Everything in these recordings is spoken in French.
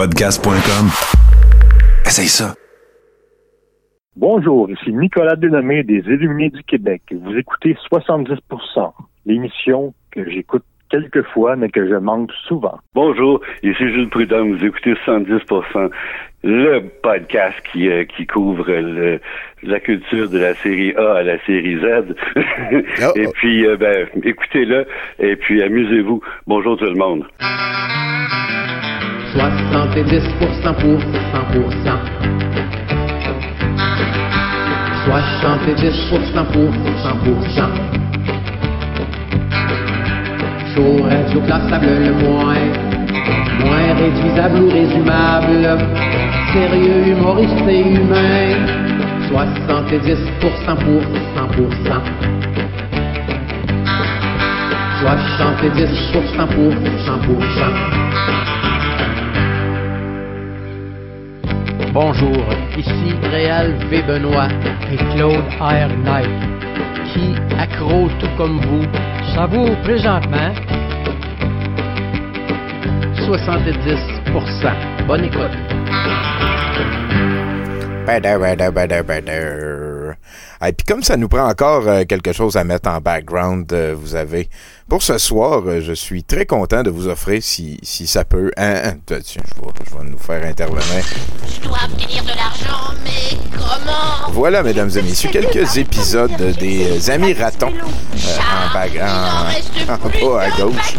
Podcast.com. Essaye ça. Bonjour, ici Nicolas Denomé des Illuminés du Québec. Vous écoutez 70% l'émission que j'écoute quelques fois, mais que je manque souvent. Bonjour, ici Jules Prudhomme, vous écoutez 110%, le podcast qui, euh, qui couvre le, la culture de la série A à la série Z. Oh, et oh. puis, euh, ben, écoutez-le, et puis amusez-vous. Bonjour tout le monde. 70% pour 100%. 70% pour 100%. Chaud, radio classable le moins. Moins réduisable ou résumable. Sérieux, humoriste et humain. 70% pour 100%. 70% pour 100%. Bonjour, ici Réal V. Benoît et Claude R. Qui, accro tout comme vous, savoure présentement 70%. Bonne écoute. Et puis comme ça nous prend encore euh, quelque chose à mettre en background, euh, vous avez pour ce soir, euh, je suis très content de vous offrir, si, si ça peut, un, un- tiens, je vais, je vais nous faire intervenir. Je dois obtenir de l'argent, mais comment? Voilà, mesdames et messieurs, quelques épisodes des euh, Amis Ratons euh, en, en, en bas à gauche.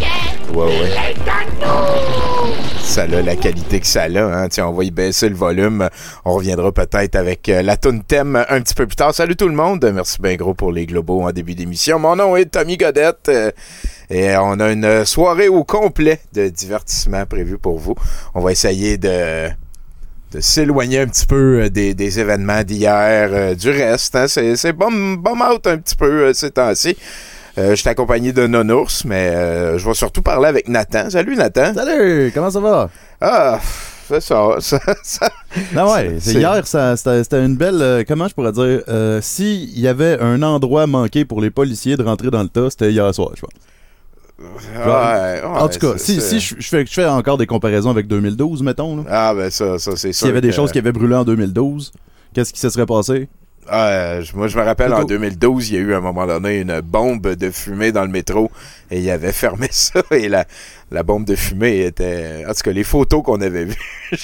Ça a la qualité que ça a. Hein. Tiens, on va y baisser le volume. On reviendra peut-être avec euh, la tune thème un petit peu plus tard. Salut tout le monde. Merci bien gros pour les globaux en début d'émission. Mon nom est Tommy Godette. euh, et on a une soirée au complet de divertissement prévue pour vous. On va essayer de s'éloigner un petit peu euh, des, événements d'hier, du reste. Hein. C'est, c'est bum, bum out un petit peu ces temps-ci. Euh, je suis accompagné de Nonours, mais euh, je vais surtout parler avec Nathan. Salut Nathan. Salut, comment ça va? Ah, c'est ça. ça, ça. Ah ouais, C'est- hier, c'était une belle. euh, comment je pourrais dire? Euh, S'il y avait un endroit manqué pour les policiers de rentrer dans le tas, c'était hier soir, je pense. Ouais, en ouais, tout cas, si, si je, je fais, je fais encore des comparaisons avec 2012, mettons, là. Ah, ben ça, ça c'est sûr. s'il y avait des que- choses qui avaient brûlé en 2012, qu'est-ce qui se serait passé? Ah, je- moi, je me rappelle en Plutôt- 2012, il y a eu à un moment donné une bombe de fumée dans le métro et il avait fermé ça et la, la bombe de fumée était... En tout cas, les photos qu'on avait vues.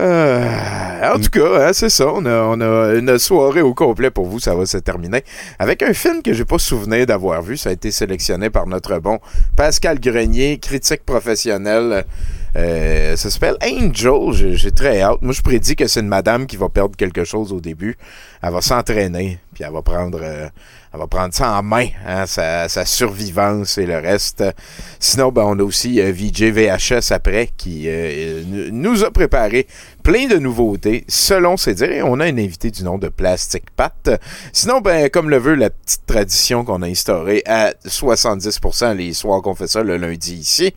Euh, en tout cas, hein, c'est ça. On a, on a une soirée au complet pour vous. Ça va se terminer avec un film que j'ai pas souvenir d'avoir vu. Ça a été sélectionné par notre bon Pascal Grenier, critique professionnel. Euh, ça s'appelle Angel. J'ai très hâte. Moi, je prédis que c'est une madame qui va perdre quelque chose au début. Elle va s'entraîner, puis elle va prendre, euh, elle va prendre ça en main, hein, sa, sa survivance et le reste. Sinon, ben, on a aussi euh, VJ VHS après qui euh, nous a préparé plein de nouveautés, selon ses dires. On a un invité du nom de Plastic Pat. Sinon, ben, comme le veut la petite tradition qu'on a instaurée à 70% les soirs qu'on fait ça le lundi ici.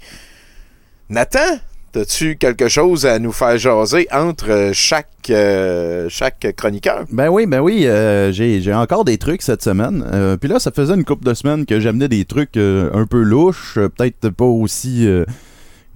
Nathan, as-tu quelque chose à nous faire jaser entre euh, chaque, euh, chaque chroniqueur? Ben oui, ben oui, euh, j'ai encore des trucs cette semaine. Euh, Puis là, ça faisait une couple de semaines que j'amenais des trucs un peu louches, peut-être pas aussi,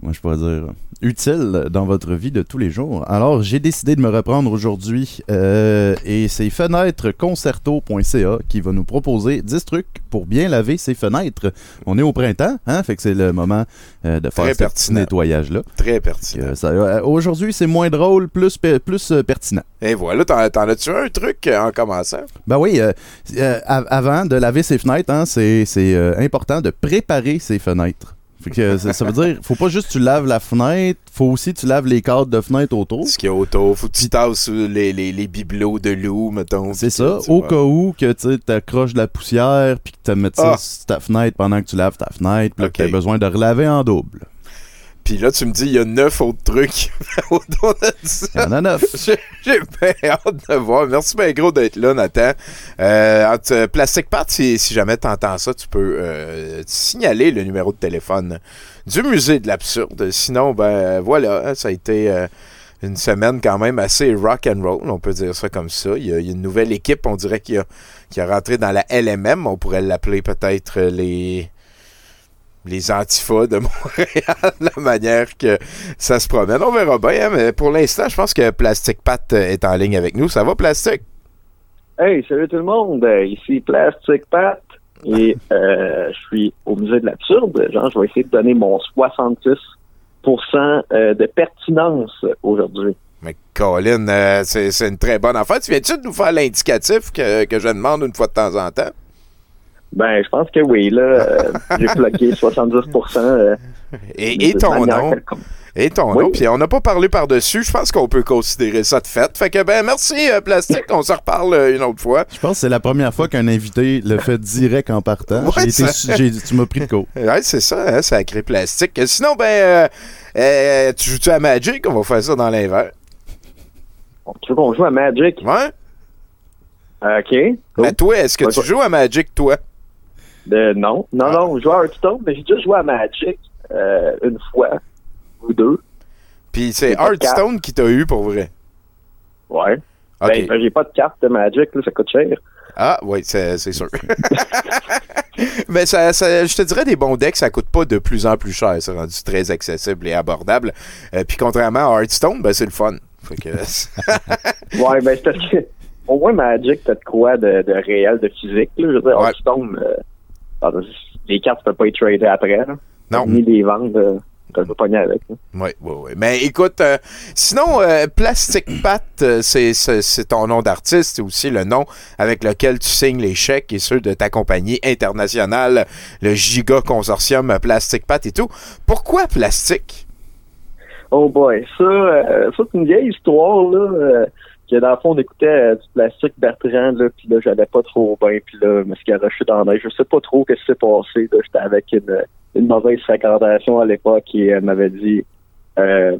moi je pourrais dire, utiles dans votre vie de tous les jours. Alors, j'ai décidé de me reprendre aujourd'hui euh, et c'est fenêtresconcerto.ca qui va nous proposer 10 trucs pour bien laver ses fenêtres. On est au printemps, hein, fait que c'est le moment euh, de faire Très ce nettoyage-là. Très pertinent. Euh, Aujourd'hui, c'est moins drôle, plus, pe- plus pertinent. Et voilà, t'en, as-tu un truc en commençant? Ben oui, av- avant de laver ses fenêtres, hein, c'est c'est, important de préparer ses fenêtres. Fait que, euh, ça, ça veut dire, faut pas juste que tu laves la fenêtre, faut aussi que tu laves les cadres de fenêtre autour. Ce qu'il y a autour, faut que tu tasses les, les, les bibelots de loup, mettons. C'est ça, au cas où que tu accroches de la poussière puis que tu mettes ça Ah. sur ta fenêtre pendant que tu laves ta fenêtre, puis que tu as besoin de relaver en double. Puis là, tu me dis, il y a neuf autres trucs autour de Il y en a neuf. J'ai bien hâte de voir. Merci bien gros d'être là, Nathan. Euh, euh, Plastic Part, si, si jamais tu entends ça, tu peux euh, signaler le numéro de téléphone du musée de l'absurde. Sinon, ben voilà, ça a été euh, une semaine quand même assez rock and roll, on peut dire ça comme ça. Il y a, il y a une nouvelle équipe, on dirait, qui a, qui a rentré dans la LMM. On pourrait l'appeler peut-être les les antifas de Montréal, la manière que ça se promène. On verra bien, hein, mais pour l'instant, je pense que Plastic Pat euh, est en ligne avec nous. Ça va, Plastic? Hey, salut tout le monde. Euh, Ici Plastic Pat. Et euh, je suis au musée de l'absurde. Genre, je vais essayer de donner mon 66% euh, de pertinence aujourd'hui. Mais Colin, euh, c'est c'est une très bonne affaire. Tu viens-tu de nous faire l'indicatif que, que je demande une fois de temps en temps? Ben, je pense que oui. Là, euh, j'ai bloqué 70 euh, Et, et de ton nom? quelconque. Et ton Oui. nom. Puis on n'a pas parlé par-dessus. Je pense qu'on peut considérer ça de fait. Fait que, ben, merci, euh, Plastique. On se reparle euh, une autre fois. Je pense que c'est la première fois qu'un invité le fait direct en partant. Ouais, été tu m'as pris de court. Ouais, c'est ça, hein, sacré plastique. Sinon, ben, euh, euh, tu joues-tu à Magic? On va faire ça dans l'invert. Tu veux qu'on joue à Magic? Ouais? OK. Mais toi, est-ce que Ouais, tu joues à Magic, toi? Euh, non, non, non. Je joue à Hearthstone, mais j'ai déjà joué à Magic euh, une fois ou deux. Puis c'est Hearthstone qui t'a eu pour vrai. Ouais. Ben, ben, j'ai pas de carte de Magic, là, ça coûte cher. Ah, oui, c'est c'est sûr. Mais ça, ça- je te dirais, des bons decks, ça coûte pas de plus en plus cher. C'est rendu très accessible et abordable. Euh, puis contrairement à Hearthstone, ben, c'est le fun. Fait que, Ouais, ben, c'est parce que, au moins, Magic, t'as de quoi de, de réel, de physique, là. Je veux dire, Ouais. Hearthstone, euh, pardon, les cartes, tu peux pas y trader après, là. non. Ni les vendre, euh, t'as pogner avec. Oui, oui, oui. Mais écoute, euh, sinon, euh, Plastic Pat, euh, c'est ton nom d'artiste, c'est aussi le nom avec lequel tu signes les chèques et ceux de ta compagnie internationale, le Giga Consortium Plastic Pat et tout. Pourquoi Plastique? Oh boy, ça, ça c'est une vieille histoire, là, que dans le fond, on écoutait euh, du plastique Bertrand, là, puis là, j'allais pas trop bien, puis là, je me suis garoché dans l'œil. Je sais pas trop ce qui s'est passé, là, j'étais avec une, une mauvaise fréquentation à l'époque, et elle m'avait dit, euh,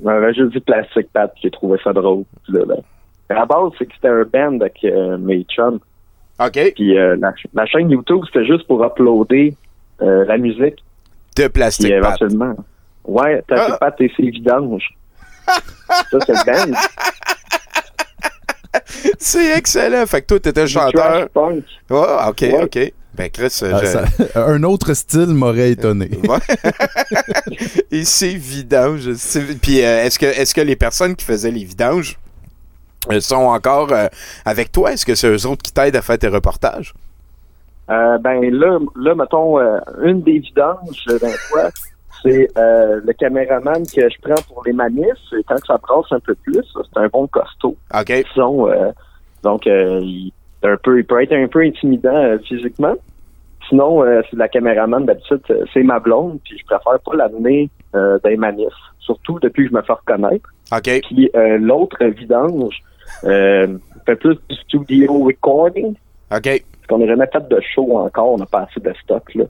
m'avait juste dit plastique pat, j'ai trouvé ça drôle, puis là, là. À la base, c'est que c'était un band avec euh, mes chums, OK. puis euh, la, la chaîne YouTube, c'était juste pour uploader euh, la musique, De Plastic Pat. éventuellement. Ouais, plastique Ah. pat et ses vidanges. ça, c'est le band. C'est excellent. Fait que toi, t'étais chanteur. punk. Ah, OK, Ouais. OK. Ben, Chris, Ah, je- ça- un autre style m'aurait étonné. Et c'est vidange. C'est- Puis euh, est-ce que est-ce que les personnes qui faisaient les vidanges sont encore euh, avec toi? Est-ce que c'est eux autres qui t'aident à faire tes reportages? Euh, ben là, là, mettons, euh, une des vidanges d'un fois, c'est euh, le caméraman que je prends pour les manifs. Et quand ça brasse un peu plus, c'est un bon costaud. OK. Euh, donc, euh, il, un peu, il peut être un peu intimidant physiquement. Sinon, c'est la caméraman d'habitude, c'est ma blonde, puis je préfère pas l'amener euh, dans les manifs. Surtout depuis que je me fais reconnaître. OK. Puis l'autre vidange fait plus du studio recording. OK. Parce qu'on n'a jamais fait de show encore, on n'a pas assez de stock. Là,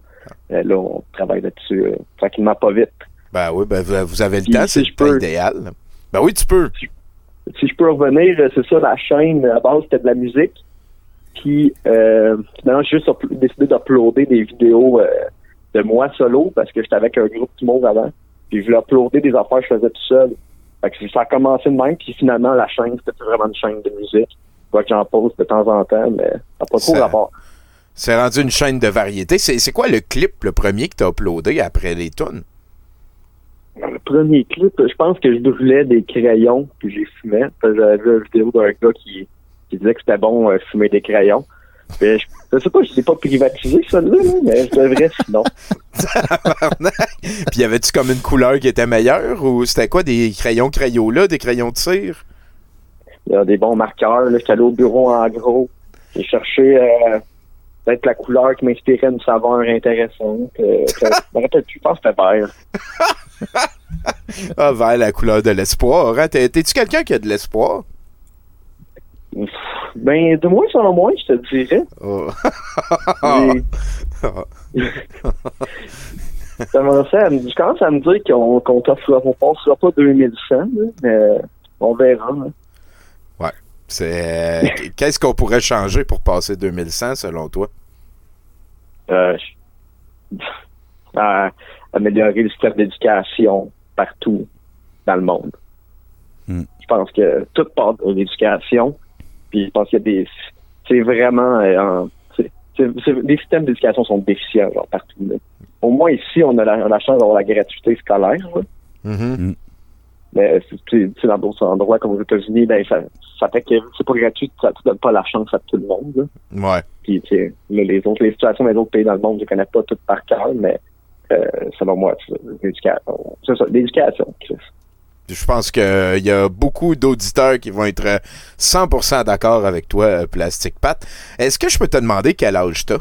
là on travaille là-dessus euh, tranquillement, pas vite. Ben oui, ben vous, avez le Puis temps, si c'est je temps peux- idéal. Ben oui, tu peux. Si je peux revenir, euh, c'est ça, la chaîne, à base, c'était de la musique. Puis euh, finalement, j'ai juste décidé d'uploader des vidéos euh, de moi solo parce que j'étais avec un groupe d'humour avant. Puis je voulais uploader des affaires que je faisais tout seul. Fait que ça a commencé de même, puis finalement, la chaîne, c'était vraiment une chaîne de musique. Quoi que j'en pose de temps en temps, mais ça n'a pas trop Ça- rapport. C'est rendu une chaîne de variété. C'est quoi le clip, le premier que t'as uploadé après les tunes? Le premier clip, je pense que je brûlais des crayons puis j'ai fumé. Que J'avais vu une vidéo d'un gars qui, qui disait que c'était bon euh, fumer des crayons. Je, je sais pas, je l'ai pas privatisé ça là, là, mais je devrais sinon. Puis y avait-tu comme une couleur qui était meilleure ou c'était quoi des crayons Crayola, des crayons de cire? Il y a des bons marqueurs. Là, j'étais allé au bureau en gros. J'ai cherché euh, peut-être la couleur qui m'inspirait une saveur intéressante. Euh, je me rappelle plus, je pense que c'était vert. Ah, vers la couleur de l'espoir. Hein? T'es- T'es-tu quelqu'un qui a de l'espoir? Ben, de moins en moins, je te dirais. Oh. J'ai- Je commençais à me- je commence à me dire qu'on qu'on t'offrira on passera pas 2100, là, mais on verra. là. C'est qu'est-ce qu'on pourrait changer pour passer 2100 selon toi? Euh, à améliorer le système d'éducation partout dans le monde. Hmm. Je pense que tout part de l'éducation. Puis je pense qu'il y a des. C'est vraiment. euh, c'est- c'est- les systèmes d'éducation sont déficients genre, partout. là. au moins ici, on a la, on a la chance d'avoir la gratuité scolaire. là. Mais c'est- tu sais, dans d'autres endroits comme aux États-Unis, ben ça, ça fait que c'est pas gratuit, ça ne donne pas la chance à tout le monde. là. Ouais. Puis tu sais, là, les autres, les situations des autres pays dans le monde, je connais pas toutes par cœur, mais euh, selon moi, c'est ça, l'éducation. C'est ça, l'éducation. Je pense qu'il y a beaucoup d'auditeurs qui vont être euh, 100% d'accord avec toi, euh, Plastic Pat. Est-ce que je peux te demander quel âge t'as?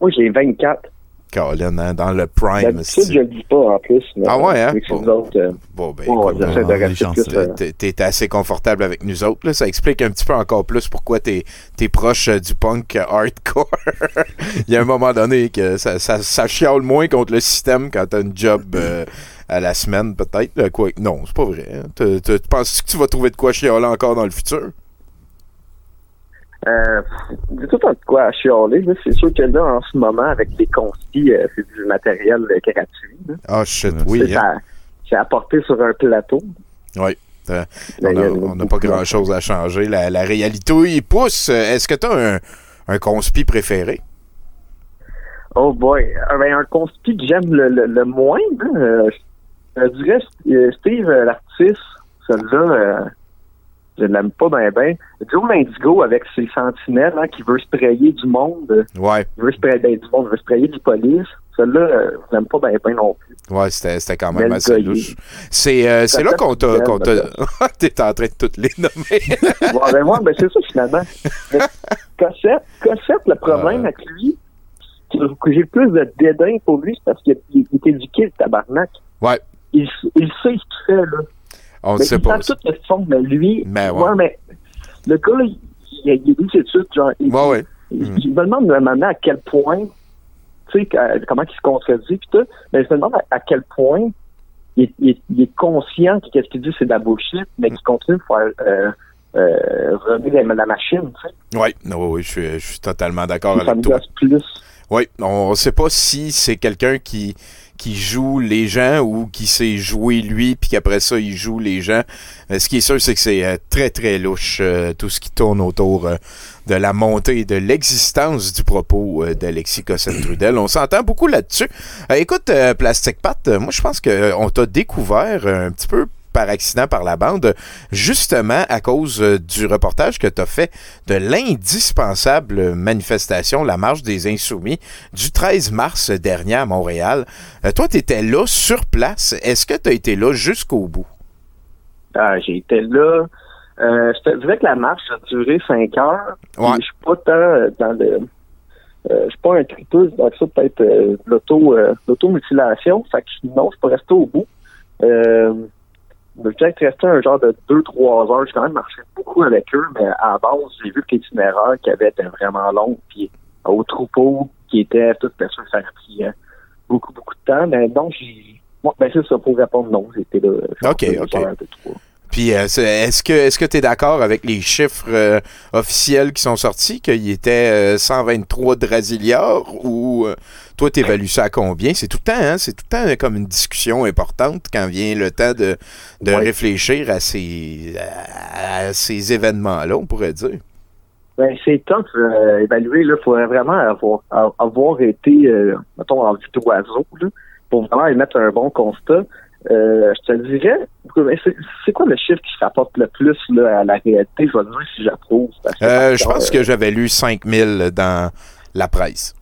Moi, j'ai 24. Colin, hein, dans le prime. D'habitude, je le dis pas en plus. Mais, Ah ouais, hein? Bon. autres, euh, Bon, ben, écoute, de plus. euh, T'es- assez confortable avec nous autres. Là. Ça explique un petit peu encore plus pourquoi t'es es proche euh, du punk hardcore. Il y a un moment donné que ça, ça, ça chiale moins contre le système quand t'as une job euh, à la semaine, peut-être. Quoi, non, c'est pas vrai. hein. Tu penses que tu vas trouver de quoi chialer encore dans le futur? Euh, c'est tout un de quoi à chialer. là. C'est sûr que là, en ce moment, avec les conspis, euh, c'est du matériel euh, gratuit. là. Ah, shit, Ouais, oui. C'est hein. à- c'est apporté sur un plateau. Oui. Euh, Mais on n'a pas grand-chose à changer. La, la réalité, il pousse. Est-ce que tu as un, un conspi préféré? Oh boy. Euh, ben, un conspi que j'aime le, le, le moins, là, euh, je dirais euh, Steve, l'artiste, celui-là, euh, je l'aime pas bien ben. Joe Lindigo avec ses sentinelles hein, qui veut sprayer du monde, Ouais, il veut sprayer ben, du monde, il veut sprayer du police. Celui-là, euh, je l'aime pas bien ben non plus. ouais, c'était quand même assez louche. C'est euh, là qu'on t'a. T'a- belle. T'es en train de toutes les nommer. Bon, ben moi, ben c'est ça finalement. Mais Cossette, Cossette, le problème Ouais. avec lui, que que j'ai plus de dédain pour lui, c'est parce qu'il il est éduqué, le tabarnak. Ouais. Il, il sait ce qu'il fait, là. On ne sait il pas. sait tout le fond, mais lui, Mais ouais. mais le gars, il, il, il a des études, genre, il, Ouais, ouais. il- Mm. je me demande maintenant à quel point, tu sais, comment il se contredit, pis tout, mais je me demande à, à quel point il, est- il il conscient que qu'est-ce qu'il dit, c'est de la bullshit, mais qu'il continue de faire euh, euh, la, la machine, tu sais. Oui, oui, oui, je suis, je suis totalement d'accord avec toi. plus. Oui, on ne sait pas si c'est quelqu'un qui, qui joue les gens ou qui sait jouer lui, puis qu'après ça, il joue les gens. Euh, ce qui est sûr, c'est que c'est euh, très, très louche, euh, tout ce qui tourne autour de la montée de l'existence du propos d'Alexis Cossette-Trudel. On s'entend beaucoup là-dessus. Écoute, Plastic Pat, moi, je pense qu'on t'a découvert un petit peu par accident par la bande, justement à cause euh, du reportage que tu as fait de l'indispensable manifestation, la marche des insoumis, du 13 mars dernier à Montréal. Euh, toi, tu étais là sur place. Est-ce que tu as été là jusqu'au bout? Ah, j'ai été là. Euh, je te dirais que la marche a duré cinq heures. Ouais. Je suis pas tant dans le. Euh, je suis pas un tripeuse, donc ça peut-être l'auto l'automutilation. Fait que non, je suis pas resté au bout. Peut-être rester un genre de deux, trois heures. J'ai quand même marché beaucoup avec eux, mais à la base, j'ai vu que l'itinéraire qu'il y avait était vraiment long. Puis au troupeau qui était tout bien sûr, ça a pris euh, beaucoup, beaucoup de temps. Mais donc, j'ai. Bon, ben c'est ça pour répondre non. J'étais là. Ok, ok. Puis, euh, est-ce que est-ce que tu es d'accord avec les chiffres euh, officiels qui sont sortis, qu'il était euh, 123 drasiliards, ou euh, toi, tu évalues ça à combien? C'est tout le temps, hein? C'est tout le temps euh, comme une discussion importante quand vient le temps de, de Ouais. réfléchir à ces, à, à ces événements-là, on pourrait dire. Ben, c'est tough euh, évaluer. Il faudrait vraiment avoir, avoir été, euh, mettons, en vue d'oiseau, là, pour vraiment émettre un bon constat. Euh, je te dirais, c'est quoi le chiffre qui se rapporte le plus là, à la réalité? Je vais te dire si j'approuve. Euh, je pense euh, que j'avais lu 5000 dans la presse.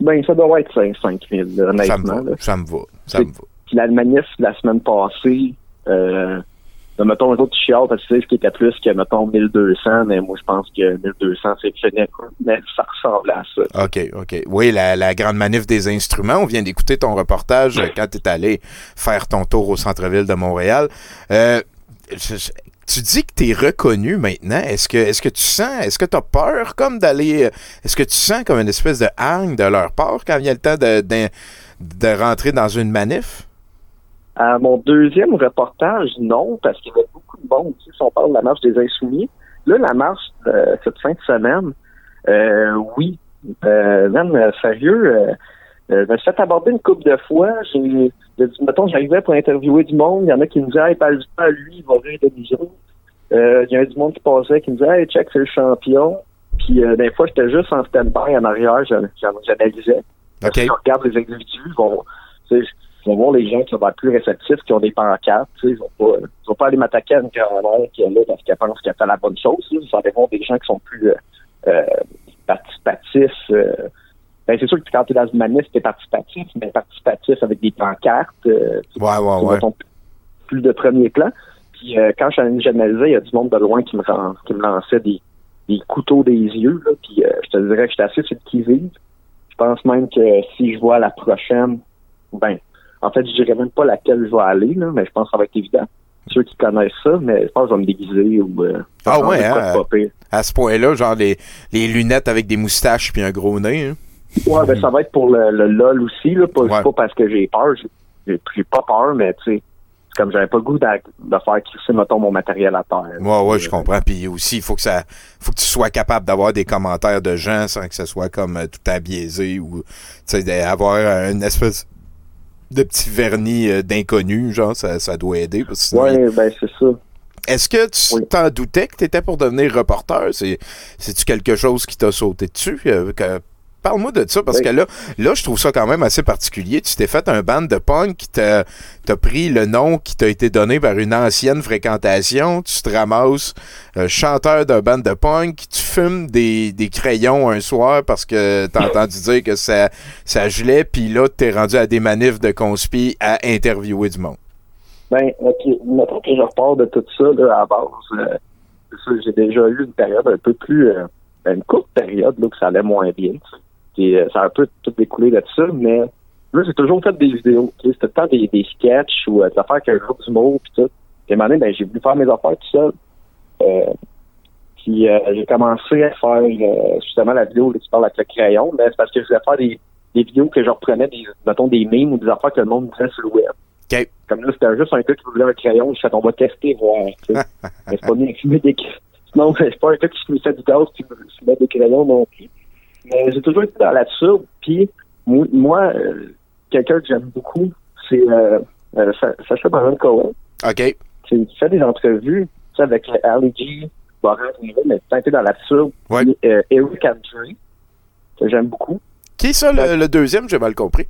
Ben, ça doit être 5, 5 000, là, Ça me honnêtement. va, ça me va, ça me va. Puis la manif de la semaine passée, euh, ben, mettons, les autres chiales, parce que c'est ce qui était plus que, mettons, 1200, mais moi, je pense que 1200, c'est mais ça ressemble à ça. OK, OK. Oui, la, la grande manif des instruments. On vient d'écouter ton reportage quand tu es allé faire ton tour au centre-ville de Montréal. Euh, je- je- tu dis que tu es reconnu maintenant. Est-ce que, est-ce que tu sens, est-ce que tu as peur comme d'aller, euh, est-ce que tu sens comme une espèce de hargne de leur part quand vient le temps de, de, de rentrer dans une manif? À mon deuxième reportage, non, parce qu'il y avait beaucoup de monde. Tu sais, si on parle de la marche des Insoumis, là, la marche euh, cette fin de semaine, euh, oui. Euh, même, euh, sérieux, euh, euh, je me suis fait aborder une couple de fois. J'ai, dit, mettons, j'arrivais pour interviewer du monde. Il y en a qui me disaient, hey, parle pas à lui, il va rire de nous autres. Euh, Il y a du monde qui passait qui me disait, hey, check, c'est le champion. Puis, euh, des fois, j'étais juste en stand-by en arrière, j'analysais. OK. Si on regarde les individus, vont, tu vont voir les gens qui sont plus réceptifs, qui ont des pancartes, tu sais, ils vont pas, ils vont pas aller m'attaquer à une grand-mère qui est là parce qu'elle pense qu'elle fait la bonne chose. là. Ils vont aller voir des gens qui sont plus euh, euh, participatifs. euh. ben, c'est sûr que quand tu es dans une manif, tu es participatif, mais participatif avec des pancartes. euh, Ouais, ouais, mettons, plus de premier plan. Puis euh, quand je suis il y a du monde de loin qui me, qui me lançait des, des couteaux des yeux. Là, puis euh, je te dirais que j'étais assez sur le qui-vive. Je pense même que si je vois la prochaine, ben, en fait, je dirais même pas laquelle je vais aller, là, mais je pense que ça va être évident. Ceux qui connaissent ça, mais je pense que je vais me déguiser ou euh, Ah ouais, hein? À ce point-là, genre les, les lunettes avec des moustaches puis un gros nez. hein. Ouais, ben ça va être pour le, le LOL aussi, là, pas, Ouais. pas parce que j'ai peur. J'ai- pas peur, mais tu sais, comme j'avais pas le goût de faire crisser, mettons, mon matériel à terre. Ouais, ouais, je comprends. Puis aussi, il faut que ça, faut que tu sois capable d'avoir des commentaires de gens sans que ce soit comme euh, tout abiaisé ou, tu sais, d'avoir une espèce de petit vernis euh, d'inconnu, genre, ça, ça doit aider. Parce que Ouais, ben c'est ça. Est-ce que tu Oui. t'en doutais que tu étais pour devenir reporter? C'est, c'est-tu quelque chose qui t'a sauté dessus? Euh, que- Parle-moi de ça, parce Oui. que là, là, je trouve ça quand même assez particulier. Tu t'es fait un band de punk qui t'a, pris le nom qui t'a été donné par une ancienne fréquentation. Tu te ramasses euh, chanteur d'un band de punk. Tu fumes des, des crayons un soir parce que t'as entendu dire que ça, ça gelait. Puis là, t'es rendu à des manifs de conspi à interviewer du monde. Ben, ok, mettons que je repars de tout ça, là, à base. euh, j'ai déjà eu une période un peu plus, euh, une courte période, là, que ça allait moins bien. tu sais. Puis, euh, ça a un peu tout découlé de ça, mais là, j'ai toujours fait des vidéos. C'était tout le temps des, des sketchs ou euh, des affaires avec un groupe d'humour, puis tout. Puis, à un moment donné, ben, j'ai voulu faire mes affaires tout seul. Euh, puis, euh, j'ai commencé à faire, euh, justement, la vidéo où tu parles avec le crayon. Mais c'est parce que je voulais faire des, des vidéos que je reprenais, des, mettons, des memes ou des affaires que le monde disait sur le web. Comme là, c'était juste un gars qui voulait un crayon. Je fait, on va tester, voir. tu sais. Mais c'est pas bien des crayons. Non, c'est pas un gars qui fumait du gaz qui des crayons non plus. Mais j'ai toujours été dans là-dessus. Puis, moi, euh, quelqu'un que j'aime beaucoup, c'est euh, euh, Sa- Sacha Baron Cohen. OK. Qui qui fait des entrevues tu sais, avec Ali G, Niven, mais été dans l'absurde. Ouais. Eric Andre, que j'aime beaucoup. Qui est ça, le, le deuxième? J'ai mal compris?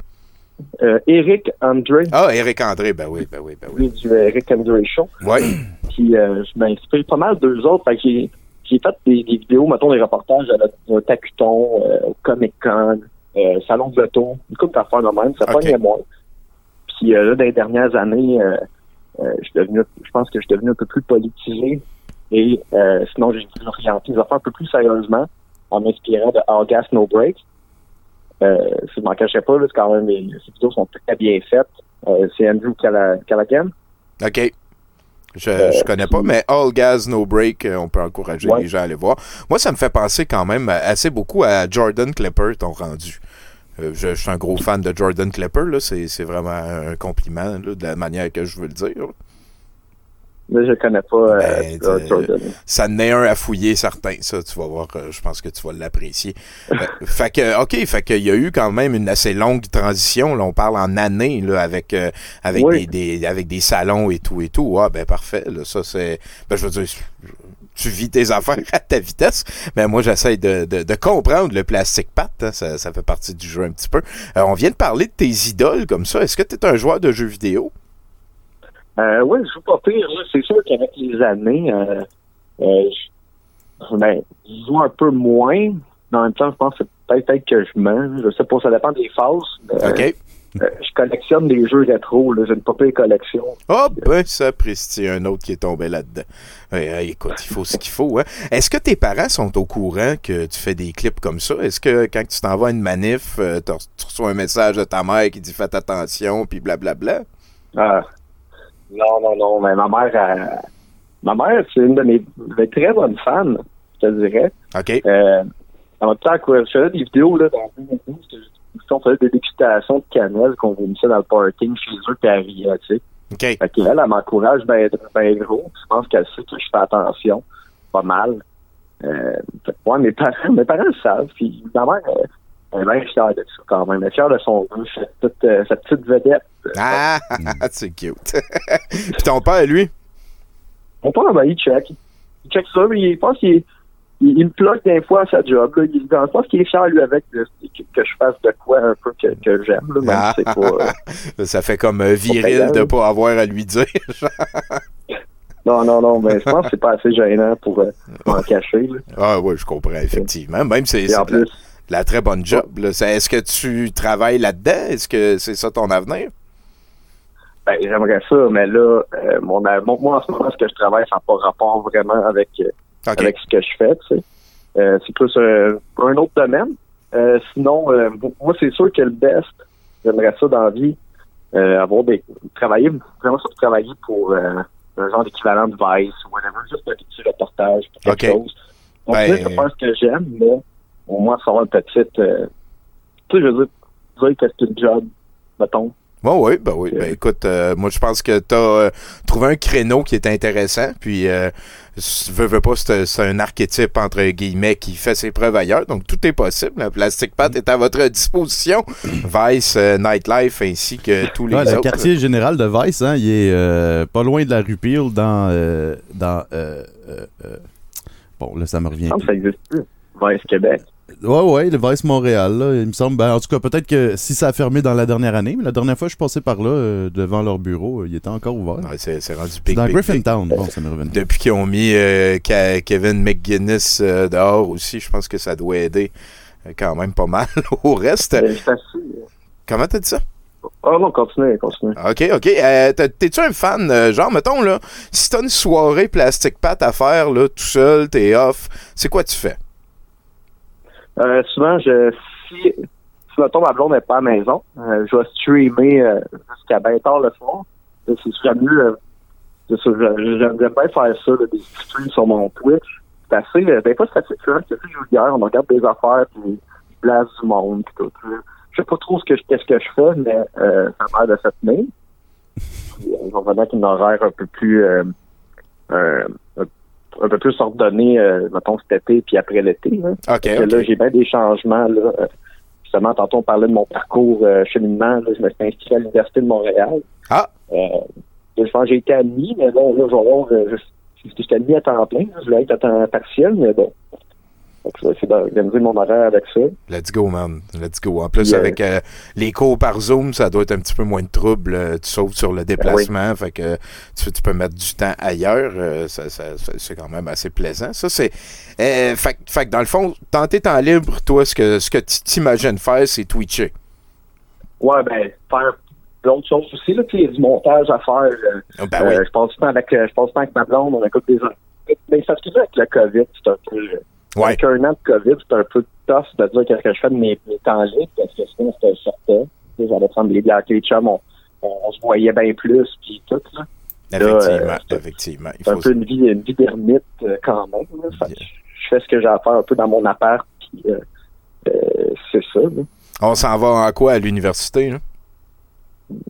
Eric Andre, Ah, Eric André, ben oui, ben oui, ben oui. du Eric Andre Show. Puis euh, je m'inspire pas mal d'eux autres. Fait j'ai, fait des, des vidéos, mettons des reportages à la- Tacuton, euh, au Comic Con, euh, Salon de l'Auto, une couple d'affaires de même. Ça Ok. pognait moins. Puis euh, là, dans les dernières années, je suis devenu, je pense que je suis devenu un peu plus politisé. Et sinon, j'ai voulu orienter les affaires un peu plus sérieusement en m'inspirant de All Gas No Break. Euh, si je m'en cachais pas, là, c'est quand même, les, ces vidéos sont très bien faites. Euh, c'est Andrew Calla- Callaghan. OK. Je, je connais pas, mais All Gas No Break, euh, on peut encourager Ouais. les gens à aller voir. Moi, ça me fait penser quand même euh, assez beaucoup à Jordan Klepper, ton rendu. Euh, je, je suis un gros fan de Jordan Klepper, là. C'est, c'est vraiment un compliment là, de la manière que je veux le dire. Mais je connais pas euh, Ben, euh, Jordan. Ça en est un à fouiller certain, ça, tu vas voir, euh, je pense que tu vas l'apprécier. Euh, fait que, OK, fait qu'il y a eu quand même une assez longue transition, là, on parle en années, là, avec, euh, avec, Oui. des, des- avec des salons et tout et tout. Ah, ben parfait, là, ça c'est, ben je veux dire, tu vis tes affaires à ta vitesse, mais moi j'essaie de, de, de comprendre le plastique pat, hein, ça, ça fait partie du jeu un petit peu. Euh, on vient de parler de tes idoles comme ça, est-ce que tu es un joueur de jeux vidéo? Euh, oui, je joue pas pire. là. C'est sûr qu'avec les années, euh, euh, je, ben, je joue un peu moins. Mais en même temps, je pense que c'est peut-être que je mens. Je sais pas, ça dépend des phases. OK. euh, je collectionne des jeux rétro. là. J'ai une pas pire collection. Ah ben ça, Presti, un autre qui est tombé là-dedans. Écoute, il faut ce qu'il faut. Hein. Est-ce que tes parents sont au courant que tu fais des clips comme ça? Est-ce que quand tu t'en vas à une manif, tu reçois un message de ta mère qui dit faites attention, puis blablabla? Ah, non, non, non. Mais ma mère, elle- ma mère, c'est une de mes très bonnes fans, je te dirais. OK. Euh, en même temps, je faisais des vidéos là, dans 2012, que je- on faisait des dégustations de cannelle qu'on vomissait dans le parking chez eux, puis elle riait, tu sais. OK. Fait qu'elle, elle m'encourage ben, ben gros. Je pense qu'elle sait que je fais attention. Pas mal. Euh, fait ouais, mes parents, mes parents le savent. Puis ma mère, euh, elle est bien fière de ça quand même. Elle est fière de son petite, euh, petite vedette. Ah, c'est cute. puis ton père, lui? Mon père, ben, il check. Il check ça, mais il pense qu'il il, il me bloque des fois à sa job. Là. Il, je pense qu'il est fier, lui, avec que, que je fasse de quoi un peu que, que j'aime. Là, même Ah. si c'est pas, euh, Ça fait comme euh, viril de pas avoir à lui dire. Non, non, non, mais je pense que c'est pas assez gênant pour euh, m'en cacher. Là. ah oui, je comprends, effectivement. Même c'est Et c'est en plus, la très bonne job. là. C'est- Est-ce que tu travailles là-dedans? Est-ce que c'est ça ton avenir? ben, j'aimerais ça, mais là, euh, mon, mon- moi, en ce moment, ce que je travaille, ça n'a pas rapport vraiment avec, euh, avec ce que je fais, tu sais. Euh, c'est plus euh, un autre domaine. Sinon, moi, c'est sûr que le best, j'aimerais ça dans la vie, avoir des, travailler, vraiment ça, travailler pour un genre d'équivalent de Vice ou whatever, juste un petit reportage pour quelque chose. Donc, Ben- je faire ce que j'aime, mais au moins, ça va petite, euh, tu sais, je veux dire, dire que c'est une job, mettons. Bon, oui, ben oui. Ben, écoute, euh, moi, je pense que tu as trouvé un créneau qui est intéressant. Puis, euh, veux, veux pas, c'est un archétype, entre guillemets, qui fait ses preuves ailleurs. Donc, tout est possible. Le Plastic Pat est à votre disposition. Vice, euh, Nightlife, ainsi que tous les Ouais, le autres. quartier général de Vice, hein, il est euh, pas loin de la rue Peel dans. euh, dans euh, euh, euh, bon, là, ça me revient. Ça existe plus. Vice Québec. Ouais, ouais, le Vice Montréal, là, il me semble. Ben, en tout cas, peut-être que si ça a fermé dans la dernière année, mais la dernière fois que je suis passé par là, euh, devant leur bureau, euh, il était encore ouvert. Ouais, c'est c'est rendu big, dans big, big. Griffintown. Bon, ça revenu. Depuis qu'ils ont mis euh, Ke- Kevin McGuinness euh, dehors aussi, je pense que ça doit aider euh, quand même pas mal au reste. Euh, Comment t'as dit ça? Ah non, continue, continue. OK, OK. Euh, t'as- T'es-tu un fan, euh, genre, mettons, là, si t'as une soirée plastique pat à faire, là, tout seul, t'es off, c'est quoi tu fais? Euh, souvent, je, si, si mettons, ma blonde n'est pas à la maison, euh, je vais streamer euh, jusqu'à bien tard le soir. C'est serait mieux. Euh, j'aimerais bien faire ça, là, des streams sur mon Twitch. C'est assez, euh, des fois, c'est assez vulgaire. On regarde des affaires, puis je place du monde, puis tout. Je sais pas trop ce que je, qu'est-ce que je fais, mais euh, ça a l'air de se tenir. Puis, vais revenir avec une horaire un peu plus, euh, euh, un, peu plus ordonnée, euh, mettons, cet été, puis après l'été. Là. OK, Parce que OK. là, j'ai bien des changements. Là. Euh, Justement, tantôt, on parlait de mon parcours euh, cheminement. Là, je me suis inscrit à l'Université de Montréal. Ah. Euh, j'ai été admis, mais là, là je vais voir. je- J'étais admis à temps plein. là. Je voulais être à temps partiel, mais bon. Donc, je vais essayer d'organiser mon horaire avec ça. Let's go, man. Let's go. En plus, Yeah. avec euh, les cours par Zoom, ça doit être un petit peu moins de trouble. Euh, tu sauves sur le déplacement, fait que tu, tu peux mettre du temps ailleurs. Euh, ça, ça- ça- c'est quand même assez plaisant. Ça, c'est. Euh, fait, que- fait que dans le fond, tenter temps libre, toi, ce que, ce que tu t'imagines faire, c'est twitcher. Ouais, ben, faire d'autres choses aussi. Là, il y a du montage à faire. Ben oui. Je passe du temps avec, je passe du temps avec ma blonde, on écoute des Mais ça se avec le COVID, c'est un peu. Euh, Ouais. Avec un an de COVID, c'est un peu tough de dire qu'est-ce que je fais de mes, mes temps libres, parce que sinon c'était certain. J'allais prendre des bières les chums, on, on, on se voyait bien plus, puis tout. Là. Effectivement, euh, c'est- effectivement. C'est un faut- peu une vie, une vie d'ermite euh, quand même. Là. Fait que Je fais ce que j'ai à faire un peu dans mon appart, puis euh, euh, c'est ça. là. On s'en va en quoi? À l'université? là?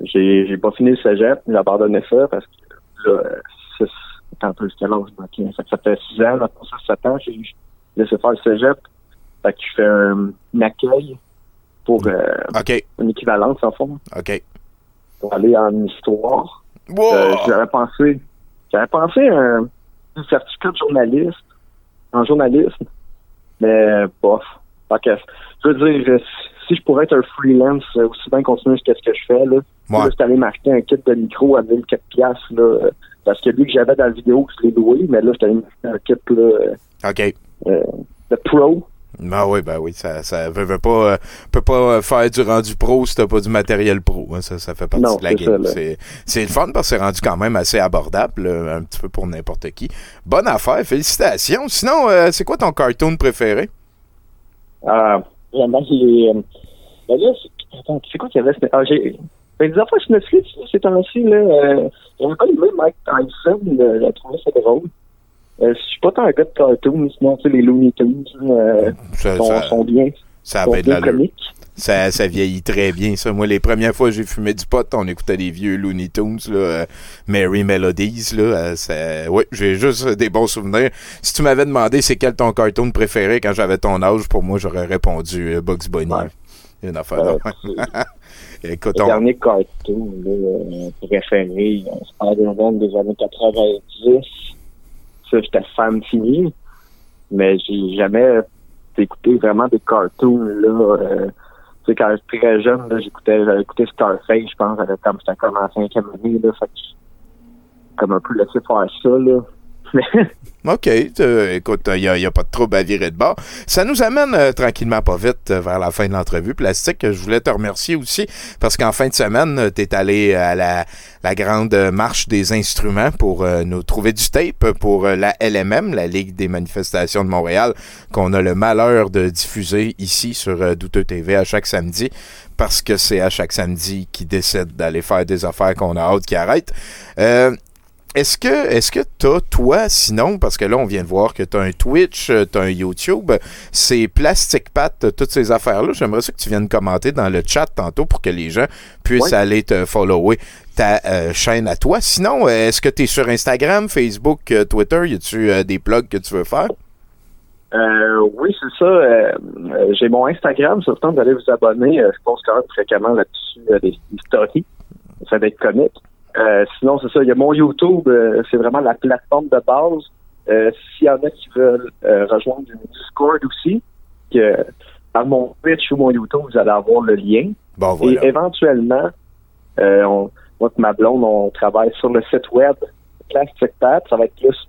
J'ai pas fini le cégep, j'ai abandonné ça parce que là, euh, attends un peu, c'était l'âge, ok, ça, fait- ça fait six ans, maintenant ça, sept ans, j'ai laissé faire le cégep. Fait que je fais un, un accueil pour euh, une équivalence, en fond, OK. pour aller en histoire. Wow! Euh, j'avais pensé, j'avais pensé à un, un certificat de journaliste, en journalisme, mais bof. Fait que, je veux dire, si je pourrais être un freelance, euh, aussi bien continuer ce que ce que je fais, là, Ouais. c'est aller m'acheter un kit de micro à 1004 piastres, là, parce que lui que j'avais dans la vidéo, je l'ai loué, mais là, je allé m'acheter un kit, là, OK. Euh, de pro. Ben oui, ben oui, ça, ça veut, veut pas, euh, peut pas euh, faire du rendu pro si t'as pas du matériel pro. hein, ça, ça fait partie Non, de la c'est game. C'est, c'est le fun parce que c'est rendu quand même assez abordable, là, un petit peu pour n'importe qui. Bonne affaire, félicitations. Sinon, euh, c'est quoi ton cartoon préféré? Euh, vraiment, les, euh, ben là, c'est- attends, c'est quoi qu'il y avait? Ah, j'ai, ben, des affaires sur Netflix, là, ces temps-ci, là, euh, j'avais pas aimé Mike Tyson, euh, j'ai trouvé ça drôle. Euh, je suis pas tant un gars de cartoon, sinon, tu sais, les Looney Tunes, euh, Ça, sont, ça, sont bien, ça sont bien de bien l'allure. comiques. Ça, ça vieillit très bien, ça. Moi, les premières fois que j'ai fumé du pot, on écoutait des vieux Looney Tunes, là, euh, Merry Melodies, là. euh, ça- oui, j'ai juste des bons souvenirs. Si tu m'avais demandé c'est quel ton cartoon préféré quand j'avais ton âge, pour moi, j'aurais répondu euh, Bugs Bunny. Ouais. Une affaire. Écoute, Le on- dernier cartoon, là, préféré, monde des années 90. J'étais fan fini. mais j'ai jamais écouté vraiment des cartoons, là. euh, quand j'étais très jeune, j'écoutais, j'avais écouté Starface, je pense, comme, c'était comme en cinquième année, là, fait comme un peu laissé faire ça, là. OK. euh, écoute, il n'y a, pas de trouble à virer de bord. Ça nous amène euh, tranquillement, pas vite, euh, vers la fin de l'entrevue. Plastique, je voulais te remercier aussi parce qu'en fin de semaine, tu es allé à la, grande marche des instruments pour nous trouver du tape pour la LMM, la Ligue des manifestations de Montréal, qu'on a le malheur de diffuser ici sur Douteux TV à chaque samedi parce que c'est à chaque samedi qu'ils décident d'aller faire des affaires qu'on a hâte qu'ils arrêtent. Est-ce que est-ce que t'as, toi, sinon, parce que là, on vient de voir que t'as un Twitch, euh, t'as un YouTube, c'est Plastic Pat, euh, toutes ces affaires-là, j'aimerais ça que tu viennes commenter dans le chat tantôt pour que les gens puissent Ouais. aller te follower ta euh, chaîne à toi. Sinon, est-ce que tu es sur Instagram, Facebook, euh, Twitter? Y a-tu euh, des plugs que tu veux faire? Euh, oui, c'est ça. J'ai mon Instagram, c'est le temps d'aller vous abonner. Je poste quand même fréquemment là-dessus des, des stories. Ça va être comique. Euh, sinon, c'est ça. Il y a mon YouTube. euh, c'est vraiment la plateforme de base. Euh, S'il y en a qui veulent rejoindre le Discord aussi, que par mon Twitch ou mon YouTube, vous allez avoir le lien. Bon, voilà. Et éventuellement, on, moi et ma blonde, on travaille sur le site web Plastic Pat. Ça va être plus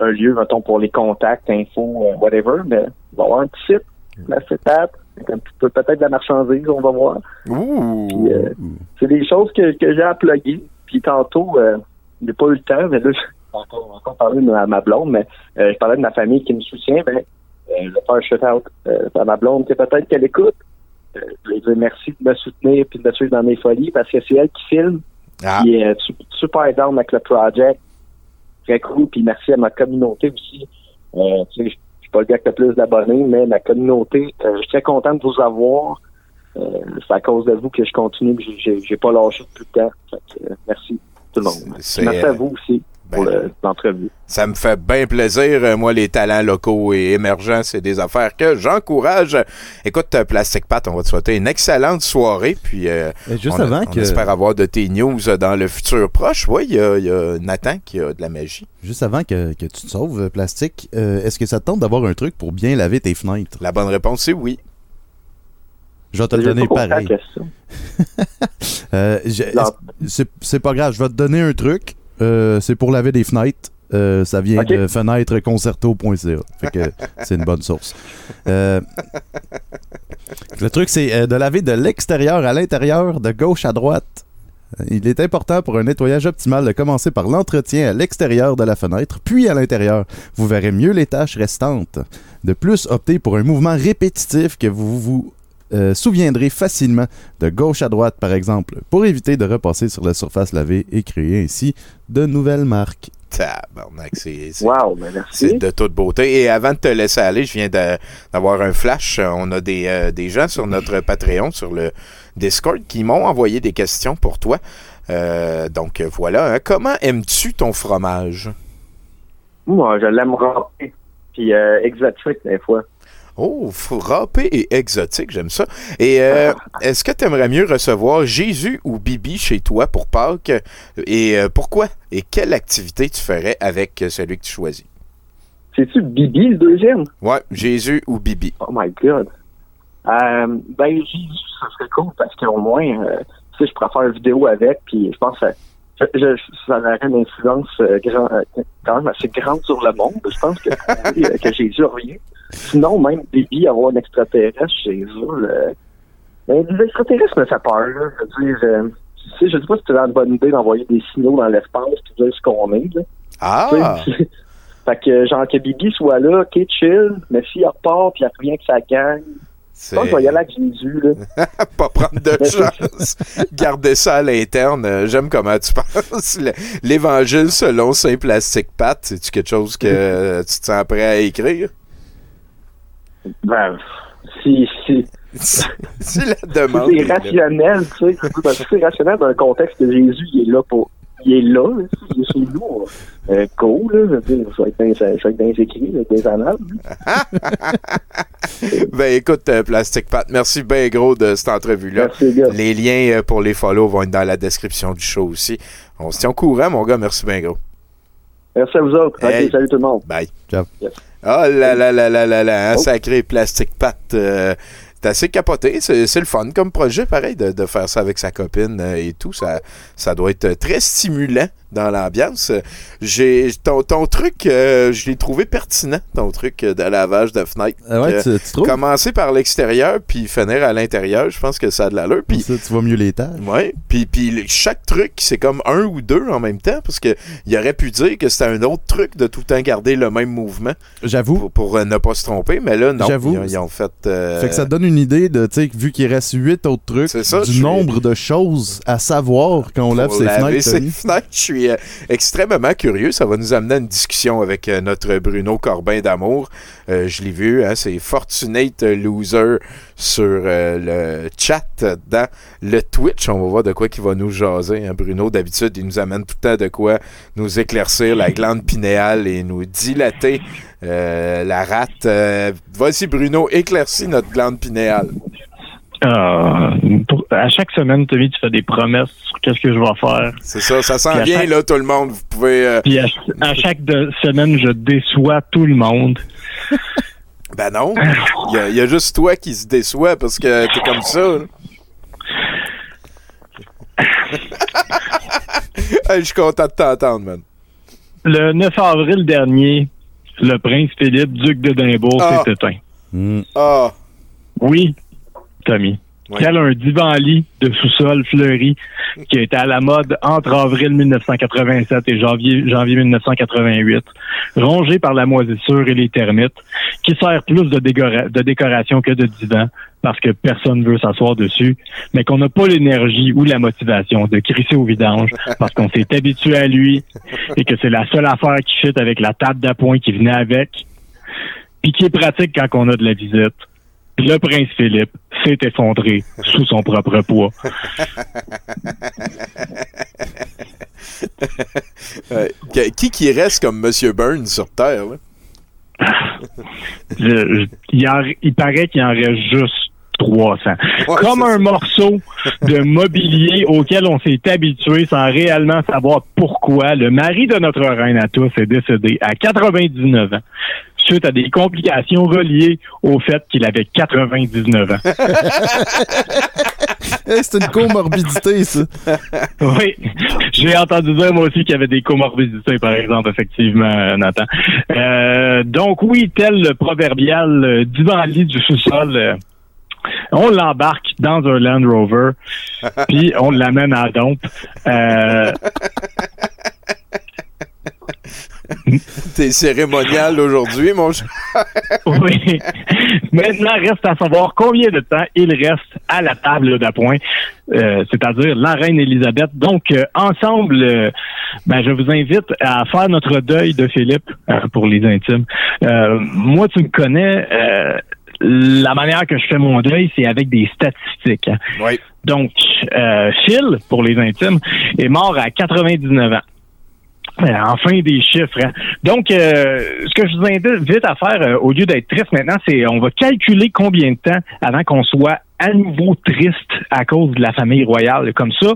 un lieu, mettons, pour les contacts, infos, whatever, mais il va avoir un petit site, Plastic Pat, avec un petit peu peut-être de la marchandise, on va voir. Euh, c'est des choses que, que j'ai à plugger. Puis tantôt, euh, j'ai pas eu le temps, mais là, j'ai encore, encore parlé de ma, ma blonde, mais euh, je parlais de ma famille qui me soutient, ben, euh, je vais faire un shout-out euh, à ma blonde, que peut-être qu'elle écoute. Je vais lui dire merci de me soutenir puis de me suivre dans mes folies parce que c'est elle qui filme. Ah. Qui est su- super down avec le project. Très cool. Puis merci à ma communauté aussi. Tu sais, je suis pas le gars qui a plus d'abonnés, mais ma communauté, je suis très content de vous avoir. Euh, c'est à cause de vous que je continue. J'ai, j'ai pas lâché depuis le temps. Fait que, euh, merci tout le monde. C'est, merci à euh, vous aussi pour ben, le- l'entrevue. Ça me fait bien plaisir. Euh, Moi, les talents locaux et émergents, c'est des affaires que j'encourage. Écoute, euh, Plastic Pat, on va te souhaiter une excellente soirée. Puis, euh, juste on, avant on que- espère avoir de tes news euh, dans le futur proche. Oui, il y, a- il y a Nathan qui a de la magie. Juste avant que, que tu te sauves, euh, euh, est-ce que ça te tente d'avoir un truc pour bien laver tes fenêtres? La bonne réponse, c'est oui. Je vais te le donner pareil. Euh, c'est pas grave, je vais te donner un truc. Euh, c'est pour laver des fenêtres. Euh, ça vient de fenêtreconcerto.ca. Fait que c'est une bonne source. Euh, le truc, c'est de laver de l'extérieur à l'intérieur, de gauche à droite. Il est important pour un nettoyage optimal de commencer par l'entretien à l'extérieur de la fenêtre, puis à l'intérieur. Vous verrez mieux les tâches restantes. De plus, optez pour un mouvement répétitif que vous vous euh, souviendrez facilement de gauche à droite, par exemple, pour éviter de repasser sur la surface lavée et créer ainsi de nouvelles marques. Tabarnak, c'est Wow, ben de toute beauté. Et avant de te laisser aller, je viens d'avoir un flash. On a des, euh, des gens sur notre Patreon, sur le Discord, qui m'ont envoyé des questions pour toi. Euh, donc voilà. hein. Comment aimes-tu ton fromage? Moi, je l'aime râpé. Puis euh, exotique, des fois. Oh, frappé et exotique, j'aime ça. Et euh, est-ce que tu aimerais mieux recevoir Jésus ou Bibi chez toi pour Pâques? Et euh, pourquoi? Et quelle activité tu ferais avec celui que tu choisis? C'est-tu Bibi, le deuxième? Ouais, Jésus ou Bibi. Oh my God. Euh, ben, Jésus, ça serait cool parce qu'au moins, euh, tu sais, je pourrais faire une vidéo avec, puis je pense que ça, je, ça aurait une influence euh, grand, quand même assez grande sur le monde. Je pense que, euh, que Jésus revient. Sinon, même Bibi, avoir un extraterrestre chez eux, euh, ben, les extraterrestres me fait peur, là. Je veux dire, euh, tu sais, je sais pas si c'est une bonne idée d'envoyer des signaux dans l'espace pour dire ce qu'on est, là. Ah! Tu sais, Fait que, genre, que Bibi soit là, ok, chill, mais s'il repart, puis il revient que ça gagne, je pense que je vais y aller avec Jésus, là. pas prendre de chance. Garder ça à l'interne. Euh, J'aime comment tu penses. Le- L'Évangile selon Saint Plastique Pat, c'est-tu quelque chose que euh, tu te sens prêt à écrire? Ben, si, si, C'est la demande. c'est rationnel, tu sais, parce que c'est rationnel dans le contexte que Jésus, il est là pour, il est là, là, il est chez nous, euh, cool, là, je veux dire, je vais être dans, les écrits, là, des annales. Ben écoute, euh, Plastique Pat, merci bien gros de cette entrevue-là. Merci, les gars. Les liens euh, pour les follow vont être dans la description du show aussi. On se tient au courant, mon gars. Merci bien gros. Merci à vous autres. Ok, Hey. salut tout le monde. Bye. Ciao. Yes. Ah là là là là là là, un Oh. sacré plastique pat. euh, c'est assez capoté. C'est le fun comme projet, pareil, de, de faire ça avec sa copine euh, et tout. Ça, ça doit être très stimulant dans l'ambiance. J'ai ton, ton truc, euh, je l'ai trouvé pertinent, ton truc de lavage de fenêtre. Ah ouais, Euh, tu? Commencer par l'extérieur puis finir à l'intérieur, je pense que ça a de l'allure. Puis Ça, tu vois mieux les tâches. Ouais, puis puis chaque truc, c'est comme un ou deux en même temps, parce que il aurait pu dire que c'était un autre truc de tout le temps garder le même mouvement J'avoue. pour, pour, ne pas se tromper, mais là, non. J'avoue. Ils, ont- ils ont fait. euh, Fait que ça donne une idée de, tu sais, vu qu'il reste huit autres trucs, ça, du suis- nombre de choses à savoir quand on lave pour ses fenêtres. Je suis euh, extrêmement curieux. Ça va nous amener à une discussion avec euh, notre Bruno Corbin d'amour. Euh, je l'ai vu, hein, c'est Fortunate Loser sur euh, le chat dans le Twitch. On va voir de quoi qu'il va nous jaser. hein. Bruno, d'habitude, il nous amène tout le temps de quoi nous éclaircir la glande pinéale et nous dilater euh, la rate. Euh, Vas-y, Bruno, éclaircis notre glande pinéale. Ah, pour- à chaque semaine, Tommy, tu fais des promesses sur qu'est-ce que je vais faire. C'est ça, ça s'en Puis à vient, chaque- là, tout le monde. Vous pouvez. euh, Puis à, à chaque de- semaine, je déçois tout le monde. Ben non. Il y, a- il y a juste toi qui se déçoit parce que t'es comme ça. là. Hey, je suis content de t'entendre, man. Le 9 avril dernier, le prince Philippe, duc d'Édimbourg, Ah. s'est éteint. Ah, Oui, Tommy. Ouais. Tel un divan-lit de sous-sol fleuri qui a été à la mode entre avril 1987 et janvier, janvier 1988, rongé par la moisissure et les termites, qui sert plus de, dégora- de décoration que de divan parce que personne ne veut s'asseoir dessus, mais qu'on n'a pas l'énergie ou la motivation de crisser au vidange parce qu'on s'est habitué à lui et que c'est la seule affaire qui fit avec la table d'appoint qui venait avec, puis qui est pratique quand on a de la visite. Le prince Philippe s'est effondré sous son propre poids. Qui- Qui qui reste comme Monsieur Burns sur Terre, là? Je- je- il, en- il paraît qu'il en reste juste 300. Ouais, Comme un morceau de mobilier auquel on s'est habitué sans réellement savoir pourquoi, le mari de notre reine à tous est décédé à 99 ans suite à des complications reliées au fait qu'il avait 99 ans. Hey, c'est une comorbidité, ça. Oui, j'ai entendu dire moi aussi qu'il y avait des comorbidités, par exemple, effectivement, Nathan. Euh, donc oui, tel le proverbial euh, divan-lit du sous-sol, euh, on l'embarque dans un Land Rover, puis on l'amène à dompe. Euh, T'es cérémonial aujourd'hui, mon cher. oui. Maintenant, reste à savoir combien de temps il reste à la table d'appoint, euh, c'est-à-dire la reine Élisabeth. Donc, euh, ensemble, euh, ben, je vous invite à faire notre deuil de Philippe pour les intimes. Moi, tu me connais. La manière que je fais mon deuil, c'est avec des statistiques. Oui. Donc, euh, Phil, pour les intimes, est mort à 99 ans. Euh, Enfin des chiffres. hein. Donc, euh, ce que je vous invite à faire, euh, au lieu d'être triste maintenant, c'est on va calculer combien de temps avant qu'on soit à nouveau triste à cause de la famille royale. Comme ça,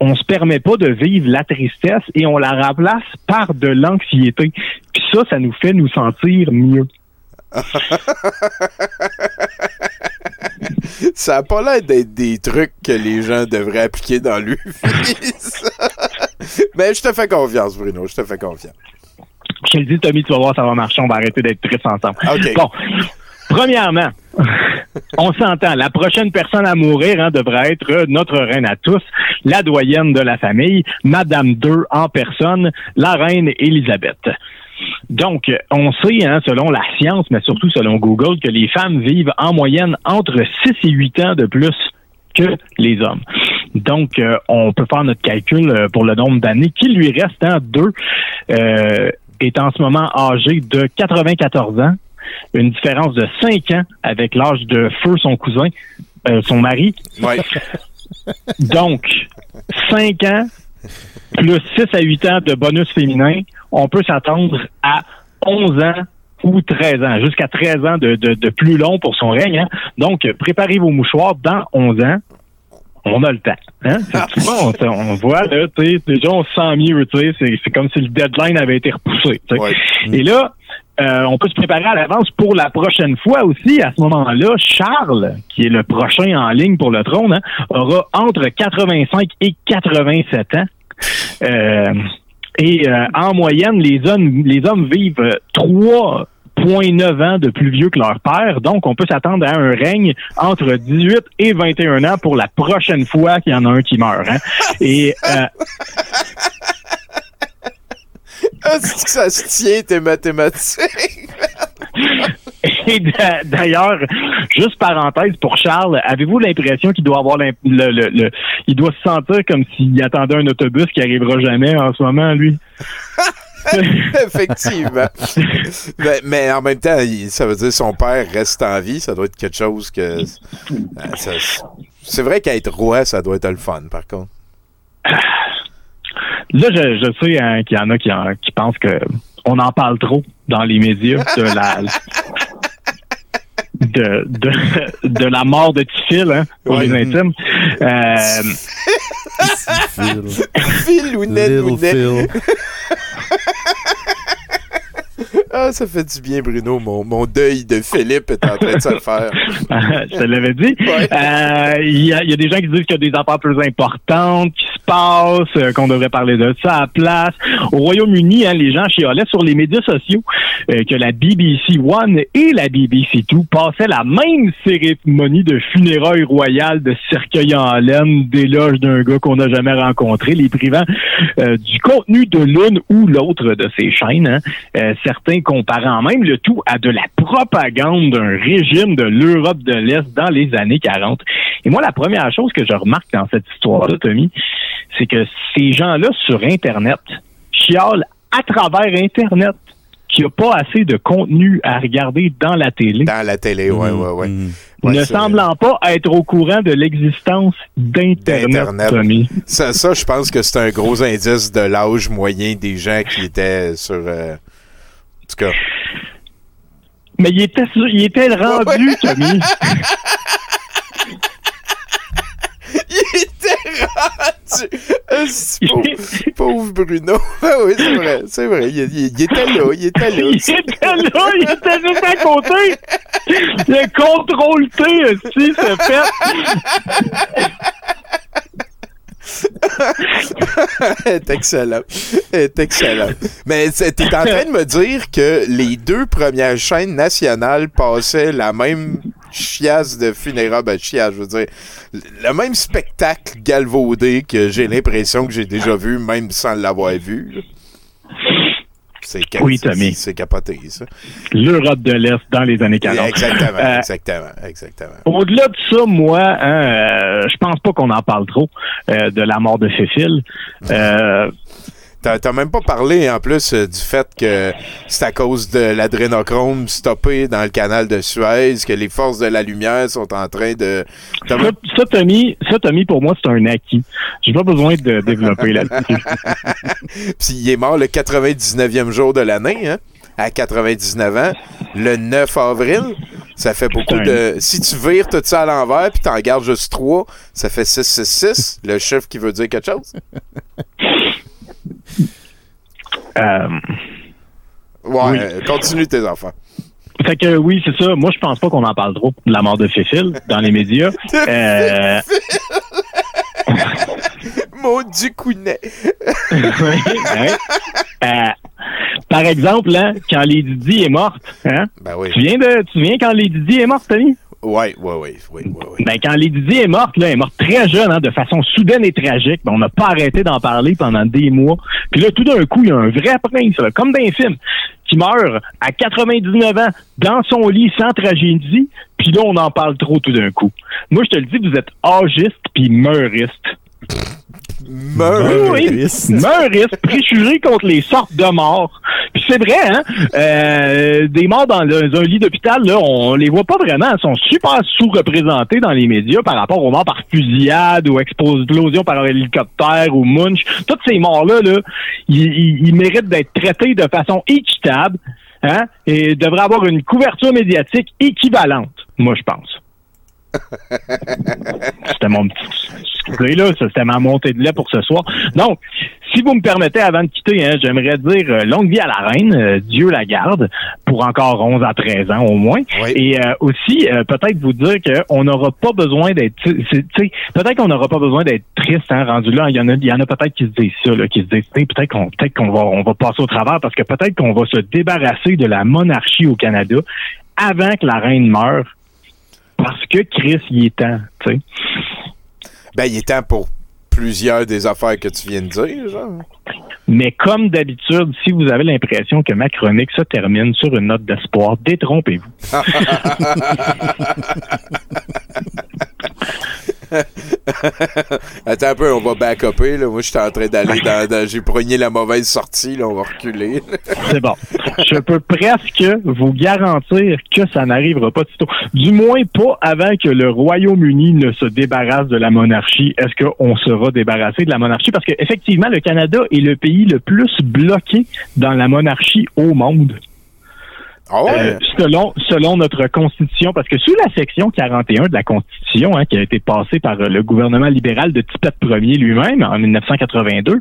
on se permet pas de vivre la tristesse et on la remplace par de l'anxiété. Puis ça, ça nous fait nous sentir mieux. Ça a pas l'air d'être des trucs que les gens devraient appliquer dans ça. Mais je te fais confiance, Bruno. Je te fais confiance. Je te le dis, Tommy, tu vas voir, ça va marcher. On va arrêter d'être tristes ensemble. Bon, premièrement, on s'entend. La prochaine personne à mourir hein, devrait être notre reine à tous, la doyenne de la famille, Madame II en personne, la reine Élisabeth. Donc, on sait, hein, selon la science, mais surtout selon Google, que les femmes vivent en moyenne entre 6 et 8 ans de plus que les hommes. Donc, euh, on peut faire notre calcul euh, pour le nombre d'années qu'il lui reste. Hein, deux euh, est en ce moment âgé de 94 ans, une différence de 5 ans avec l'âge de feu son cousin, euh, son mari. Ouais. Donc, 5 ans plus 6 à 8 ans de bonus féminin, on peut s'attendre à 11 ans ou 13 ans, jusqu'à 13 ans de, de, de plus long pour son règne. hein. Donc, préparez vos mouchoirs dans 11 ans. on a le temps. Hein? C'est- souvent, on, on voit, là, déjà, on se sent mieux, c'est, comme si le deadline avait été repoussé. Ouais. Et là, euh, on peut se préparer à l'avance pour la prochaine fois aussi. À ce moment-là, Charles, qui est le prochain en ligne pour le trône, hein, aura entre 85 et 87 ans. Euh, et euh, en moyenne, les hommes, les hommes vivent euh, 3,9 ans de plus vieux que leur père. Donc, on peut s'attendre à un règne entre 18 et 21 ans pour la prochaine fois qu'il y en a un qui meurt. hein. Et euh, Ah, ça se tient, tes mathématiques. Et d'a- d'ailleurs, juste parenthèse pour Charles, avez-vous l'impression qu'il doit avoir le, le, le- il doit se sentir comme s'il attendait un autobus qui arrivera jamais en ce moment, lui? Effectivement. mais, mais en même temps, ça veut dire que son père reste en vie. Ça doit être quelque chose que. euh, c'est vrai qu'être roi, ça doit être le fun, par contre. Là, je, je sais hein, qu'il y en a qui pensent que on en parle trop dans les médias de la de, de, de la mort de Tifil, hein, pour Ouais. les intimes. Euh, Phil. Phil ou Ned ou Ned. Ah, ça fait du bien, Bruno. Mon, mon deuil de Philippe est en train de se faire. je te l'avais dit. Ouais. Euh, Il y, a, il y a des gens qui disent qu'il y a des affaires plus importantes qui se passent, euh, qu'on devrait parler de ça à la place. Au Royaume-Uni, hein, les gens chialaient sur les médias sociaux euh, que la BBC One et la BBC Two passaient la même cérémonie de funérailles royales de cercueil en laine d'éloge d'un gars qu'on n'a jamais rencontré, les privant euh, du contenu de l'une ou l'autre de ces chaînes. hein. Certains comparant même le tout à de la propagande d'un régime de l'Europe de l'Est dans les années 40. Et moi, la première chose que je remarque dans cette histoire-là, Tommy, c'est que ces gens-là sur Internet chialent à travers Internet qu'il n'y a pas assez de contenu à regarder dans la télé, Dans la télé, ouais, ouais, ouais. Mm. Ouais, ne semblant pas être au courant de l'existence d'Internet. Tommy. Ça, ça, je pense que c'est un gros indice de l'âge moyen des gens qui étaient sur. euh, tout cas. Mais il était, il était rendu, Tommy. Il était rendu. C'est pauvre, Bruno? Ah oui, c'est vrai, c'est vrai. Il, il- il était là, il était là. Il était là, il était juste à côté. Le contrôle T, aussi, se fait. Est excellent. Elle est excellent. Mais t'es en train de me dire que les deux premières chaînes nationales passaient la même chiasse de funérailles. Ben, chiasse, je veux dire. Le même spectacle galvaudé que j'ai l'impression que j'ai déjà vu, même sans l'avoir vu. C'est Oui, c'est- capoté, ça. L'Europe de l'Est dans les années 40. Exactement, Euh, exactement, exactement. Au-delà de ça, moi, hein, euh, je pense pas qu'on en parle trop euh, de la mort de Cécile. Euh, T'as même pas parlé en plus euh, du fait que c'est à cause de l'adrénochrome stoppé dans le canal de Suez que les forces de la lumière sont en train de. Ça, Tommy, ça, Tommy, pour moi, c'est un acquis. J'ai pas besoin de développer là-dessus. Puis il est mort le 99e jour de l'année, hein? À 99 ans, le 9 avril. Ça fait beaucoup de. Si tu vires tout ça à l'envers puis t'en gardes juste 3, ça fait 666, le chiffre qui veut dire quelque chose? Euh, Ouais, Oui. euh, continue tes enfants. fait que oui, c'est ça. Moi, je pense pas qu'on en parle trop de la mort de Cécile dans les médias. Euh, Mon Ducounet. Ouais. Euh, par exemple, hein, quand Lady Di est morte, hein, Ben oui. tu viens de, tu viens quand Lady Di est morte, Tommy? Ouais, ouais, ouais, ouais, ouais. Ben, quand Lady Di est morte, là, elle est morte très jeune, hein, de façon soudaine et tragique. Ben, on n'a pas arrêté d'en parler pendant des mois. Puis là, tout d'un coup, il y a un vrai prince, là, comme dans un film, qui meurt à 99 ans dans son lit sans tragédie. Puis là, on en parle trop tout d'un coup. Moi, je te le dis, vous êtes âgiste puis meuriste. Meuriste. meuriste, préjugé contre les sortes de morts. Puis c'est vrai, hein? euh, des morts dans, le- dans un lit d'hôpital, là, on les voit pas vraiment. Elles sont super sous-représentées dans les médias par rapport aux morts par fusillade ou explosion par hélicoptère ou munch. Toutes ces morts-là, là, ils, ils- ils méritent d'être traités de façon équitable, hein? Et devraient avoir une couverture médiatique équivalente, moi, je pense. C'était mon petit excusez là, ça, c'était ma montée de lait pour ce soir. Donc, si vous me permettez, avant de quitter, hein, j'aimerais dire euh, longue vie à la reine, euh, Dieu la garde, pour encore 11 à 13 ans au moins. Et euh, aussi, euh, peut-être vous dire qu'on n'aura pas besoin d'être, tu sais, peut-être qu'on n'aura pas besoin d'être triste, hein, rendu là. Il y en a, il y en a peut-être qui se disent ça, là, qui se disent, peut-être qu'on, peut-être qu'on va, on va passer au travers parce que peut-être qu'on va se débarrasser de la monarchie au Canada avant que la reine meure. Parce que Chris, il est temps, tu sais. Ben, il est temps pour plusieurs des affaires que tu viens de dire, genre. Mais comme d'habitude, si vous avez l'impression que ma chronique se termine sur une note d'espoir, détrompez-vous. Attends un peu, on va back-upper, là. Moi, j'étais en train d'aller dans, dans- J'ai progné la mauvaise sortie, là. On va reculer. C'est bon. Je peux presque vous garantir que ça n'arrivera pas tôt. Du moins pas avant que le Royaume-Uni ne se débarrasse de la monarchie. Est-ce qu'on sera débarrassé de la monarchie? Parce qu'effectivement, le Canada est le pays le plus bloqué dans la monarchie au monde. Euh, selon, selon notre constitution, parce que sous la section 41 de la constitution, hein, qui a été passée par euh, le gouvernement libéral de Tippett Ier lui-même en 1982,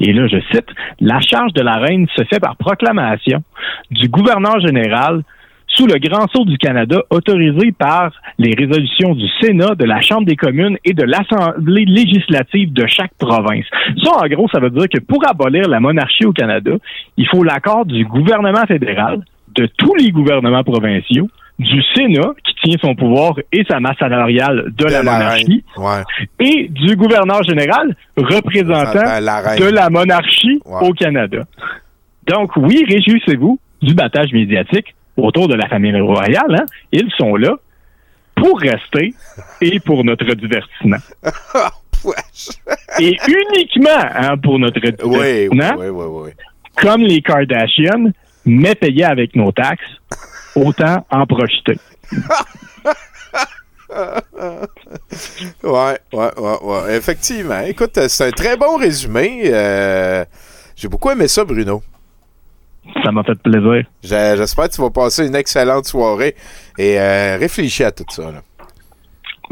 et là je cite, la charge de la reine se fait par proclamation du gouverneur général sous le grand sceau du Canada, autorisé par les résolutions du Sénat, de la Chambre des communes et de l'Assemblée législative de chaque province. Ça, en gros, ça veut dire que pour abolir la monarchie au Canada, il faut l'accord du gouvernement fédéral, de tous les gouvernements provinciaux, du Sénat, qui tient son pouvoir et sa masse salariale de, la, monarchie, Ouais. et du gouverneur général, représentant la de la monarchie Ouais. au Canada. Donc, oui, réjouissez-vous du battage médiatique autour de la famille royale. Hein? Ils sont là pour rester et pour notre divertissement. et uniquement hein, pour notre divertissement, oui, oui, oui. comme les Kardashians, mais payés avec nos taxes, autant en profiter. Ouais, ouais, ouais, ouais. Effectivement. Écoute, c'est un très bon résumé. Euh, J'ai beaucoup aimé ça, Bruno. Ça m'a fait plaisir. J'espère que tu vas passer une excellente soirée et euh, réfléchis à tout ça. Là.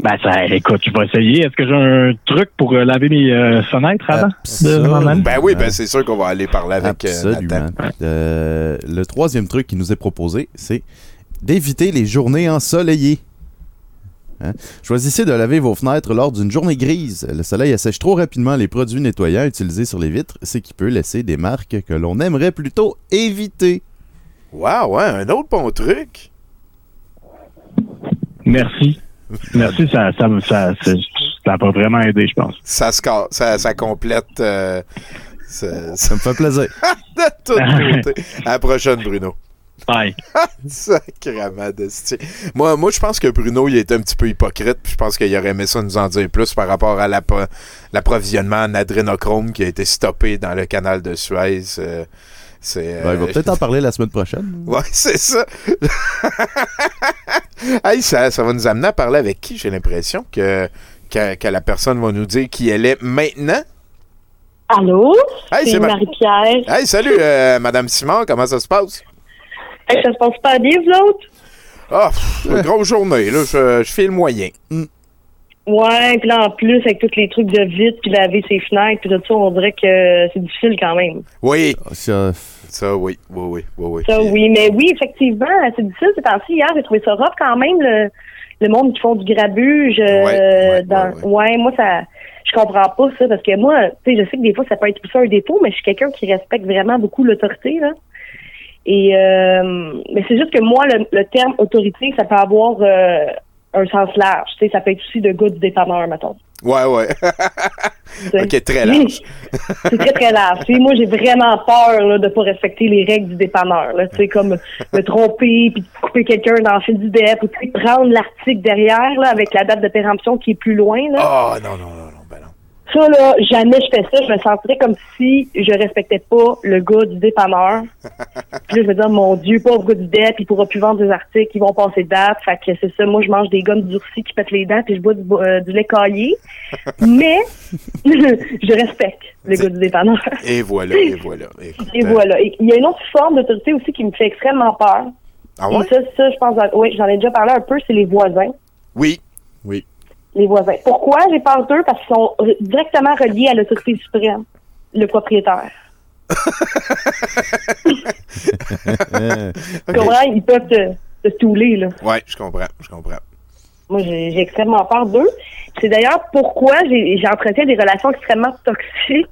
Ben, ça, écoute, je vais essayer. Est-ce que j'ai un truc pour euh, laver mes euh, fenêtres avant de? Ben oui, ben c'est sûr qu'on va aller parler avec euh, Absolument. Euh, le troisième truc qui nous est proposé, c'est d'éviter les journées ensoleillées. Hein? Choisissez de laver vos fenêtres lors d'une journée grise. Le soleil assèche trop rapidement les produits nettoyants utilisés sur les vitres, ce qui peut laisser des marques que l'on aimerait plutôt éviter. Wow, ouais, un autre bon truc. Merci. Merci, ça, ça, ça, ça, ça va vraiment aider, je pense. Ça, ça, ça complète. euh, ça, Ça me fait plaisir. de tous côtés. À la prochaine, Bruno. Bye. Sacrement de style. Moi, moi je pense que Bruno, il est un petit peu hypocrite. Puis je pense qu'il aurait aimé ça nous en dire plus par rapport à l'app- l'approvisionnement en adrénochrome qui a été stoppé dans le canal de Suez. euh, c'est, Ben, il va euh, peut-être en parler la semaine prochaine. Ouais, c'est ça. hey, ça. Ça va nous amener à parler avec qui, j'ai l'impression, que, que, que la personne va nous dire qui elle est maintenant. Allô? Hey, c'est c'est Ma- Marie-Pierre. Hey, salut, euh, Madame Simon, comment ça se passe? Hey, ça se passe pas bien, vous autres? Ah, grosse journée, là, je, je fais le moyen. Ouais, puis là, en plus, avec tous les trucs de vite, puis laver ses fenêtres, puis tout ça, on dirait que c'est difficile quand même. Oui. Ça, Ça, oui, oui, oui, oui, oui. Ça, oui. Mais oui, effectivement, c'est difficile ces temps-ci. Hier, j'ai trouvé ça rough quand même, le, le monde qui font du grabuge. euh, ouais, dans... ouais, moi, ça... Je comprends pas ça, parce que moi, tu sais, je sais que des fois, ça peut être ça un défaut, mais je suis quelqu'un qui respecte vraiment beaucoup l'autorité, là. Et euh, mais c'est juste que moi, le, le terme autorité, ça peut avoir euh, un sens large. Tu sais, ça peut être aussi de gars du dépanneur, mettons. Ouais, ouais. ok, très large. C'est très, très large. Tu sais, moi, j'ai vraiment peur là, de pas respecter les règles du dépanneur. Sais, comme me tromper, puis couper quelqu'un dans le fil du DEP, ou puis prendre l'article derrière là, avec la date de péremption qui est plus loin. Là. Oh, non, non, non. Ça, là, jamais je fais ça. Je me sentirais comme si je respectais pas le gars du dépanneur. Puis là, je me dis, mon Dieu, pauvre gars du DEP, il pourra plus vendre des articles, ils vont passer de date. Fait que c'est ça. Moi, je mange des gommes durcies qui pètent les dents, puis je bois du, euh, du lait caillé. Mais, je respecte le gars du dépanneur. Et voilà, et voilà. Écoute, Et euh, voilà. Et il y a une autre forme d'autorité aussi qui me fait extrêmement peur. Ah ouais? Et ça, ça, je pense, oui, j'en ai déjà parlé un peu, c'est les voisins. Oui. Oui. Les voisins. Pourquoi j'ai peur d'eux? Parce qu'ils sont re- directement reliés à l'autorité suprême, le propriétaire. Comprends? Ils peuvent te, te stouler, là. Ouais, je comprends. Je comprends. Moi, j'ai extrêmement peur d'eux. C'est d'ailleurs pourquoi j'ai j'entretiens des relations extrêmement toxiques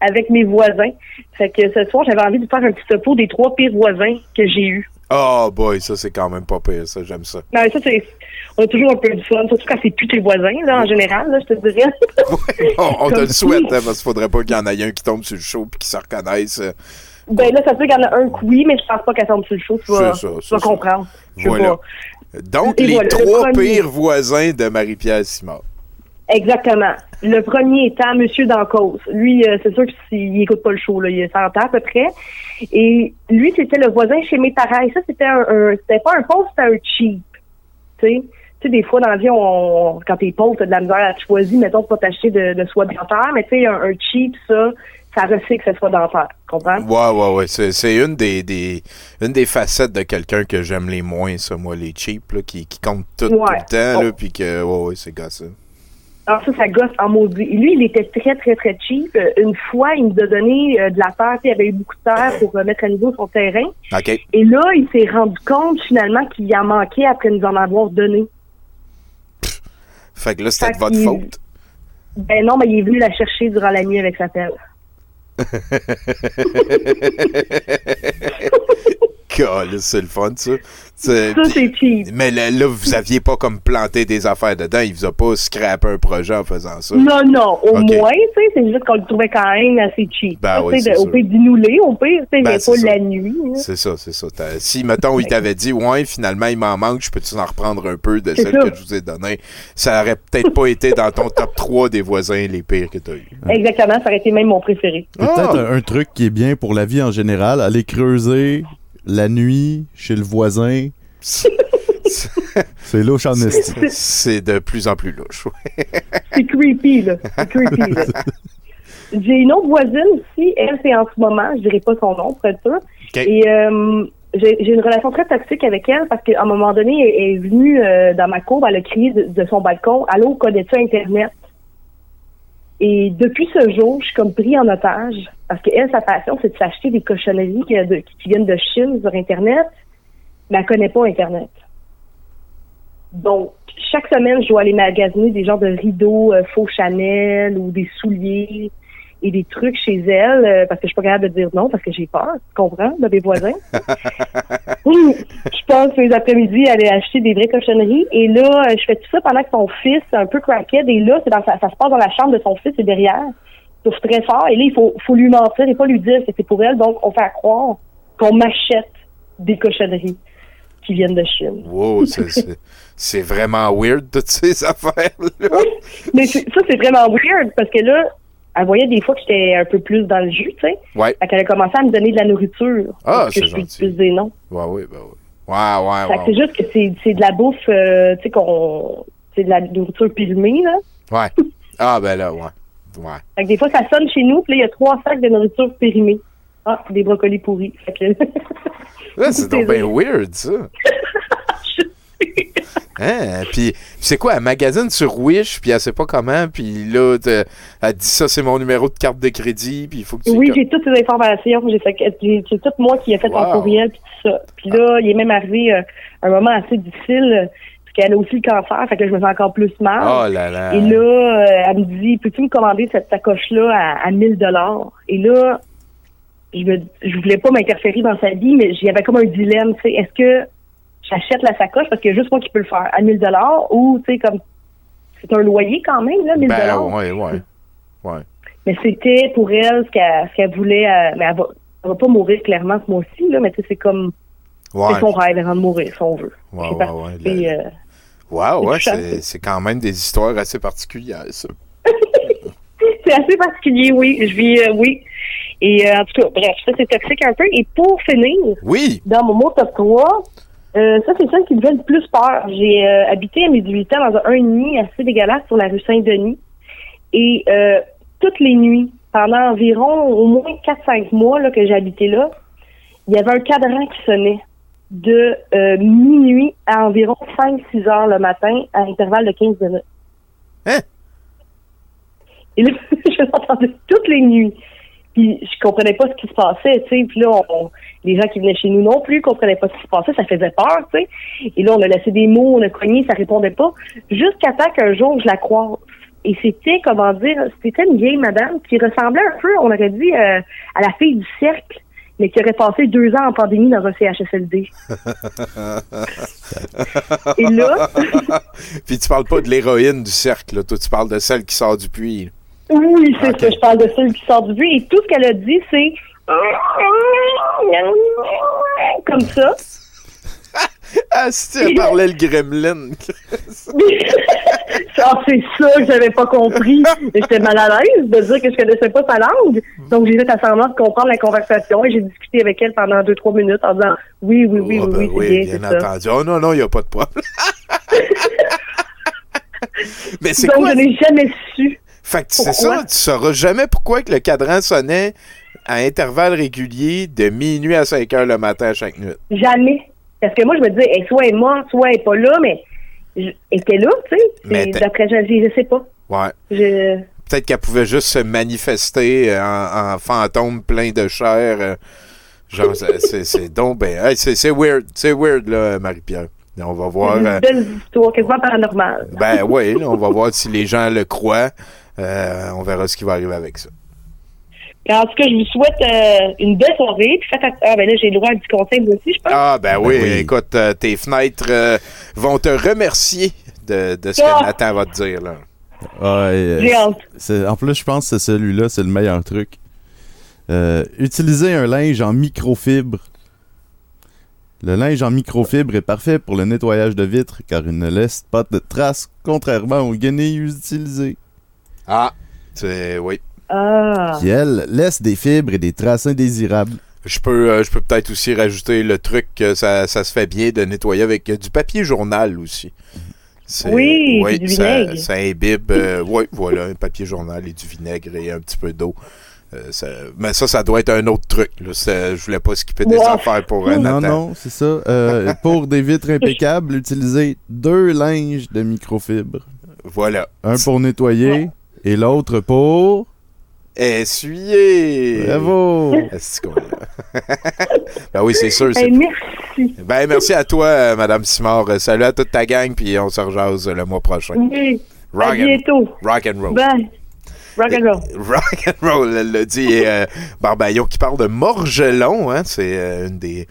avec mes voisins. Fait que ce soir, j'avais envie de faire un petit topo des trois pires voisins que j'ai eus. Oh boy, ça c'est quand même pas pire, ça, j'aime ça. Non, mais ça, c'est. On a toujours un peu de fun, surtout quand c'est plus tes voisins, là, en général, là, je te dirais. On, on te le souhaite, hein, parce qu'il faudrait pas qu'il y en ait un qui tombe sur le show puis qui se reconnaisse. euh, Ben là, ça se peut qu'il y en a un que oui, mais je pense pas qu'elle tombe sur le show. Tu vas, ça, tu vas comprendre. Voilà. pas. Donc, Et les voilà, le trois premier. pires voisins de Marie-Pierre Simard. Exactement. Le premier étant Monsieur Dancause. Lui, euh, c'est sûr qu'il écoute pas le show, là, il a 100 ans à peu près. Et lui, c'était le voisin chez mes parents. Et ça, c'était un, un- c'était pas un pauvre, c'était un cheap. Tu sais, tu sais, des fois dans la vie, on, quand t'es pauvre, t'as de la misère à choisir, mettons, pas t'acheter de, de soie dentaire, mais tu sais, un, un cheap, ça, ça recycle cette soie dentaire. Tu comprends? Ouais, ouais, ouais. C'est, c'est une des, des une des facettes de quelqu'un que j'aime les moins, ça, moi, les cheap, là, qui, qui comptent tout, tout le temps, là, Oh. puis que, ouais, ouais, c'est gossant. Alors ça, ça gosse en maudit. Et lui, il était très, très, très cheap. Euh, Une fois, il nous a donné euh, de la terre. Il avait eu beaucoup de terre pour euh, mettre à niveau son terrain. Et là, il s'est rendu compte finalement qu'il y en manquait après nous en avoir donné. Fait que là, c'était de votre faute. Ben non, mais il est venu la chercher durant la nuit avec sa pelle. C'est le fun, ça. Ça, c'est cheap. Mais là, là, vous aviez pas comme planté des affaires dedans. Il vous a pas scrappé un projet en faisant ça. Non, non, au moins, tu sais, c'est juste qu'on le trouvait quand même assez cheap. Ben Ça, oui, tu de- au pire d'inouler, au pire, tu sais, Ben, pas ça. la nuit. C'est ça, c'est ça. T'as- Si, mettons, il t'avait dit, ouais, finalement, il m'en manque, je peux-tu en reprendre un peu de C'est celle ça. que je vous ai donnée? Ça aurait peut-être pas été dans ton top 3 des voisins les pires que t'as eu. Exactement, ça aurait été même mon préféré. Peut-être un, un truc qui est bien pour la vie en général, aller creuser la nuit chez le voisin. C'est louche en. C'est de plus en plus louche. ouais. C'est creepy, là. C'est creepy, là. J'ai une autre voisine aussi. Elle, c'est en ce moment. Je dirais pas son nom, pour être sûr. Et euh, j'ai une relation très toxique avec elle parce qu'à un moment donné, elle elle est venue euh, dans ma cour. Elle a crié de, de son balcon « Allô, connais-tu Internet? » Et depuis ce jour, je suis comme pris en otage parce qu'elle, sa passion, c'est de s'acheter des cochonneries qui, viennent de Chine sur Internet, mais elle connaît pas Internet. Donc, chaque semaine, je dois aller magasiner des genres de rideaux euh, faux Chanel ou des souliers et des trucs chez elle euh, parce que je suis pas capable de dire non parce que j'ai peur, tu comprends, de mes voisins. Je passe mes après-midi à aller acheter des vraies cochonneries et là, euh, je fais tout ça pendant que son fils, un peu crackhead, et là, c'est dans sa- ça se passe dans la chambre de son fils et derrière. Il souffre très fort et là, il faut, faut lui mentir et pas lui dire que c'est pour elle. Donc, on fait à croire qu'on m'achète des cochonneries qui viennent de Chine. Wow, c'est- vraiment weird, toutes ces affaires-là. Mais ça, c'est vraiment weird parce que là, elle voyait des fois que j'étais un peu plus dans le jus, tu sais. Ouais. Fait qu'elle a commencé à me donner de la nourriture. Ah, Parce que c'est je des noms. Ouais, oui, ben oui. Ouais, ouais, Fait ouais. c'est juste que c'est, c'est de la bouffe, euh, tu sais, qu'on. C'est de la nourriture pilmée, là. Ouais. Ah, ben là, ouais. Ouais. Fait que des fois, ça sonne chez nous, puis là, il y a trois sacs de nourriture périmée. Ah, des brocolis pourris. Fait que. Là, c'est donc bien weird, ça. Hein? Puis, c'est quoi, elle magasine sur Wish, puis elle sait pas comment, puis là, elle dit ça, c'est mon numéro de carte de crédit, puis il faut que tu... Oui, j'ai toutes ces informations. C'est tout moi qui ai fait Wow. courriel puis tout ça. Puis là, il est même arrivé euh, un moment assez difficile qu'elle a aussi le cancer, fait que je me sens encore plus mal. Oh là là. Et là, euh, elle me dit, peux-tu me commander cette sacoche-là à, à 1000 dollars? Et là, je me, je voulais pas m'interférer dans sa vie, mais j'avais comme un dilemme, tu sais, est-ce que j'achète la sacoche parce qu'il y a juste moi qui peux le faire à 1000 dollars ou tu sais comme c'est un loyer quand même là 1000 Ben, dollars. ouais, ouais. Ouais. Mais c'était pour elle ce qu'elle voulait. euh, mais elle va, elle va pas mourir clairement ce mois-ci, là, mais tu sais, c'est comme. Ouais. C'est son rêve avant de mourir, si on veut. Ouais, C'est ouais, ouais, euh, Wow, ouais, touchant. c'est c'est quand même des histoires assez particulières, ça. c'est assez particulier, oui. Je vis, euh, oui. Et euh, en tout cas, bref, ça c'est toxique un peu. Et pour finir, oui. dans mon mot top 3, euh, ça c'est celle qui me fait le plus peur. J'ai euh, habité à mes 18 ans dans un 1,5 assez dégueulasse sur la rue Saint-Denis. Et euh, toutes les nuits, pendant environ au moins 4-5 mois là, que j'ai habité là, il y avait un cadran qui sonnait de minuit à environ 5-6 heures le matin à intervalle de 15 minutes. Hein? Et là, je l'entendais toutes les nuits. Puis je comprenais pas ce qui se passait, tu sais. Puis là, on- les gens qui venaient chez nous non plus comprenaient pas ce qui se passait. Ça faisait peur, tu sais. Et là, on a laissé des mots, on a cogné, ça répondait pas. Jusqu'à temps qu'un jour, je la croise. Et c'était, comment dire, c'était une vieille madame qui ressemblait un peu, on aurait dit, euh, à la fille du cercle, mais qui aurait passé deux ans en pandémie dans un CHSLD. Et là- Puis tu parles pas de l'héroïne du cercle, là. Toi, tu parles de celle qui sort du puits. Oui, c'est ça. Je parle de celle qui sort du bruit. Et tout ce qu'elle a dit, c'est comme ça. Ah, si tu parlais le gremlin. Ah, c'est ça que j'avais pas compris. J'étais mal à l'aise de dire que je connaissais pas sa langue. Donc, j'ai fait à semblant de comprendre la conversation et j'ai discuté avec elle pendant deux, trois minutes en disant oui, oui, oui, Ah, oui, ben oui, c'est oui, bien, bien c'est ça. entendu. Oh non, non, il n'y a pas de problème. Mais c'est Donc, quoi? je n'ai jamais su. Fait que c'est ça, tu sauras jamais pourquoi que le cadran sonnait à intervalles réguliers de minuit à 5 heures le matin à chaque nuit. Jamais. Parce que moi, je me disais, elle, soit elle est morte, soit elle est pas là, mais elle était là, tu sais. D'après, je, je, sais pas. Ouais. Je... Peut-être qu'elle pouvait juste se manifester en, en fantôme plein de chair. euh, Genre, c'est- donc ben, hey, c'est weird, c'est weird là, Marie-Pierre. On va voir. une euh, belle histoire, quasiment paranormale. ben oui, là, on va voir si les gens le croient. Euh, on verra ce qui va arriver avec ça. En tout cas, je vous souhaite euh, une belle soirée. Puis faites Ah, ben là, j'ai le droit à du conseil aussi, je pense. Ah ben oui, oui. écoute, euh, tes fenêtres euh, vont te remercier de, de ce que Ah! Nathan va te dire là. En plus, je pense que c'est celui-là, c'est le meilleur truc. Euh, utiliser un linge en microfibre. Le linge en microfibre est parfait pour le nettoyage de vitres car il ne laisse pas de traces, contrairement aux guenilles utilisées. Ah, c'est oui. Ah. Qui, elles, laissent des fibres et des traces indésirables. Je peux, euh, je peux peut-être aussi rajouter le truc que ça, ça se fait bien de nettoyer avec euh, du papier journal aussi. Oui, puis du ça, vinaigre. ça imbibe. euh, oui, voilà, un papier journal et du vinaigre et un petit peu d'eau. Euh, ça- mais ça, ça doit être un autre truc. Là. Je voulais pas skipper des Ouais. affaires pour un Non, non, c'est ça. Euh, pour des vitres impeccables, utilisez deux linges de microfibre. Voilà. Un pour nettoyer et l'autre pour... Essuyer. Bravo! Est-ce qu'on l'a? ben oui, c'est sûr. c'est- Hey, merci. Ben merci à toi, euh, Madame Simard. Salut à toute ta gang, puis on se rejase le mois prochain. Oui. Rock À and- bientôt. Rock and roll. Bye. Rock and roll. Rock and roll, elle l'a dit. Et, euh, Barbaillon qui parle de morgelon, hein, c'est euh, une des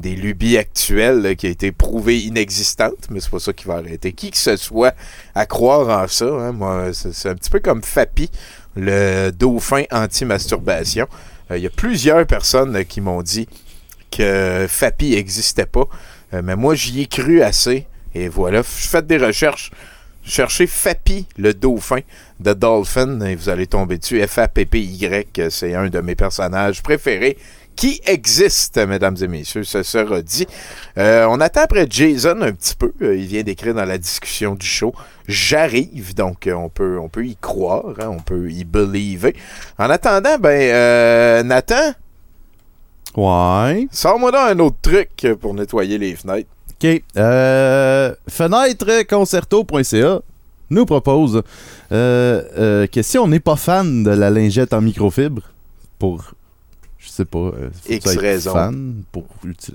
des lubies actuelles qui a été prouvée inexistante, mais c'est pas ça qui va arrêter qui que ce soit à croire en ça. Hein, moi, c'est un petit peu comme Fapi, le dauphin anti-masturbation. Euh, Il y a plusieurs personnes euh, qui m'ont dit que Fapi n'existait pas, Euh, mais moi j'y ai cru assez. Et voilà, je fais des recherches. Cherchez Fapi, le dauphin de Dolphin, et vous allez tomber dessus. F-A-P-P-Y, c'est un de mes personnages préférés qui existe, mesdames et messieurs, ce sera dit. Euh, on attend après Jason un petit peu. Euh, il vient d'écrire dans la discussion du show. J'arrive, donc euh, on peut, on peut y croire, hein, on peut y believer. En attendant, ben, euh, Nathan, Ouais. sors-moi un autre truc pour nettoyer les fenêtres. OK. Euh, fenêtreconcerto.ca nous propose euh, que si on n'est pas fan de la lingette en microfibre, pour, je sais pas, euh, faut X raison. fan, pour,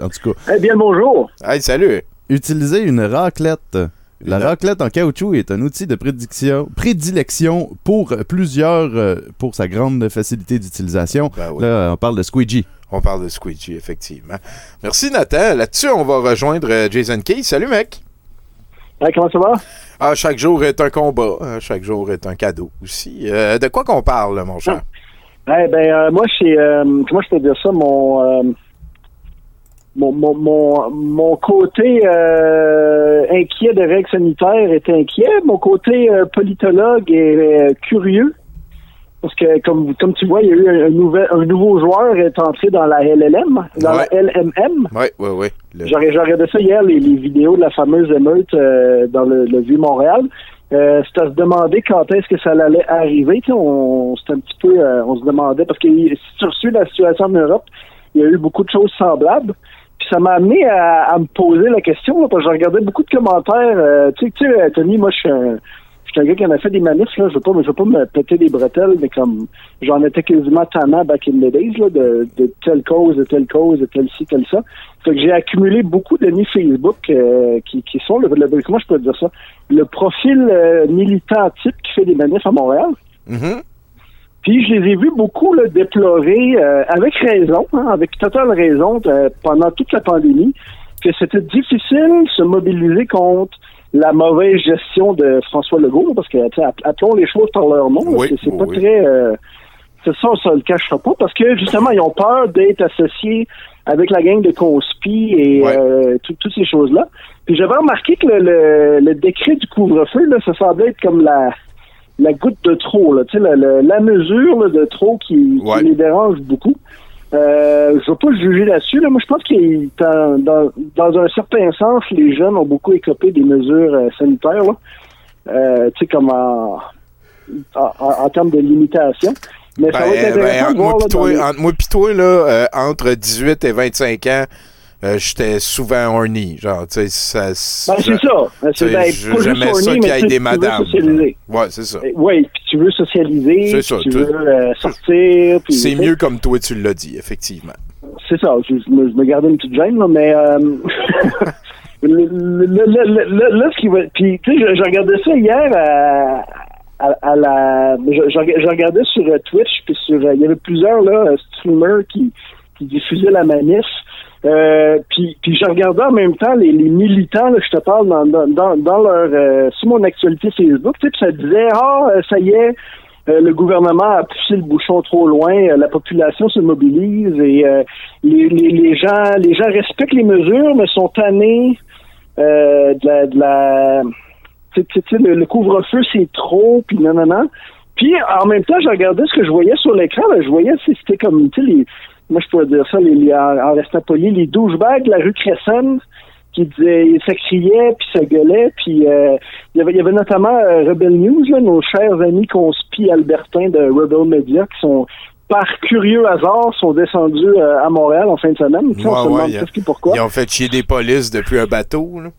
en tout cas, Eh bien, bonjour. Hey, salut! utiliser une raclette. La Une- raclette en caoutchouc est un outil de prédiction, prédilection pour plusieurs, euh, pour sa grande facilité d'utilisation. Ben oui. Là, on parle de squeegee. On parle de Squeegee, effectivement. Merci, Nathan. Là-dessus, on va rejoindre euh, Jason Key. Salut, mec! Hey, comment ça va? Ah, chaque jour est un combat. hein, chaque jour est un cadeau aussi. Euh, de quoi qu'on parle, mon cher? Eh ben, euh, moi, c'est, euh, comment je peux dire ça, mon, euh, mon, mon, mon, mon côté euh, inquiet de règles sanitaires est inquiet. Mon côté euh, politologue est euh, curieux. Parce que, comme, comme tu vois, il y a eu un, un nouvel, un nouveau joueur est entré dans la LLM, dans Ouais. la LMM. Oui, oui, oui. Le- J'aurais j'ai regardé ça hier, les, les vidéos de la fameuse émeute dans le, le Vieux-Montréal. Euh, C'était à se demander quand est-ce que ça allait arriver. Tu sais, on, c'était un petit peu, euh, on se demandait, parce que si tu reçus la situation en Europe, il y a eu beaucoup de choses semblables. Puis ça m'a amené à, à me poser la question, là, parce que je regardais beaucoup de commentaires. euh, tu sais, tu sais, Tony, moi, je suis un, je suis un gars qui en a fait des manifs, là. Je veux pas, je veux pas me péter des bretelles, mais comme j'en étais quasiment tannant back in the days, là, de, de telle cause, de telle cause, de telle ci, telle ça. Fait que j'ai accumulé beaucoup d'amis Facebook euh, qui, qui sont le, le- comment je peux dire ça? Le profil euh, militant type qui fait des manifs à Montréal. Mhm. Puis je les ai vus beaucoup là, déplorer, euh, avec raison, hein, avec totale raison, euh, pendant toute la pandémie, que c'était difficile de se mobiliser contre la mauvaise gestion de François Legault, parce que tu sais, app- appelons les choses par leur nom, Oui, c'est pas oui. très... euh, c'est ça, ça le cachera pas, parce que justement, ils ont peur d'être associés avec la gang de conspi et euh, tout- toutes ces choses-là. Puis j'avais remarqué que le, le- le décret du couvre-feu, là, ça semblait être comme la la goutte de trop, là, tu sais, la, la- la mesure là, de trop qui, qui les dérange beaucoup. Euh, je ne veux pas juger là-dessus. Là. Moi, je pense que dans, dans, un certain sens, les jeunes ont beaucoup écopé des mesures euh, sanitaires. Euh, tu sais, comme en, en, en- termes de limitation. Mais ça va être Ben, ben, intéressant de entre, voir, moi là, toi, les- entre moi pis toi, là, euh, entre 18 et 25 ans, euh, j'étais souvent horny. Genre, tu sais, ça. Ben, c'est ça. sais, C'est ben, J'aimais ça qu'il y ait des madames. Ouais, c'est ça. Oui, puis tu veux socialiser, ça, tu veux euh, sortir. C'est mieux comme toi, tu l'as dit, effectivement. C'est ça, je, je me, je me gardais une petite gêne, là, mais euh, là, ce qui va. Puis, tu sais, je, je regardais ça hier à, à, à la. Je, regardais sur euh, Twitch, puis sur. Il y avait plusieurs là, streamers qui, qui diffusaient la manif. Euh, puis, puis je regardais en même temps les, les militants, là, je te parle dans, dans, dans, leur euh, sur mon actualité Facebook, puis ça disait Ah, euh, ça y est, euh, le gouvernement a poussé le bouchon trop loin, euh, la population se mobilise et euh, les, les, les gens les gens respectent les mesures, mais sont tannés de la, de la le, le couvre-feu c'est trop, puis non non non. Puis en même temps, je regardais ce que je voyais sur l'écran, là, je voyais c'était comme les moi je pourrais dire ça les, les- en, en restant poli, les douchebags de la rue Crescent qui disaient, ça criait, puis ça gueulait, puis euh, il y avait, il y avait notamment euh, Rebel News, là, nos chers amis conspi albertains de Rebel Media, qui sont par curieux hasard sont descendus euh, à Montréal en fin de semaine. Tu sais, on Ouais, se ouais, demande a- pourquoi. Ils ont fait chier des polices depuis un bateau, là.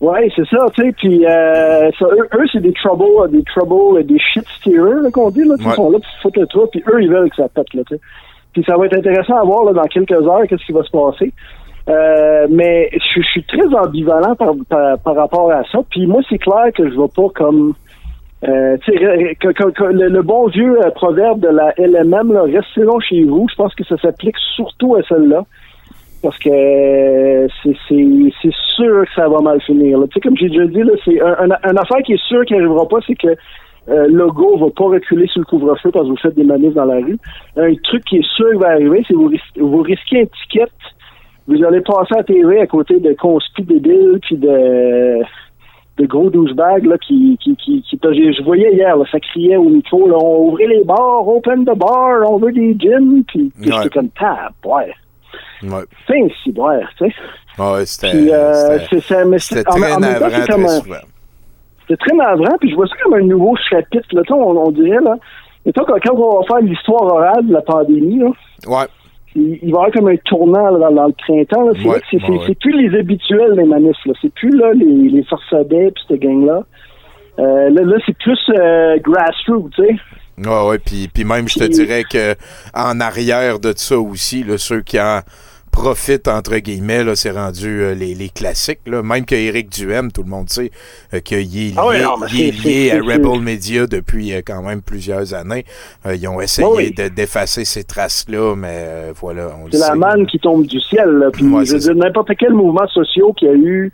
Ouais, c'est ça, tu sais, puis euh, ça, eux, eux, c'est des trouble, euh, des trouble, euh, des shit steerers, qu'on dit, là, Ouais. ils sont là pour foutre le trou, puis eux, ils veulent que ça pète, là, tu sais. Puis ça va être intéressant à voir, là, dans quelques heures, qu'est-ce qui va se passer. Euh, mais je, suis très ambivalent par, par, par rapport à ça, puis moi, c'est clair que je vais pas comme... Euh, que- que- que le, bon vieux euh, proverbe de la LMM, là, restez long chez vous, je pense que ça s'applique surtout à celle-là parce que euh, c'est sûr que ça va mal finir. là. Tu sais, comme j'ai déjà dit, c'est un, un, affaire qui est sûr qui n'arrivera pas, c'est que euh, Logo va pas reculer sur le couvre-feu parce que vous faites des manifs dans la rue. Un truc qui est sûr qui va arriver, c'est que vous, ris- vous risquez un ticket, vous allez passer à la TV à côté de conspi débiles puis de de gros douchebags là qui qui qui, qui je voyais hier là, ça criait au micro là, on ouvrait les bars, open the bar, on veut des gins puis, Ouais. j'étais comme tab, ouais. Ouais. Si ouais, tu sais. Ouais, c'était. Euh, c'est- c'est- c'est- très navrant, c'est très un- souvent. C'est très navrant, puis je vois ça comme un nouveau chapitre. Là, on, on dirait, là, mettons que quand on va faire l'histoire orale de la pandémie, là, Ouais. il, il va y avoir comme un tournant là, dans, dans le printemps. C'est Ouais, ouais, plus les habituels des manifs. Là. C'est plus là, les, les forçadets puis cette gang-là. Euh, là, là, c'est plus euh, grassroots, tu sais. Ouais, ouais, puis, puis même, je te dirais que en arrière de ça aussi, là, ceux qui en profitent, entre guillemets, là, c'est rendu euh, les, les classiques, là. Même que Éric Duhem, tout le monde sait euh, qu'il est lié, Ah non, il est c'est- lié à Rebel Media depuis euh, quand même plusieurs années. Euh, ils ont essayé Ah oui. de- d'effacer ces traces-là, mais euh, voilà, on le C'est sait. la manne qui tombe du ciel. Là. Puis, Ouais, je veux c'est dire, n'importe quel mouvement social qu'il y a eu,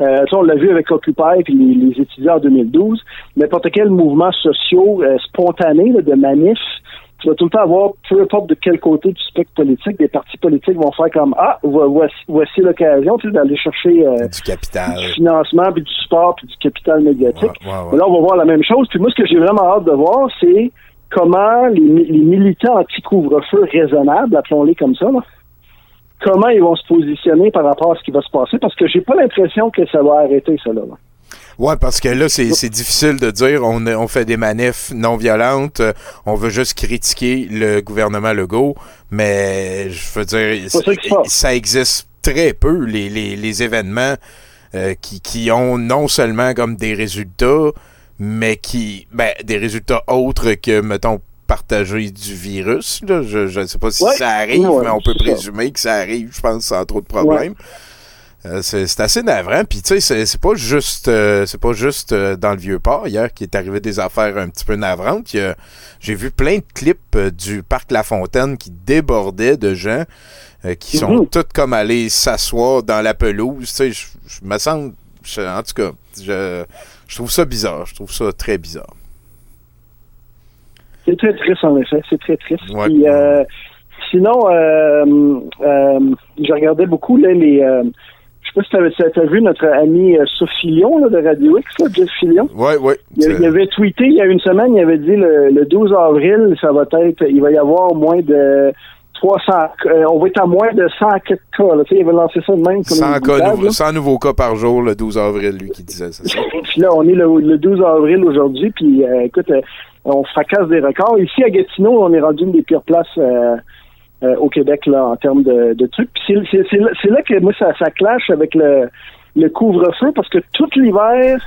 euh, tu sais, on l'a vu avec Occupy puis les, les étudiants en 2012, n'importe quel mouvement social euh, spontané là, de manif, tu vas tout le temps avoir, peu importe de quel côté du spectre politique, des partis politiques vont faire comme Ah, vo- voici, voici l'occasion tu sais, d'aller chercher euh, Du capital. du financement, puis du support, puis du capital médiatique. Ouais, ouais, ouais. Mais là, on va voir la même chose. Puis moi, ce que j'ai vraiment hâte de voir, c'est comment les, mi- les militants anti-couvre-feu raisonnables, appelons-les comme ça, là, comment ils vont se positionner par rapport à ce qui va se passer, parce que j'ai pas l'impression que ça va arrêter, ça, là. Ouais, parce que là, c'est difficile de dire on, on fait des manifs non violentes, euh, on veut juste critiquer le gouvernement Legault, mais je veux dire, ça existe très peu les, les, les événements euh, qui, qui ont non seulement comme des résultats, mais qui, ben, des résultats autres que, mettons, partager du virus. Là. Je ne sais pas si Ouais. ça arrive, Ouais, mais on peut ça. présumer que ça arrive, je pense, sans trop de problèmes. Euh, c'est assez navrant. Puis tu sais, c'est- c'est pas juste, euh, c'est pas juste euh, dans le vieux port hier qui est arrivé des affaires un petit peu navrantes. J'ai vu plein de clips euh, du parc La Fontaine qui débordaient de gens euh, qui sont Mhm. tous comme allés s'asseoir dans la pelouse. Tu sais, je, me sens, en tout cas, je, je trouve ça bizarre. Je trouve ça très bizarre. C'est très triste, en effet. C'est très triste. Ouais. Puis, euh, sinon, euh, euh, je regardais beaucoup là, les. Euh, sais pas si tu as, vu notre ami euh, Sophie Lyon là, de Radio X, là, Jeff. Ouais, ouais. Il, il avait tweeté il y a une semaine, il avait dit le, le 12 avril, ça va être, il va y avoir moins de 300, euh, on va être à moins de 100 quelques cas. Là. Tu sais, il avait lancé ça de même comme 100, une cas boutade, nouveau- là. 100 nouveaux cas par jour le 12 avril, lui qui disait ça. Puis là, on est le, le 12 avril aujourd'hui, puis euh, écoute, euh, on fracasse des records. Ici, à Gatineau, on est rendu une des pires places euh, au Québec là en termes de, de trucs. Puis c'est- là, que moi, ça, ça clash avec le, le couvre-feu, parce que tout l'hiver,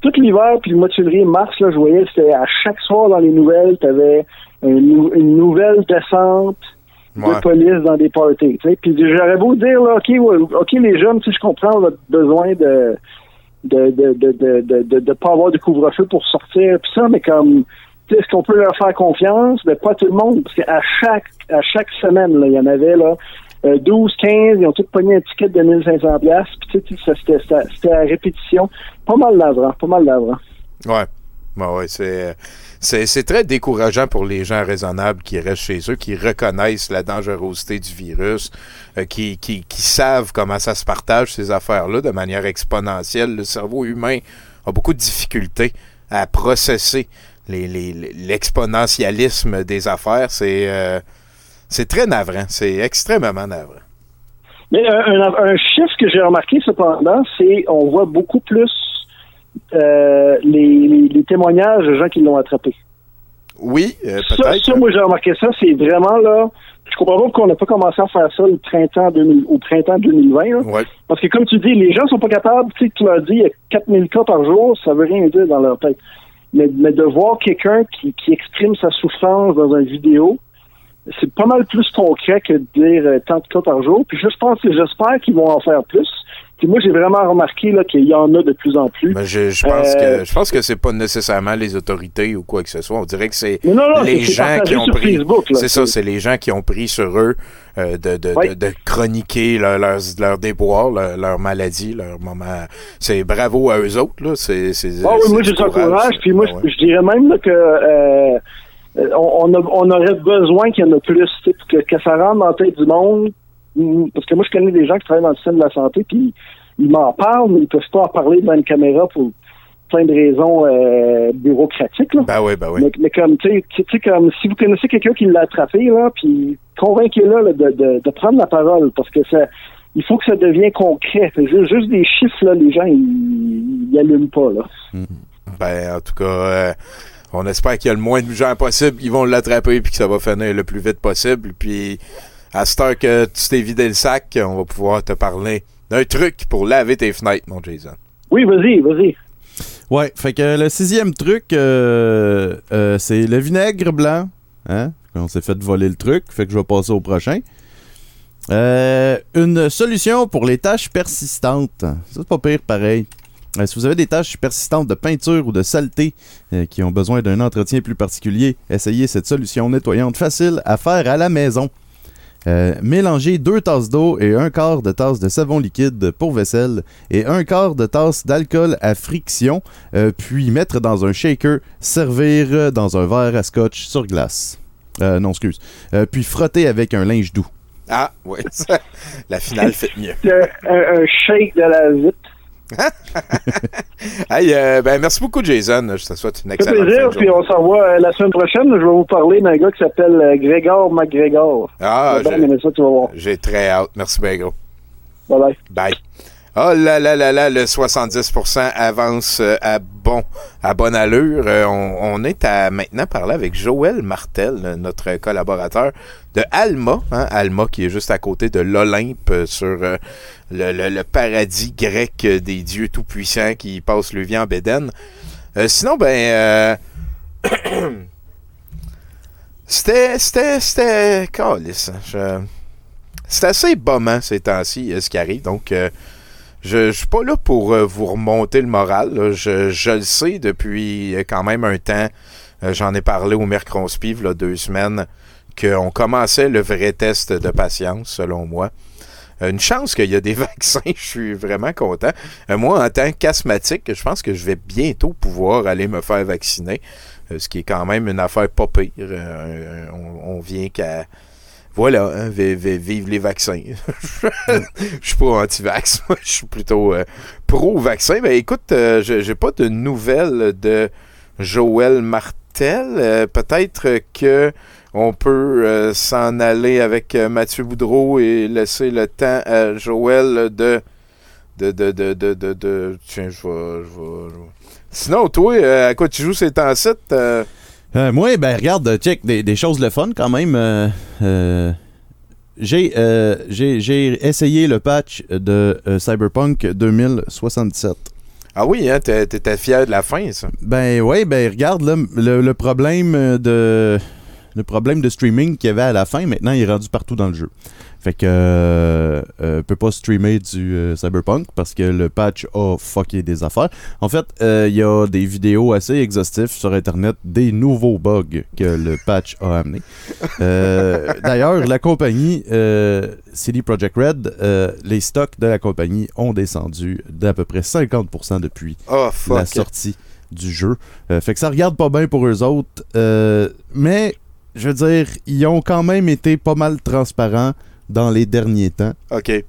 tout l'hiver, puis le mois de février, mars, là, je voyais, c'était à chaque soir dans les nouvelles, tu avais une, une nouvelle descente Ouais. de police dans des parties. tu sais. Puis j'aurais beau dire, là, OK, OK, les jeunes, tu sais, je comprends votre besoin de de de de de de, de, de pas avoir de couvre-feu pour sortir puis ça mais comme est-ce qu'on peut leur faire confiance? Mais pas tout le monde parce qu'à chaque à chaque semaine il y en avait là euh, 12 15 ils ont tous pogné un ticket de 1500 pièces puis tu sais, c'était à répétition pas mal navrant pas mal navrant Ouais. Ouais, c'est, c'est très décourageant pour les gens raisonnables qui restent chez eux, qui reconnaissent la dangerosité du virus, euh, qui, qui, qui savent comment ça se partage, ces affaires-là, de manière exponentielle. Le cerveau humain a beaucoup de difficultés à processer les, les, l'exponentialisme des affaires. C'est, euh, c'est très navrant. C'est extrêmement navrant. Mais un, un- un chiffre que j'ai remarqué cependant, c'est on voit beaucoup plus euh, les, témoignages de gens qui l'ont attrapé. Oui, euh, Ça, peut-être. ça, moi j'ai remarqué ça, c'est vraiment là. Je comprends pas pourquoi on n'a pas commencé à faire ça le printemps 2000, au printemps 2020. là. Ouais. Parce que comme tu dis, les gens sont pas capables, tu sais, tu l'as dit, il y a 4000 cas par jour, ça veut rien dire dans leur tête. Mais, mais de voir quelqu'un qui, qui exprime sa souffrance dans une vidéo, c'est pas mal plus concret que de dire euh, tant de cas par jour. Puis je pense que j'espère qu'ils vont en faire plus. Puis moi, j'ai vraiment remarqué là, qu'il y en a de plus en plus. Mais je, je pense Euh, que je pense que c'est pas nécessairement les autorités ou quoi que ce soit. On dirait que c'est Mais non, non, les gens qui ont pris. Facebook, là. C'est ça, C'est- les gens qui ont pris sur eux euh, de, de, Oui. de, de chroniquer leur, leurs leur déboires, leur, leur maladie, leur moment. C'est bravo à eux autres, là. C'est, c'est, Ah oui, moi, du je courage. Puis moi, Ben je- je dirais même là, que euh, on, on a- on aurait besoin qu'il y en ait plus, que, que ça rentre dans la tête du monde. Mm, Parce que moi, je connais des gens qui travaillent dans le système de la santé, puis ils m'en parlent, mais ils peuvent pas en parler devant une caméra pour plein de raisons euh, bureaucratiques. Là. Ben oui, ben oui. Mais, mais comme, tu sais, comme, si vous connaissez quelqu'un qui l'a attrapé, là, puis convainquez-le là, de, de, de prendre la parole, parce que ça, il faut que ça devienne concret. Juste, juste des chiffres, là, les gens, ils, ils allument pas, là. Ben, en tout cas, euh, on espère qu'il y a le moins de gens possible qui vont l'attraper puis que ça va finir le plus vite possible. Puis, à cette heure que tu t'es vidé le sac, on va pouvoir te parler d'un truc pour laver tes fenêtres, mon Jason. Oui, vas-y, vas-y. Ouais, fait que le sixième truc, euh, euh, c'est le vinaigre blanc. Hein? On s'est fait voler le truc, fait que je vais passer au prochain. Euh, une solution pour les tâches persistantes. Ça, c'est pas pire, pareil. Euh, si vous avez des tâches persistantes de peinture ou de saleté euh, qui ont besoin d'un entretien plus particulier, essayez cette solution nettoyante facile à faire à la maison. Euh, mélangez deux tasses d'eau et un quart de tasse de savon liquide pour vaisselle et un quart de tasse d'alcool à friction, euh, puis mettre dans un shaker, servir dans un verre à scotch sur glace. Euh, non, excuse. Euh, puis frotter avec un linge doux. Ah, ouais, ça, la finale fait mieux. un, un- un shake de la vitre. Hey, euh, ben, merci beaucoup, Jason. Je te souhaite une excellente plaisir, fin puis on s'en va euh, la semaine prochaine. Je vais vous parler d'un gars qui s'appelle euh, Grégor McGregor. Ah, j'ai- très hâte. Merci, bien gros. Bye bye. Bye. Oh là là là là, le 70% avance euh, à bon à bonne allure. Euh, on, est à maintenant parler avec Joël Martel, euh, notre collaborateur de Alma, hein, Alma qui est juste à côté de l'Olympe sur le, paradis grec des dieux tout-puissants qui passent le vie en Bédène. Sinon, ben euh, c'était c'était c'était câlisse, hein, assez bombant ces temps-ci, ce qui arrive. Donc, je, je suis pas là pour euh, vous remonter le moral. Je, le sais depuis euh, quand même un temps. Euh, J'en ai parlé au Mercronspiv, là, deux semaines, qu'on commençait le vrai test de patience, selon moi. Une chance qu'il y a des vaccins, je suis vraiment content. Moi, en tant qu'asthmatique, je pense que je vais bientôt pouvoir aller me faire vacciner, ce qui est quand même une affaire pas pire. On vient qu'à voilà, hein, vi- vi- vive les vaccins. Je suis pas anti-vax, moi, je suis plutôt euh, pro-vaccin. Ben écoute, euh, je- j'ai pas de nouvelles de Joël Martel. Euh, Peut-être que on peut euh, s'en aller avec Mathieu Boudreau et laisser le temps à Joël de. De, de, de, de, de, de- Tiens, je vais. Sinon, toi, à quoi tu joues ces temps-ci? Euh? Moi, ben regarde, check, des, des choses le fun quand même. euh, euh, j'ai, j'ai, essayé le patch de Cyberpunk 2077. Ah oui, hein, t'es- t'étais fier de la fin, ça. Ben ouais, ben regarde, là, le, le problème de le problème de streaming qu'il y avait à la fin, maintenant, il est rendu partout dans le jeu. Fait que euh, euh, peut pas streamer du euh, Cyberpunk parce que le patch a fucké des affaires. En fait, euh, il y a des vidéos assez exhaustives sur Internet des nouveaux bugs que le patch a amené. Euh, D'ailleurs, la compagnie CD Projekt Red, les stocks de la compagnie ont descendu d'à peu près 50% depuis Oh, fuck. la sortie du jeu. Fait que ça regarde pas bien pour eux autres. mais, je veux dire, ils ont quand même été pas mal transparents dans les derniers temps. OK.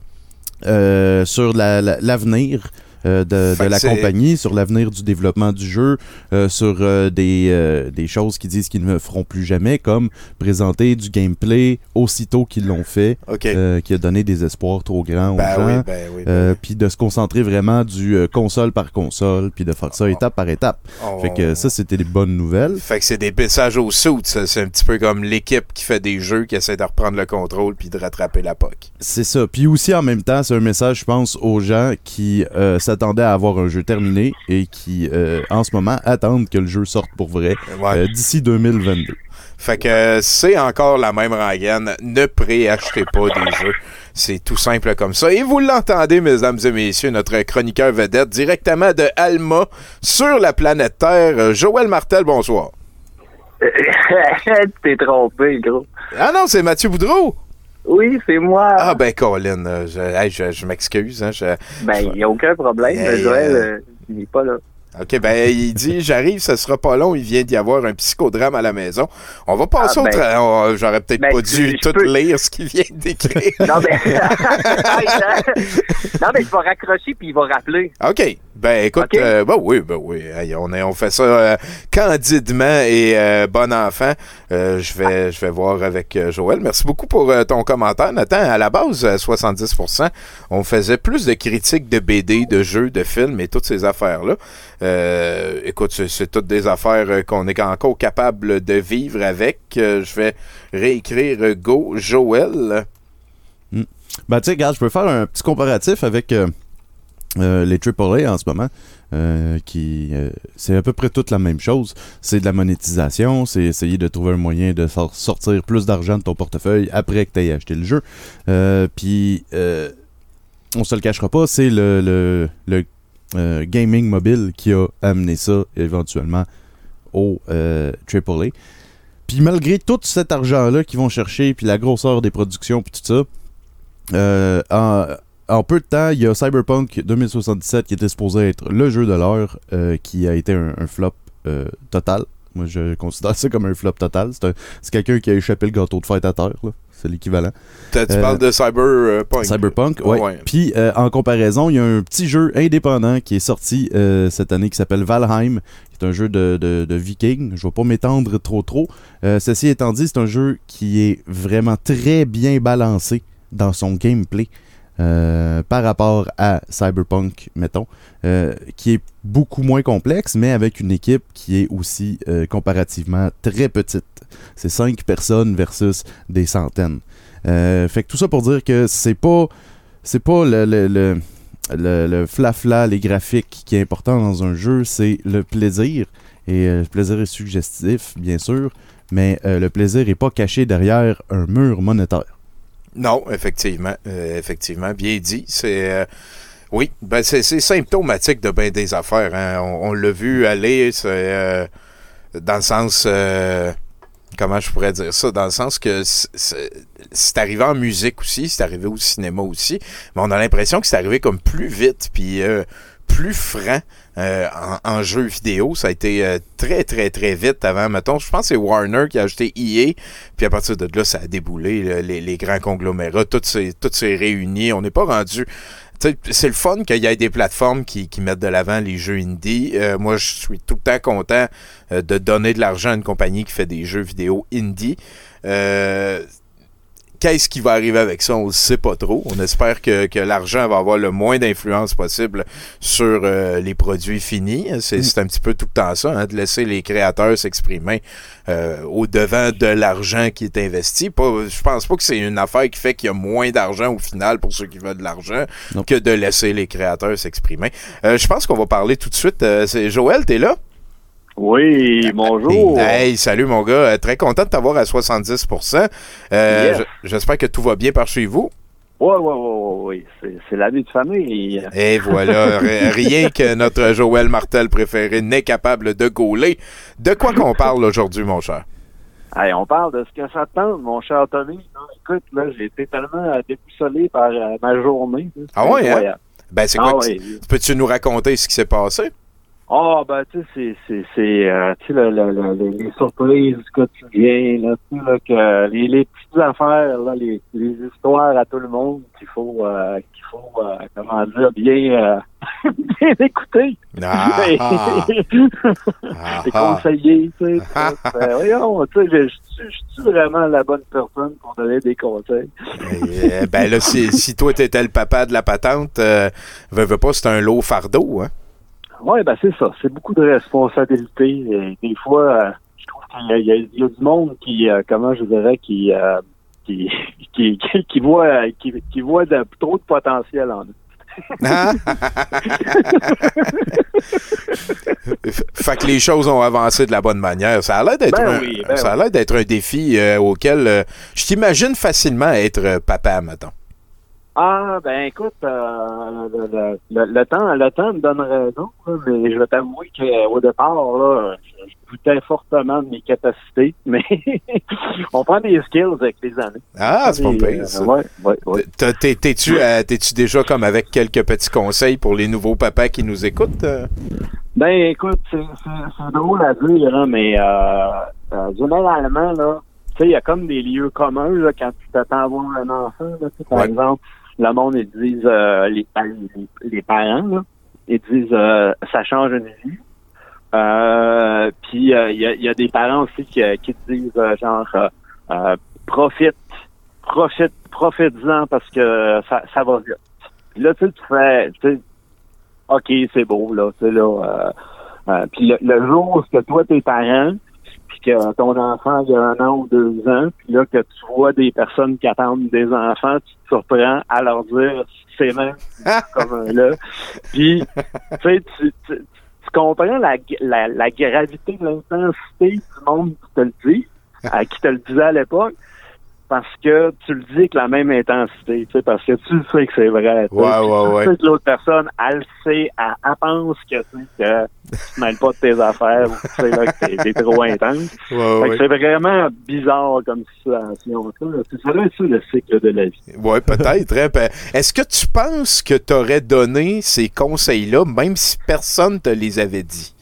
euh, sur la- la- l'avenir de, Fait de que la compagnie, sur l'avenir du développement du jeu, euh, sur euh, des, euh, des choses qu'ils disent qu'ils ne feront plus jamais, comme présenter du gameplay aussitôt qu'ils l'ont fait, euh, qui a donné des espoirs trop grands aux Ben gens. oui, ben oui, ben Euh, puis de se concentrer vraiment du euh, console par console, puis de faire ça étape par étape. Oh. Fait que ça, c'était des bonnes nouvelles. Fait que c'est des messages au ça. C'est un petit peu comme l'équipe qui fait des jeux, qui essaie de reprendre le contrôle puis de rattraper la POC. C'est ça. Puis aussi, en même temps, c'est un message, je pense, aux gens qui euh, s'attendaient à avoir un jeu terminé et qui, euh, en ce moment, attendent que le jeu sorte pour vrai Ouais. euh, d'ici 2022. Fait que euh, c'est encore la même rengaine. Ne préachetez pas des jeux. C'est tout simple comme ça. Et vous l'entendez, mesdames et messieurs, notre chroniqueur vedette directement de Alma sur la planète Terre, Joël Martel, bonsoir. T'es trompé, gros. Ah non, c'est Mathieu Boudreau. Oui, c'est moi. Ah ben Colin, euh, je, hey, je- je m'excuse. Hein, je- Ben, il n'y a aucun problème. Joël, euh, euh, il n'est pas là. OK, ben il dit j'arrive, ça sera pas long, il vient d'y avoir un psychodrame à la maison. On va passer Ah, au ben, tra- on- J'aurais peut-être ben, pas dû tout peux- lire ce qu'il vient d'écrire. Non, mais. non, mais je vais raccrocher puis il va rappeler. OK. Ben écoute, euh, ben oui, ben oui. On, est- on fait ça euh, candidement et euh, bon enfant. Je vais je vais voir avec Joël. Merci beaucoup pour ton commentaire. Nathan, à la base, à 70%, on faisait plus de critiques de BD, de jeux, de films et toutes ces affaires-là. Euh, écoute, c'est, toutes des affaires euh, qu'on est encore capable de vivre avec. Euh, je vais réécrire Go Joël. Ben, tu sais, regarde, je peux faire un petit comparatif avec les AAA en ce moment. qui c'est à peu près toute la même chose. C'est de la monétisation, c'est essayer de trouver un moyen de sor- sortir plus d'argent de ton portefeuille après que tu aies acheté le jeu. Puis, on se le cachera pas, c'est le, le, euh, gaming mobile qui a amené ça éventuellement au euh, AAA. Puis malgré tout cet argent-là qu'ils vont chercher, puis la grosseur des productions, puis tout ça, euh, en, peu de temps, il y a Cyberpunk 2077 qui était supposé être le jeu de l'heure, euh, qui a été un, flop total. Moi, je considère ça comme un flop total. C'est un- c'est quelqu'un qui a échappé le gâteau de fête à terre. C'est l'équivalent. Tu Euh, parles de Cyberpunk. Cyberpunk, ouais. Ouais. Puis euh, en comparaison, il y a un petit jeu indépendant qui est sorti euh, cette année qui s'appelle Valheim, qui est un jeu de, de, de viking. Je vais pas m'étendre trop trop. Euh, ceci étant dit, c'est un jeu qui est vraiment très bien balancé dans son gameplay. Euh, par rapport à Cyberpunk, mettons, euh, qui est beaucoup moins complexe, mais avec une équipe qui est aussi euh, comparativement très petite. C'est cinq personnes versus des centaines. Fait que tout ça pour dire que c'est pas c'est pas le, le, le, le, le flafla, les graphiques qui est important dans un jeu, c'est le plaisir. Et le plaisir est suggestif, bien sûr, mais le plaisir est pas caché derrière un mur monétaire. Non, effectivement. euh, effectivement, bien dit. C'est. euh, oui, ben c'est symptomatique de bien des affaires. hein. On, l'a vu aller, euh, dans le sens. comment je pourrais dire ça? Dans le sens que c'est- arrivé en musique aussi, c'est arrivé au cinéma aussi, mais on a l'impression que c'est arrivé comme plus vite, puis plus franc euh, en, en jeu vidéo. Ça a été euh, très, très, très vite avant. Mettons, je pense que c'est Warner qui a acheté EA, puis à partir de là, ça a déboulé, les, les grands conglomérats, tout s'est tout s'est réuni. On n'est pas rendu... C'est le fun qu'il y ait des plateformes qui, qui mettent de l'avant les jeux indie. Euh, moi, je suis tout le temps content euh, de donner de l'argent à une compagnie qui fait des jeux vidéo indie. Euh, Qu'est-ce qui va arriver avec ça? On ne sait pas trop. On espère que, que l'argent va avoir le moins d'influence possible sur euh, les produits finis. C'est c'est un petit peu tout le temps ça, hein, de laisser les créateurs s'exprimer euh, au devant de l'argent qui est investi. Pas, je pense pas que c'est une affaire qui fait qu'il y a moins d'argent au final pour ceux qui veulent de l'argent que de laisser les créateurs s'exprimer. Euh, je pense qu'on va parler tout de suite. C'est Joël, t'es là? Oui, bonjour. Hey, salut mon gars. Euh, très content de t'avoir à 70 Euh, Yes. je- J'espère que tout va bien par chez vous. Ouais, ouais, ouais, ouais, ouais. C'est, la vie de famille. Et voilà, rien que notre Joël Martel préféré n'est capable de gauler. De quoi qu'on parle aujourd'hui, mon cher? Hey, on parle de ce que ça tente, mon cher Tommy. Écoute, là, j'ai été tellement euh, déboussolé par euh, ma journée. Ah ouais, hein? Ben, c'est Ah quoi? Peux-tu nous raconter ce qui s'est passé? Ah, ben, tu sais, c'est, c'est, euh, tu sais, le, le, le- le- les surprises du quotidien, là, tu sais, là, que les, les petites affaires, là, les, les histoires à tout le monde qu'il faut, euh, qu'il faut, euh, comment dire, bien, euh, bien écouter. Ah, ah. et conseiller, tu sais. Voyons, tu sais, je suis vraiment la bonne personne pour donner des conseils. Eh, ben là, si, si toi t'étais le papa de la patente, euh, veux, veux pas, c'est un lot fardeau, hein? Oui, ben c'est ça. C'est beaucoup de responsabilités. Et des fois, euh, je trouve qu'il y, a- y y du monde qui, euh, comment je dirais, qui, euh, qui, qui, qui, qui voit, qui, qui voit de- trop de potentiel en eux. Hein? fait que les choses ont avancé de la bonne manière. Ça a l'air d'être Ben un, oui, ben ça a l'air d'être un défi auquel je t'imagine facilement être papa, mettons. Ah, ben écoute, euh, le, le- le- temps, le temps me donne raison, là, mais je vais t'avouer qu'au départ, là, je, je doutais fortement de mes capacités, mais on prend des skills avec les années. Ah, c'est pas pire, euh, ouais, ouais, ouais. T'as- t'es- T'es-tu euh, t'es-tu déjà comme avec quelques petits conseils pour les nouveaux papas qui nous écoutent? euh? Ben, écoute, c'est drôle à dire, hein, mais généralement, là, tu sais, il y a comme des lieux communs, là, quand tu t'attends à voir un enfant, là, par exemple, le monde, ils disent, euh, les, les, les parents, là, ils disent, euh, ça change une vie. Euh, puis, euh, il y, a, y a des parents aussi qui, euh, qui disent, euh, genre, euh, euh, profite, profite, profite-en parce que ça, ça va vite. Puis là, tu fais, tu OK, c'est beau, là, tu là, euh, euh, puis le, le jour que toi, t'es parent, puis que ton enfant il a un an ou deux ans, puis là, que tu vois des personnes qui attendent des enfants, tu te surprends à leur dire c'est même comme là. Puis, tu sais, tu, tu, tu comprends la, la, la gravité de l'intensité du monde qui te le dit, à qui te le disait à l'époque, parce que tu le dis avec la même intensité, tu sais, parce que tu sais que c'est vrai. tu sais. Ouais, ouais, Tu ouais. sais que l'autre personne, elle le sait, elle, elle pense que, tu sais, que tu te mêles pas de tes affaires ou tu sais là, que t'es, t'es trop intense. C'est vraiment bizarre comme situation. C'est ça, ça, le cycle de la vie. Ouais, peut-être. hein. Est-ce que tu penses que tu aurais donné ces conseils-là, même si personne te les avait dit?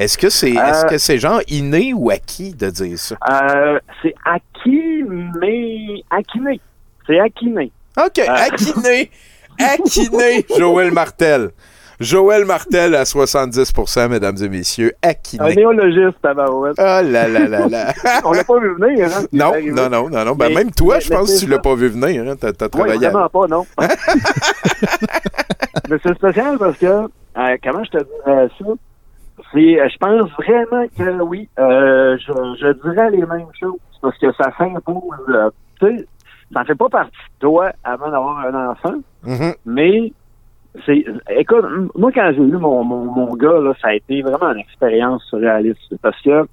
Est-ce que c'est Euh, est-ce que c'est genre inné ou acquis de dire ça? Euh, c'est acquis, mais acquiné. C'est acquiné. OK, acquiné. Acquiné, Joël Martel. Joël Martel à 70% mesdames et messieurs, Un Akiné. néologiste, tabarouette. Oh là là là là. On l'a pas vu venir, hein? Non, non, non, non, non. Ben, Mais- même toi, je pense que tu l'as pas vu venir. Hein? T'as, Oui, travaillé à- vraiment pas, non. Mais c'est spécial parce que, euh, comment je te dirais ça? C'est, euh, je pense vraiment que oui, euh, je, je dirais les mêmes choses parce que ça s'impose. euh, tu sais, ça fait pas partie de toi avant d'avoir un enfant, Mhm. mais c'est, écoute, moi quand j'ai eu mon, mon, mon gars, là, ça a été vraiment une expérience surréaliste parce que,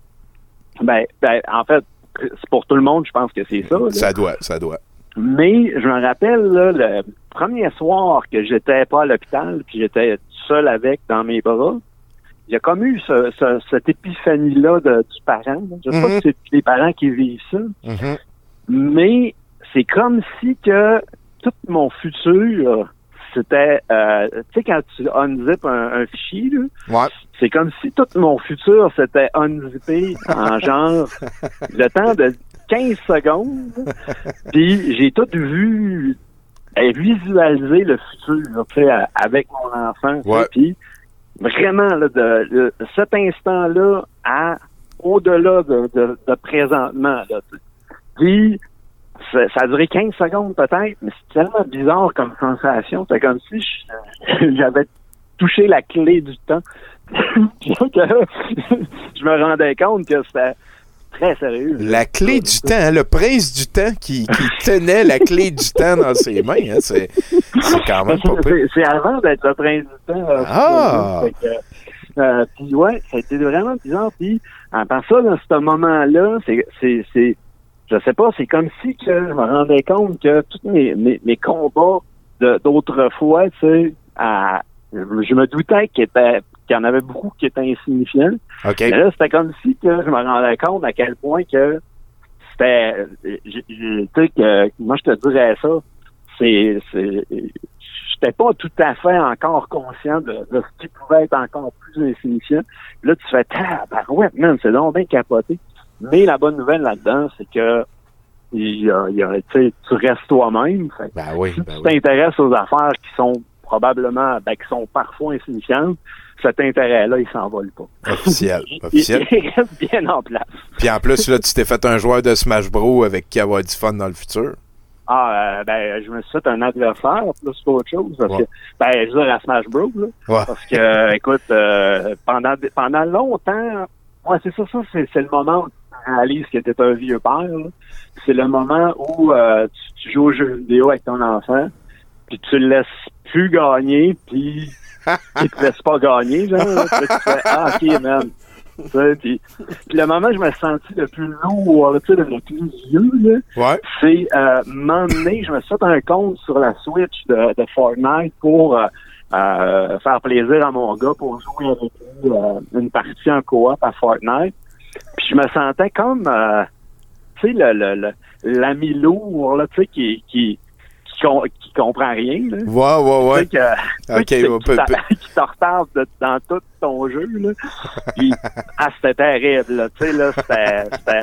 ben, ben, en fait, c'est pour tout le monde, je pense que c'est ça. là. Ça doit, ça doit. Mais je me rappelle là, le premier soir que j'étais pas à l'hôpital, puis j'étais seul avec dans mes bras. Il y a comme eu ce, ce- cette épiphanie-là du parent. là. Je sais pas Mhm. si c'est les parents qui vivent ça, Mhm. mais c'est comme si que tout mon futur, c'était, euh, tu sais, quand tu unzip un, un fichier, là, Ouais. c'est comme si tout mon futur s'était unzippé en genre le temps de 15 secondes. Puis j'ai tout vu et visualiser le futur là, avec mon enfant. Puis vraiment, là, de, de cet instant-là à au-delà de, de, de présentement. Là. Puis ça, a duré 15 secondes peut-être, mais c'est tellement bizarre comme sensation. C'est comme si j'avais touché la clé du temps. Je me rendais compte que c'était très sérieux. La clé du temps, hein, le prince du temps qui, qui tenait la clé du temps dans ses mains, hein, c'est, quand même pas. C'est- avant d'être le prince du temps. euh, Ah! euh, puis ouais, ça a été vraiment bizarre. Puis en pensant dans ce moment-là, c'est, c'est, je sais pas, c'est comme si que je me rendais compte que tous mes, mes, mes combats d'autrefois, tu sais, à- je me doutais qu'il était qu'il y en avait beaucoup qui étaient insignifiants. Mais là, c'était comme si que je me rendais compte à quel point que c'était, tu sais, que moi je te dirais ça, c'est, j'étais pas tout à fait encore conscient de, de ce qui pouvait être encore plus insignifiant. Là, tu fais, tabarouette, man, c'est donc bien capoté. Mais la bonne nouvelle là-dedans, c'est que il y a, il y a, tu restes toi-même. Ben oui, si ben tu oui. t'intéresses aux affaires qui sont probablement, ben, qui sont parfois insignifiantes, cet intérêt-là, il s'envole pas. Officiel, Il, officiel. il reste bien en place. Puis en plus, là, tu t'es fait un joueur de Smash Bros avec qui avoir du fun dans le futur. Ah, euh, ben, je me suis fait un adversaire plus qu'autre chose. Parce Ouais. que, ben, je veux dire, à Smash Bros, là. Ouais. Parce que, euh, écoute, euh, pendant, pendant longtemps, ouais, c'est ça, ça, c'est, le moment où tu réalises que t'es un vieux père. C'est le moment où euh, tu, tu joues aux jeux vidéo avec ton enfant, puis tu le laisses plus gagner, puis il te laisse pas gagner, genre. tu fais, ah, ok, man. Puis, puis le moment où je me suis senti le plus lourd, tu sais, le plus vieux, là, Ouais. c'est euh, m'emmener, je me suis fait un compte sur la Switch de, de Fortnite pour euh, euh, faire plaisir à mon gars pour jouer avec lui euh, une partie en coop à Fortnite. Puis je me sentais comme euh, tu sais le le- le- l'ami lourd là, tu sais qui qui qui, com- qui comprend rien là. Ouais, ouais, ouais. Tu sais qui peut- qui te retarde de- dans tout ton jeu là. Puis ah c'était terrible là, tu sais là, c'était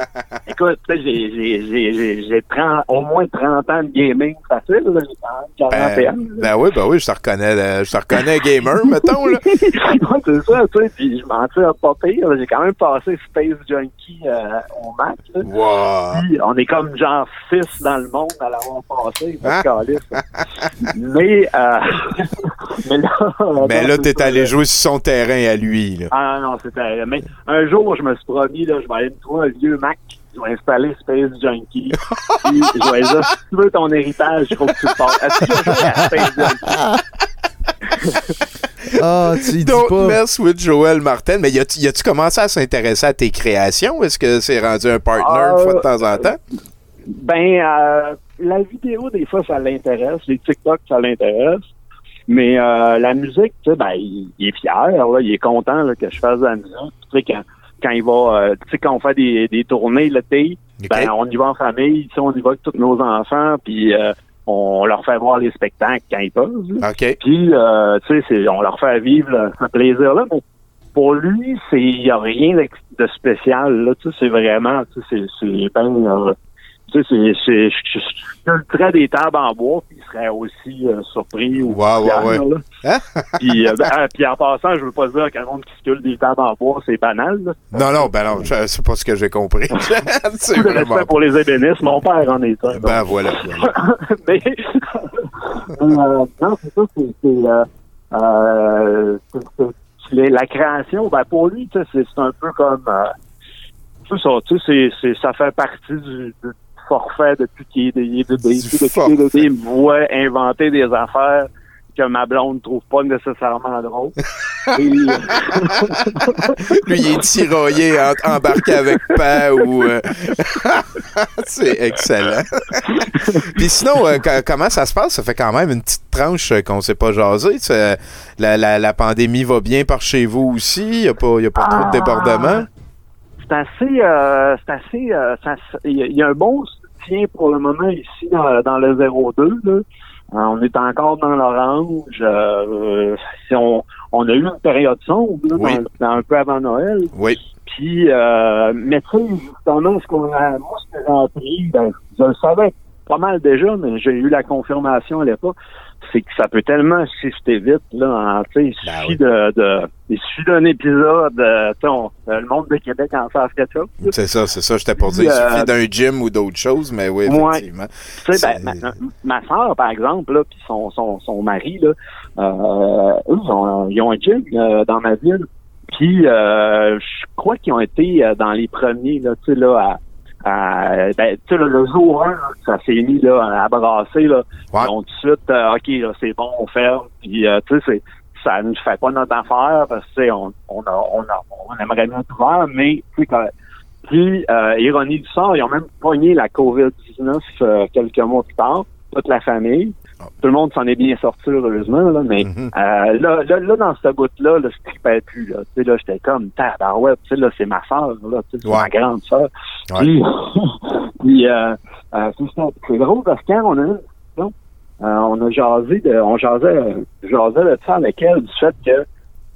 écoute, j'ai j'ai j'ai j'ai j'ai 30 au moins 30 ans de gaming facile là, j'ai quand même 41. Ben, ben oui, ben oui, je te reconnais, euh, je te reconnais gamer, mettons, là. Ouais, c'est ça, tu sais, puis je m'en tire pas pire. là. J'ai quand même passé Space Junkie euh, au Mac. Là. Wow. Puis on est comme genre six dans le monde à l'avoir passé. Hein? mais, euh, mais là... Mais non, là, t'es allé jouer sur son terrain à lui, là. Ah non, c'était... Mais un jour, je me suis promis, là, je vais aller me trouver un vieux Mac. Je vais installer Space Junkie. puis je vais dire, si tu veux ton héritage, il faut que tu le passes. Est-ce que tu as joué à Space Junkie? Ah, tu y dis Don't pas. mess with Joël Martin. Mais y a-tu commencé à s'intéresser à tes créations? Est-ce que c'est rendu un partner Ah, une fois de temps en temps? Ben, euh, la vidéo, des fois, ça l'intéresse. Les TikTok, ça l'intéresse. Mais euh, la musique, tu sais, ben, il, il est fier, là, il est content là, que je fasse de la musique. Tu sais, quand, quand il va, euh, tu sais, quand on fait des, des tournées l'été, Ok. ben, on y va en famille, tu sais, on y va avec tous nos enfants, puis euh, on leur fait voir les spectacles quand ils peuvent. là. Puis, euh, tu sais, on leur fait vivre là, ce plaisir-là. Mais pour lui, c'est il y a rien de spécial. Là, tu sais, c'est vraiment, tu sais, c'est c'est ben, euh, tu sais, c'est, c'est, je, des tables en bois, puis il serait aussi euh, surpris ou ouais, ouais. Hein? Puis, euh, ben, ah, puis en passant, je veux pas dire qu'un monde qui sculpte des tables en bois, c'est banal. Là. Non, non, ben non, c'est pas ce que j'ai compris. c'est vraiment... respect pour les ébénistes, mon père en est un. Ben voilà. mais euh, non, c'est ça, c'est la création. Ben pour lui, c'est c'est un peu comme euh, ça, tu sais, c'est c'est- ça fait partie du, du forfait depuis qu'il est Depuis qu'il est il me voit inventer des affaires que ma blonde trouve pas nécessairement drôles. Et- Lui, il est tiraillé, embarqué avec pas ou. euh, c'est excellent. Puis sinon, euh, co- comment ça se passe? Ça fait quand même une petite tranche euh, qu'on s'est pas jasé. La, la pandémie va bien par chez vous aussi? Il n'y a pas, y a pas trop de Ah. débordements? C'est assez, euh, c'est assez, euh, il y, a- il y a un bon soutien pour le moment ici dans, dans le 02. Là. Euh, on est encore dans l'orange. Euh, si on, on a eu une période sombre là, Oui. dans- dans un peu avant Noël. Oui. Puis, euh, mais tu sais, justement, ce qu'on a, moi, ce que j'ai appris, ben, je le savais pas mal déjà, mais j'ai eu la confirmation à l'époque, c'est que ça peut tellement shifter vite, là, en, sais, il Ben suffit de, de, il suffit d'un épisode, euh, on- euh, le monde de Québec en fait quelque chose. C'est ça, c'est ça. J'étais pour dire, il Euh, suffit d'un gym ou d'autres choses, mais oui, Ouais. effectivement. Tu sais, C'est- ben, ma, ma soeur, par exemple, là, puis son, son, son mari, là, euh, eux, ils ont, ils ont un gym euh, dans ma ville. Puis, euh, je crois qu'ils ont été dans les premiers, là, tu sais, là, à, à- ben, tu sais, le jour 1, ça s'est mis, là, à brasser, là. Ils ont tout de suite, euh, OK, là, c'est bon, on ferme. Puis, euh, tu sais, ça ne fait pas notre affaire parce que, on, on, a, on, a, on aimerait bien tout faire, mais, tu sais, puis, euh, ironie du sort, ils ont même pogné la COVID-19 euh, quelques mois plus tard, toute la famille. Tout le monde s'en est bien sorti, heureusement, là, mais euh, là, là, là, dans ce bout-là, là, je tripais plus. Là, Tu sais, là, j'étais comme, tabarouette, tu sais, là, c'est ma soeur, là, tu sais, c'est ma grande soeur. Puis, puis euh, euh, c'est drôle parce que quand on a eu euh, on a jasé de, on jasait, jasait de ça avec elle, du fait que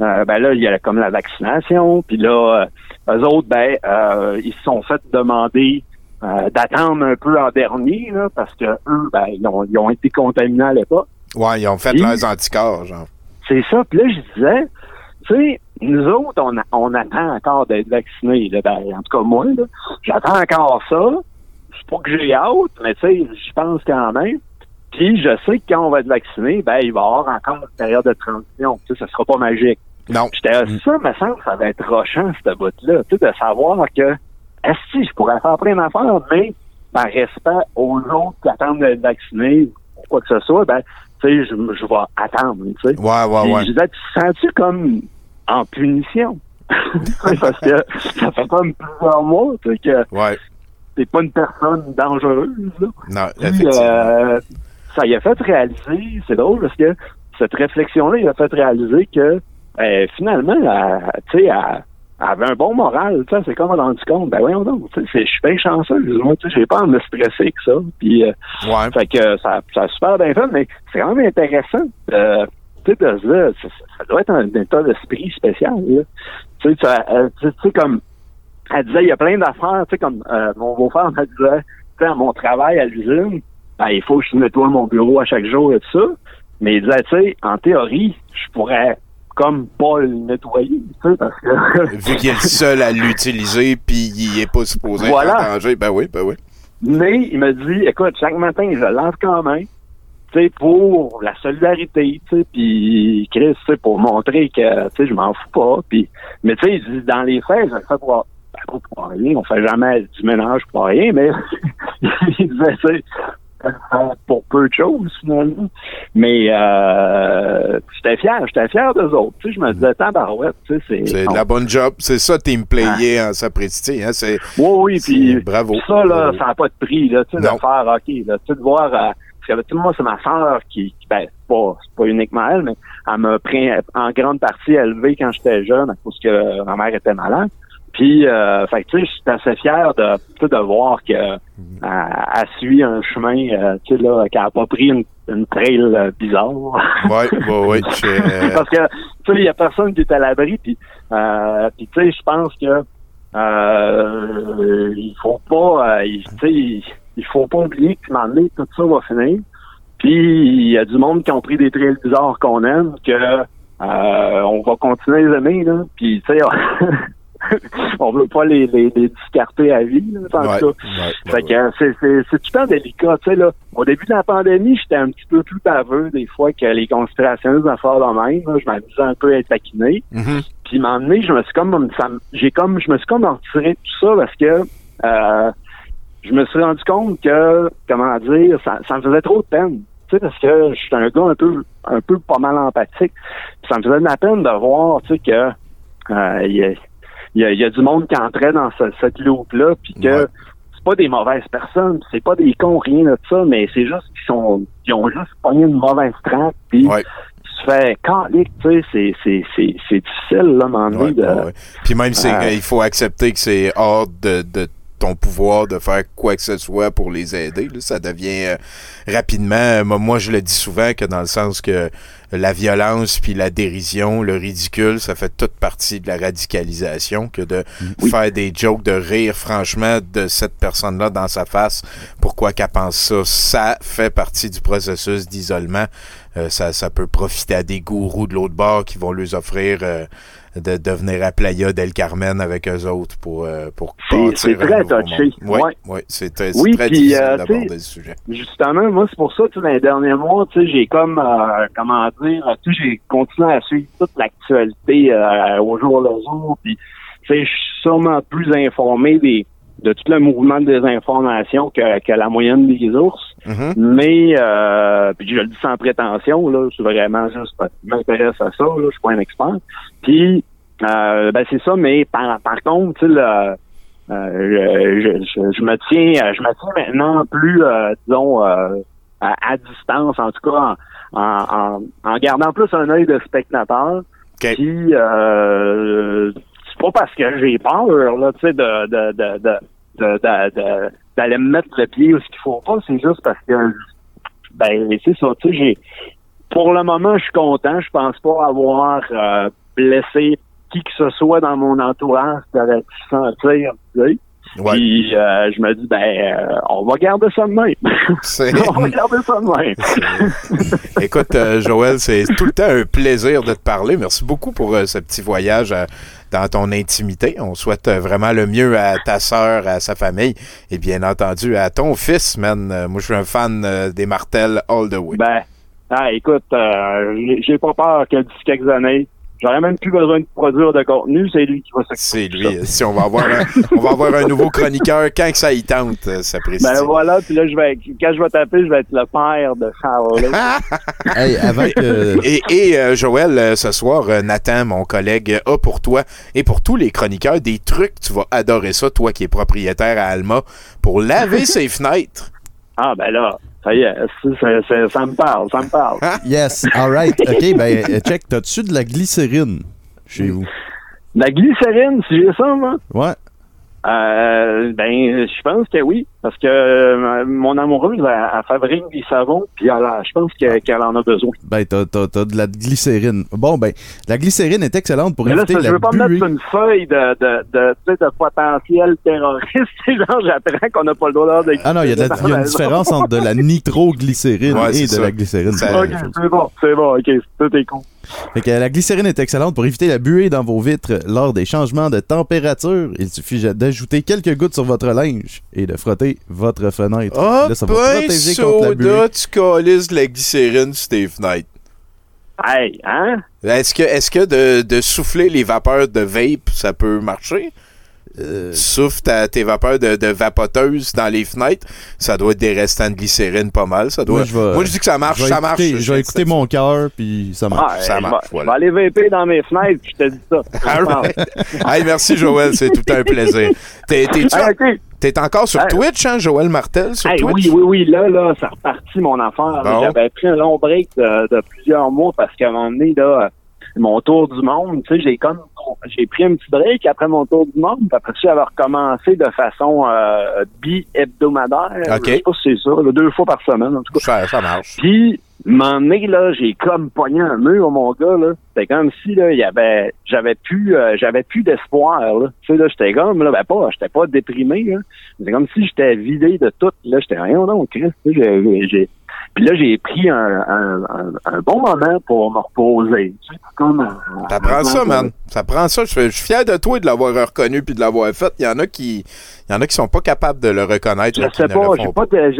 euh, ben là, il y a comme la vaccination, puis là, eux autres, ben, euh, ils se sont fait demander euh, d'attendre un peu en dernier, là, parce que eux, ben, ils ont, ils ont été contaminés à l'époque. Ouais, ils ont fait Et- leurs anticorps, genre. C'est ça. Puis là, je disais, tu sais, nous autres, on, on attend encore d'être vaccinés. Là. Ben, en tout cas, moi, là, j'attends encore ça. C'est pas que j'ai hâte, mais tu sais, je pense quand même. Puis je sais que quand on va être vacciné, ben, il va y avoir encore une période de transition. Tu sais, ça sera pas magique. Non. J'étais ça, me semble ça va être rochant, cette bout-là. Tu sais, de savoir que, que je pourrais faire plein d'affaires, mais par respect aux autres qui attendent d'être vaccinés, ou quoi que ce soit, ben, tu sais, je, je vais attendre, tu sais. Ouais, ouais, ouais. Je disais, tu te sens-tu comme en punition? Parce que ça fait comme plusieurs mois, tu sais, que Ouais. t'es pas une personne dangereuse, là. Non, Puis, effectivement. euh, ça y a fait réaliser, c'est drôle parce que cette réflexion-là, il a fait réaliser que euh, finalement, tu sais, elle, avait un bon moral, tu sais, c'est comme rendu compte, ben voyons donc, tu sais, c'est- je suis bien chanceux, moi, tu sais, j'ai pas à me stresser que ça, puis euh, fait que ça, ça a super bien fait, mais c'est quand même intéressant, euh, tu sais, de ça, ça doit être un état d'esprit spécial, là. tu sais, ça, euh, tu sais, tu sais, comme elle disait, il y a plein d'affaires, tu sais, comme euh, mon beau-frère me disait, tu sais, à mon travail à l'usine, ben, il faut que je nettoie mon bureau à chaque jour et tout ça. Mais il disait, tu sais, en théorie, je pourrais comme pas le nettoyer, tu sais, parce que... Vu qu'il est le seul à l'utiliser, puis il est pas supposé Voilà. être en danger, ben oui, ben oui. Mais il me dit, écoute, chaque matin, je lave quand même, tu sais, pour la solidarité, tu sais, puis Chris, tu sais, pour montrer que, tu sais, je m'en fous pas, puis, mais tu sais, il dit, dans les faits, je le fais pour, ben, pour rien, on fait jamais du ménage pour rien, mais il disait, pour peu de choses, finalement. Mais euh, j'étais fier, j'étais fier d'eux autres. Tu sais, je me disais, tabarouette, tu sais, c'est... C'est de la bonne job. C'est ça, team player en sapristi. Hein? C'est, Oui, oui, puis bravo. ça, là, ça n'a pas de prix, là, tu sais, de faire, OK, là, tu sais, de voir, euh, parce que moi, c'est ma soeur qui, qui ben, c'est pas, pas uniquement elle, mais elle m'a pris en grande partie élevée quand j'étais jeune, à cause que ma mère était malade. Puis, euh, fait tu sais, j'étais assez fier de, de voir que euh, elle suit un chemin, euh, tu sais, là, qu'elle n'a pas pris une, une trail euh, bizarre. Ouais. j'ai, euh, Parce que, tu sais, il y a personne qui est à l'abri, puis, euh, puis tu sais, je pense que euh, il faut pas, euh, tu sais, il il faut pas oublier que, un moment donné, tout ça va finir. Puis, il y a du monde qui ont pris des trails bizarres qu'on aime, que euh, on va continuer à les aimer, là. Puis, tu sais, on veut pas les, les, les discarter à vie, là, en Ouais, tout cas. ouais, Fait que euh, c'est, tout le temps délicat, tu sais, là. Au début de la pandémie, j'étais un petit peu plus baveux, des fois, que les conspirationnistes en faire de même, là. Je m'amusais un peu à être taquiné. Puis, à un moment donné, je me suis comme, j'ai comme, je me suis comme retiré de tout ça parce que, euh, je me suis rendu compte que, comment dire, ça, ça me faisait trop de peine. Tu sais, parce que je suis un gars un peu, un peu pas mal empathique. Puis ça me faisait de la peine de voir, tu sais, que, euh, il y a, il y, a, il y a du monde qui entrait dans ce, cette loupe-là, puis que c'est pas des mauvaises personnes, c'est pas des cons, rien de ça, mais c'est juste qu'ils sont, ils ont juste pogné une mauvaise traque, puis tu fais calique, tu sais, c'est, c'est, c'est, c'est difficile, là, de... Ouais, ouais. Puis même, c'est, Euh, il faut accepter que c'est hors de, de ton pouvoir de faire quoi que ce soit pour les aider. là. Ça devient euh, rapidement, euh, moi, moi, je le dis souvent, que dans le sens que la violence puis la dérision, le ridicule, ça fait toute partie de la radicalisation que de faire des jokes, de rire franchement de cette personne-là dans sa face. Pourquoi qu'elle pense ça? Ça fait partie du processus d'isolement. Euh, ça, ça peut profiter à des gourous de l'autre bord qui vont leur offrir euh, de, de venir à Playa del Carmen avec eux autres pour, euh, pour C'est- très touché. Oui, Ouais. ouais, c'est très, Oui, très puis, difficile euh, d'aborder tu sais, le sujet. Justement, moi, c'est pour ça, dans les derniers mois, tu sais, j'ai comme, euh, comment dire, j'ai continué à suivre toute l'actualité euh, au jour le jour, puis, je suis sûrement plus informé des de tout le mouvement de désinformation que, que la moyenne des ours. Mm-hmm. Mais, euh, puis je le dis sans prétention, là, c'est vraiment juste je m'intéresse à ça, là, je suis pas un expert. Puis, euh, ben c'est ça, mais par, par contre, tu euh, je, je, je- me tiens, je me tiens maintenant plus, euh, disons, euh, à, à distance, en tout cas, en, en, en, gardant plus un œil de spectateur. Puis, euh, c'est pas parce que j'ai peur, là, tu sais, de, de, de, de, de, de- de- d'aller me mettre le pied où ce qu'il faut pas, c'est juste parce que, ben, c'est ça, tu sais, j'ai, pour le moment, je suis content. Je pense pas avoir euh, blessé qui que ce soit dans mon entourage pu sentir, tu sais. Puis euh, je me dis, ben, euh, on va garder ça de même. on va garder ça de même. Écoute, euh, Joël, c'est tout le temps un plaisir de te parler. Merci beaucoup pour euh, ce petit voyage euh, dans ton intimité. On souhaite vraiment le mieux à ta sœur, à sa famille et bien entendu à ton fils, man. Moi, je suis un fan euh, des Martels all the way. Ben, ah, écoute, euh, j'ai pas peur que d'ici quelques années, j'aurais même plus besoin de produire de contenu, c'est lui qui va s'occuper. C'est lui. Si on va avoir un, on va avoir un nouveau chroniqueur quand que ça y tente, euh, ça précise. Ben voilà, puis là, je vais, quand je vais taper, je vais être le père de Charles. Hey, avant que- Et, et, euh, Joël, euh, ce soir, euh, Nathan, mon collègue, a pour toi et pour tous les chroniqueurs des trucs. Tu vas adorer ça, toi qui es propriétaire à Alma, pour laver ses fenêtres. Ah, ben là, ça y est, ça, ça- ça- ça me parle, ça me parle. Yes, alright. OK, ben, euh, check, t'as-tu de la glycérine chez vous? La glycérine, si j'ai ça, moi? Ouais. Euh, ben, je pense que oui, parce que euh, mon amoureuse, elle, elle fabrique des savons, puis je pense que- qu'elle en a besoin. Ben, t'as, t'as- t'as de la glycérine. Bon, ben, la glycérine est excellente pour Mais là, éviter ça, je veux pas me mettre une feuille de, de, de, tu sais, de potentiel terroriste. C'est genre, j'apprends qu'on n'a pas le droit de Ah non, il y a, de la- il y a une différence entre de la nitroglycérine Ouais, et de ça. la glycérine. Ok, c'est bon, c'est bon, ok, tout est con. Fait que la glycérine est excellente pour éviter la buée dans vos vitres lors des changements de température. Il suffit d'ajouter quelques gouttes sur votre linge et de frotter votre fenêtre. Ah, Là, ça va ben protéger contre la buée. soda, tu la glycérine sur tes fenêtres. Hey, hein? Est-ce que, est-ce que de, de souffler les vapeurs de vape, ça peut marcher? Euh, souffles ta- tes vapeurs de, de vapoteuse dans les fenêtres, ça doit être des restants de glycérine pas mal. Ça doit... Moi, je vais- Moi, je dis que ça marche, je vais ça marche. écouter- Je vais écouter mon cœur, puis ça marche. Ah, ça marche, je vais- voilà. Je vais aller vaper dans mes fenêtres, puis je te dis ça. All right. Hey, merci, Joël. C'est tout un plaisir. T'es, t'es encore sur Hey. Twitch, hein, Joël Martel, sur Hey, Twitch? oui, oui, oui, là, là, ça repartit mon affaire. Bon. J'avais pris un long break de, de plusieurs mois parce qu'à un moment donné, là, mon tour du monde, tu sais, j'ai comme j'ai pris un petit break après mon tour du monde. Puis après ça, j'avais recommencé de façon euh, bi-hebdomadaire. OK. Je sais pas si c'est ça, là, deux fois par semaine, en tout cas. Ça, ça marche. Puis, donné, là, j'ai comme pogné un mur, mon gars, là. C'était comme si, là, il y avait, j'avais plus, euh, j'avais plus d'espoir, là. Tu sais, là, j'étais comme, là, ben, pas, j'étais pas déprimé, là. C'est comme si j'étais vidé de tout. Là, j'étais rien, non, Chris. J'ai- j'ai- Puis là, j'ai pris un, un, un, un bon moment pour me reposer. Comme, euh, Ça prend ça, man. Ça prend ça. Je suis je suis fier de toi de l'avoir reconnu puis de l'avoir fait. Il y en a qui, il y en a qui sont pas capables de le reconnaître. Je sais pas, j'ai pas de,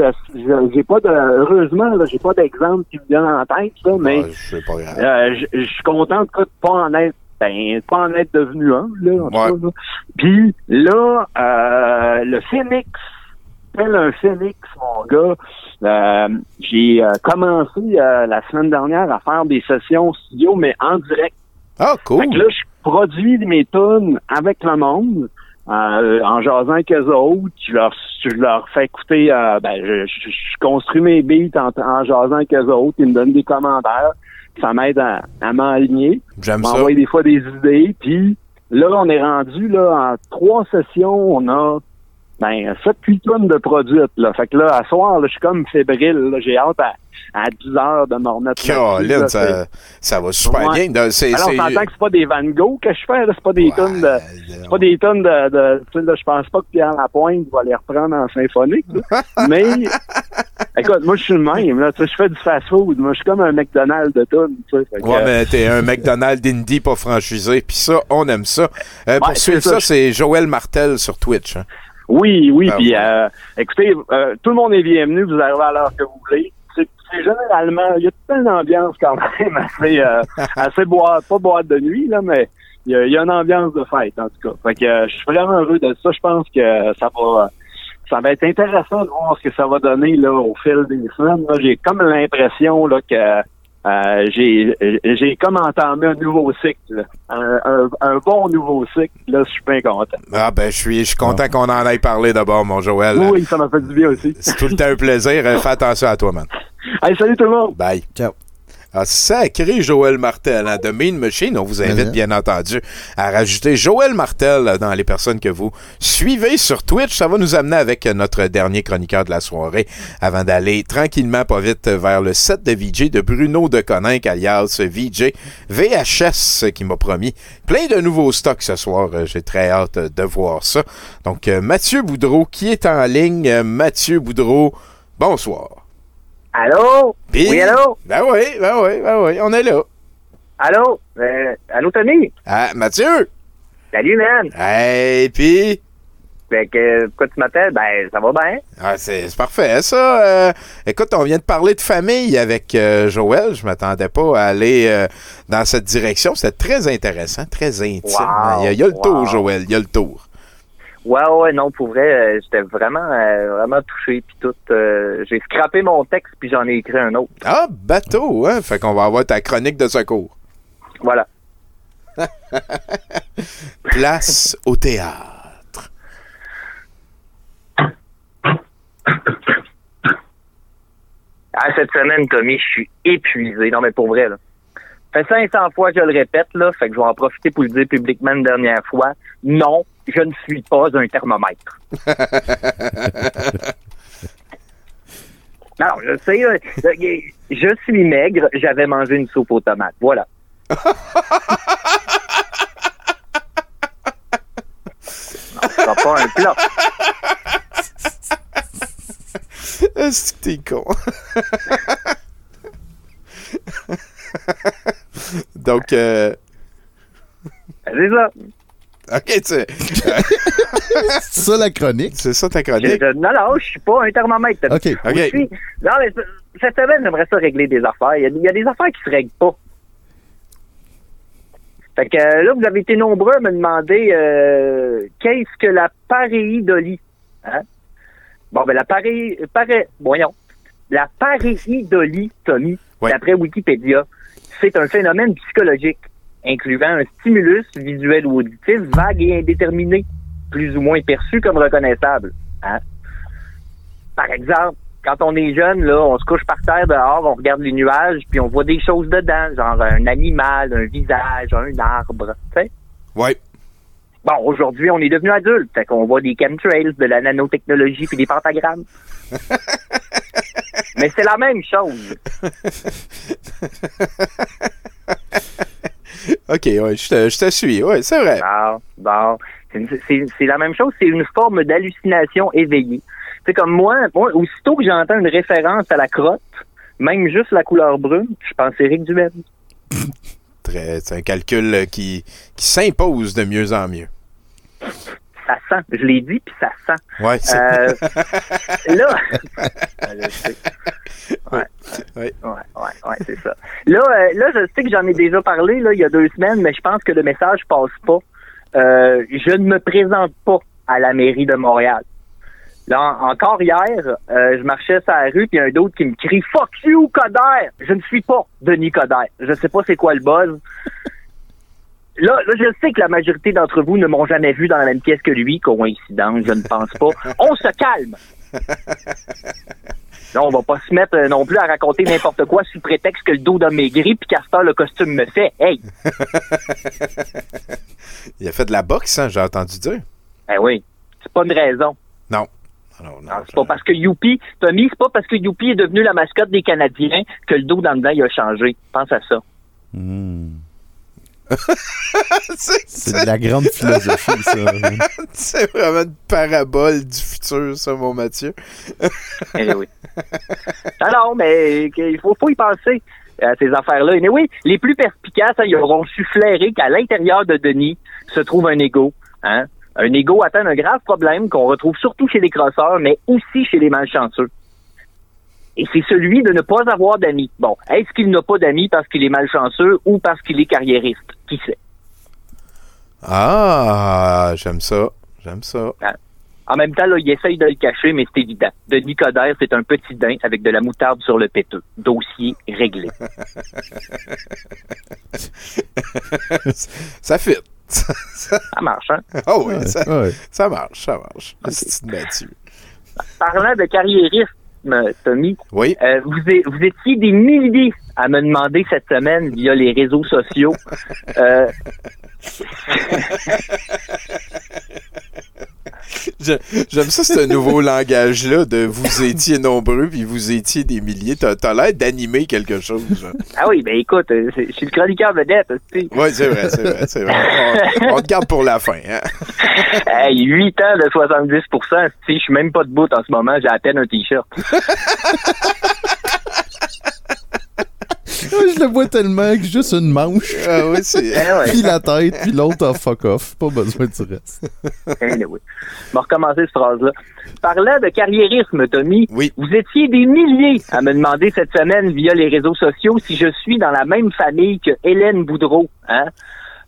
j'ai pas de, heureusement, là, j'ai pas d'exemple qui me vient en tête, là, mais, C'est pas grave. euh, je suis content de pas en être, ben, pas en être devenu un, là, en cas, là. Puis, là, euh, le Phoenix, tel un Phoenix, mon gars, euh, j'ai euh, commencé euh, la semaine dernière à faire des sessions studio, mais en direct. Ah, cool. Fait que là, je produis mes tunes avec le monde, euh, en jasant avec eux autres. Je leur, je leur fais écouter, euh, ben, je, je- je construis mes beats en, en jasant avec eux autres. Ils me donnent des commentaires. Ça m'aide à, à m'aligner. J'aime ça. Des fois des idées. Puis là, on est rendu là en trois sessions. On a ben 7-8 tonnes de produites. Là. Fait que là, à soir, là, je suis comme fébrile. là. J'ai hâte à, à 10 heures de me remettre là-dessus, Caroline, là, ça, ça va super Ouais. bien. C'est- Alors, on c'est- s'entend que c'est pas des Van Gogh que je fais, là. C'est pas des tonnes de, c'est pas des tonnes de, de tu sais, là, je pense pas que Pierre Lapointe va les reprendre en symphonique. Mais, écoute, moi, je suis le même, là. Tu sais, je fais du fast-food. Moi, je suis comme un McDonald's de tonnes, tu sais. Que, Ouais, mais t'es un McDonald's indie pas franchisé, puis ça, on aime ça. Euh, pour suivre ça. c'est Joël Martel sur Twitch. hein. Oui, oui, Ben puis euh, écoutez, euh, tout le monde est bienvenu, vous arrivez à l'heure que vous voulez. C'est généralement, il y a toute une ambiance quand même assez, euh, assez boîte, pas boîte de nuit, là, mais il y, a, il y a une ambiance de fête, en tout cas. Fait que euh, je suis vraiment heureux de ça. Je pense que ça va ça va être intéressant de voir ce que ça va donner là au fil des semaines. J'ai comme l'impression là que euh, j'ai j'ai comme entamé un nouveau cycle, un, un, un bon nouveau cycle. Là, je suis bien content. Ah ben, je suis, je suis content qu'on en aille parler d'abord, mon Joël. Oui, ça m'a fait du bien aussi. C'est tout le temps un plaisir. Fais attention à toi, man. Hey, salut tout le monde. Bye. Ciao. Ah, sacré Joël Martel, hein, de Mean Machine. On vous invite, bien entendu, à rajouter Joël Martel dans les personnes que vous suivez sur Twitch. Ça va nous amener avec notre dernier chroniqueur de la soirée avant d'aller tranquillement, pas vite, vers le set de VJ de Bruno de Coninck, alias VJ VHS, qui m'a promis plein de nouveaux stocks ce soir. Euh, J'ai très hâte de voir ça. Donc, euh, Mathieu Boudreau, qui est en ligne. Euh, Mathieu Boudreau, bonsoir. Allô? Oui, allô? Ben oui, ben oui, ben oui, on est là. Allô? Euh, allô, Tony? Ah, Mathieu! Salut, man! Hey, puis? Fait que, pourquoi tu m'appelles? Ben, ça va bien. Ah, c'est c'est parfait, ça. Euh, écoute, on vient de parler de famille avec euh, Joël. Je m'attendais pas à aller euh, dans cette direction. C'était très intéressant, très intime. Wow, il, y a, il y a le wow. tour, Joël, il y a le tour. Ouais, ouais, non, pour vrai, euh, j'étais vraiment, euh, vraiment touché, puis tout. euh, J'ai scrappé mon texte, puis j'en ai écrit un autre. Ah, bateau, hein? Fait qu'on va avoir ta chronique de secours. Voilà. Place au théâtre. Ah, cette semaine, Tommy, je suis épuisé. Non, mais pour vrai, là. Ça fait 500 fois que je le répète, là, fait que je vais en profiter pour le dire publiquement une dernière fois. Non, je ne suis pas un thermomètre. Non, je sais, là, je suis maigre, j'avais mangé une soupe aux tomates. Voilà. Non, pas un plat. Est-ce que t'es con? Donc, euh... C'est ça. OK, tu... C'est ça la chronique? C'est ça ta chronique? je- non, non, je suis pas un thermomètre. OK. Je OK. suis- non, mais cette semaine, j'aimerais ça régler des affaires. Il y, a, il y a des affaires qui se règlent pas. Fait que là, vous avez été nombreux à me demander euh, qu'est-ce que la pareidolie? Hein? Bon, ben la paré... paré voyons. La pareidolie, Tommy, Ouais. d'après Wikipédia, c'est un phénomène psychologique incluant un stimulus visuel ou auditif vague et indéterminé, plus ou moins perçu comme reconnaissable. Hein? Par exemple, quand on est jeune, là, on se couche par terre dehors, on regarde les nuages, puis on voit des choses dedans, genre un animal, un visage, un arbre. tu sais? Oui. Bon, aujourd'hui, on est devenu adulte. Fait qu'on voit des chemtrails, de la nanotechnologie puis des pentagrammes. Mais c'est la même chose. OK, ouais, je te, je te suis. Ouais, c'est vrai. Bon, bon. C'est la même chose, c'est une forme d'hallucination éveillée. C'est comme moi, moi, aussitôt que j'entends une référence à la crotte, même juste la couleur brune, je pense Éric Duhem. C'est un calcul euh, qui, qui s'impose de mieux en mieux. Ça sent, je l'ai dit, puis ça sent. Ouais, c'est- Euh, là. Ouais. Ouais. Ouais, ouais, c'est ça. Là, euh, là, je sais que j'en ai déjà parlé là, il y a deux semaines, mais je pense que le message passe pas. Euh, je ne me présente pas à la mairie de Montréal. Là, en- encore hier, euh, je marchais sur la rue, puis il y a un d'autre qui me crie « Fuck you, Coder! » Je ne suis pas Denis Coder. Je sais pas c'est quoi le buzz. Là, là, je sais que la majorité d'entre vous ne m'ont jamais vu dans la même pièce que lui. Coïncidence, je ne pense pas. On se calme! Là, on va pas se mettre euh, non plus à raconter n'importe quoi sous prétexte que le dos d'un maigri puis qu'à le costume me fait. Hey! Il a fait de la boxe, hein, j'ai entendu dire. Ben oui, c'est pas une raison. Non. Non, non, C'est pas parce que Youpi, Tommy, c'est pas parce que Youpi est devenu la mascotte des Canadiens que le dos dans le dedans, il a changé. Pense à ça. C'est de la grande philosophie, ça. c'est vraiment une parabole du futur, ça, mon Mathieu. Eh oui. Non, non, mais il faut, faut y penser à ces affaires-là. Et oui, les plus perspicaces, hein, ils auront su flairer qu'à l'intérieur de Denis se trouve un ego. Hein? Un ego atteint un grave problème qu'on retrouve surtout chez les crosseurs, mais aussi chez les malchanceux. Et c'est celui de ne pas avoir d'amis. Bon, est-ce qu'il n'a pas d'amis parce qu'il est malchanceux ou parce qu'il est carriériste? Qui sait? Ah, j'aime ça. J'aime ça. Hein? En même temps, là, il essaye de le cacher, mais c'est évident. Denis Coderre, c'est un petit daim avec de la moutarde sur le péteux. Dossier réglé. ça fit. ça marche, hein? Ah oui, Ouais, ça, ouais. ça marche, ça marche. Mathieu. Parlant de carriérisme, Tommy, oui. euh, vous, étiez des milliers à me demander cette semaine via les réseaux sociaux. euh, J'aime ça, ce nouveau langage-là de vous étiez nombreux puis vous étiez des milliers. T'as as, l'air d'animer quelque chose. genre. ah oui, ben écoute, euh, je suis le chroniqueur vedette. tu sais. Oui, c'est vrai, c'est vrai, c'est vrai. On, on te garde pour la fin. Hein? Hey, 8 ans de 70 si je suis même pas debout en ce moment, j'ai à peine un t-shirt. je le vois tellement que juste une manche. Ah oui, c'est. Ouais. Puis la tête, puis l'autre, ah, fuck off. Pas besoin du reste. Anyway. Je vais recommencer cette phrase-là. Parlant de carriérisme, Tommy, oui. vous étiez des milliers à me demander cette semaine via les réseaux sociaux si je suis dans la même famille que Hélène Boudreau. Hein?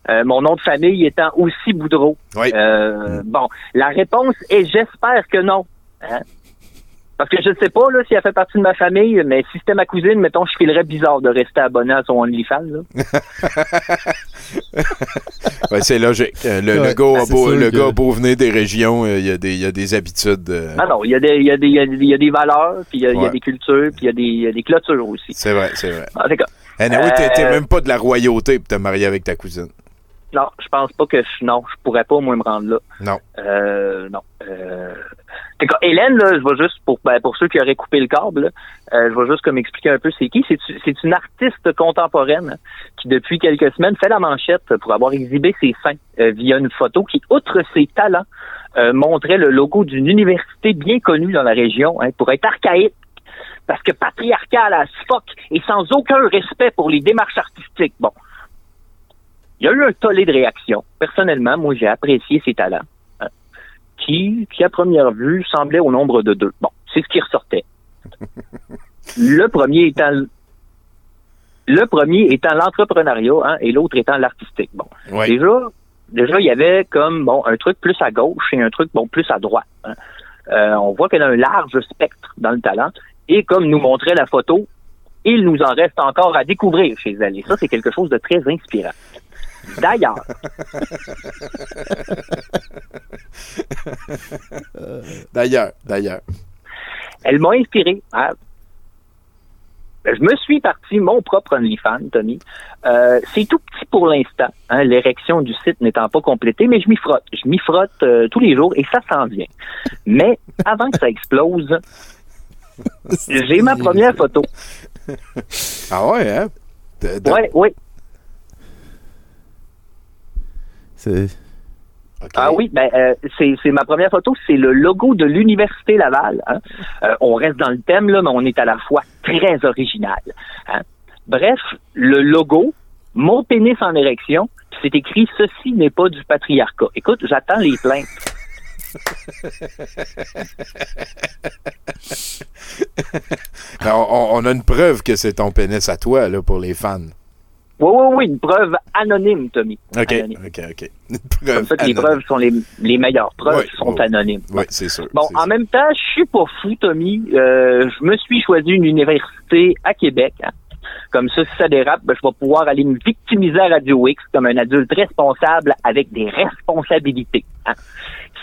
Euh, mon nom de famille étant aussi Boudreau. Euh, Bon, la réponse est j'espère que non. Hein? Parce que je ne sais pas là, si elle fait partie de ma famille, mais si c'était ma cousine, mettons, je filerais bizarre de rester abonné à son OnlyFans. Ouais, c'est logique. Euh, Le, gars, ben, a c'est beau, le que- gars beau venir des régions, euh, il y, a des- il y a des habitudes. euh, Ah non, il y, a des- il y, a des- il y, a des- il y a des valeurs, puis il y a, il y a Ouais. des cultures, puis il y a des, il y a des clôtures aussi. C'est vrai, c'est vrai. En tout cas, Anyway, t'es- t'es euh, même pas de la royauté pour te marier avec ta cousine. Non, je pense pas que je, non, je pourrais pas moi me rendre là. Non. Euh, non. Euh, Hélène, là, je vais juste pour ben, pour ceux qui auraient coupé le câble, là, euh, je vais juste comme expliquer un peu c'est qui. C'est une artiste contemporaine qui depuis quelques semaines fait la manchette pour avoir exhibé ses seins euh, via une photo qui, outre ses talents, euh, montrait le logo d'une université bien connue dans la région hein, pour être archaïque. Parce que patriarcal as fuck et sans aucun respect pour les démarches artistiques. Bon, il y a eu un tollé de réactions. Personnellement, moi, j'ai apprécié ses talents, hein, qui, qui, à première vue, semblaient au nombre de deux. Bon, c'est ce qui ressortait. le premier étant le premier étant l'entrepreneuriat hein, et l'autre étant l'artistique. Bon, Ouais. déjà, déjà, il y avait comme bon un truc plus à gauche et un truc bon plus à droite. hein. Euh, on voit qu'elle a un large spectre dans le talent et comme nous montrait la photo, il nous en reste encore à découvrir chez elle. Et ça, c'est quelque chose de très inspirant. D'ailleurs, D'ailleurs, d'ailleurs. elle m'a inspiré. hein. Ben, Je me suis parti mon propre OnlyFans, Tony. Euh, c'est tout petit pour l'instant, hein, l'érection du site n'étant pas complétée, mais je m'y frotte. Je m'y frotte euh, tous les jours et ça s'en vient. Mais avant que ça explose, j'ai ma première photo. Ah ouais, hein? De- Ouais, Ah oui, ben euh, c'est c'est ma première photo, c'est le logo de l'université Laval. hein. Euh, on reste dans le thème là, mais on est à la fois très original. hein. Bref, le logo, mon pénis en érection, puis c'est écrit ceci n'est pas du patriarcat. Écoute, j'attends les plaintes. Ben, on, on- on a une preuve que c'est ton pénis à toi, là, pour les fans. Oui, oui, oui, une preuve anonyme, Tommy. OK, Anonyme. OK, OK. Une Comme preuve ça que les preuves sont les, les meilleures preuves, Ouais, sont ouais. anonymes. Oui, c'est sûr. Bon, en même temps, je suis pas fou, Tommy. Euh, je me suis choisi une université à Québec. hein. Comme ça, si ça dérape, ben, je vais pouvoir aller me victimiser à Radio X comme un adulte responsable avec des responsabilités. hein.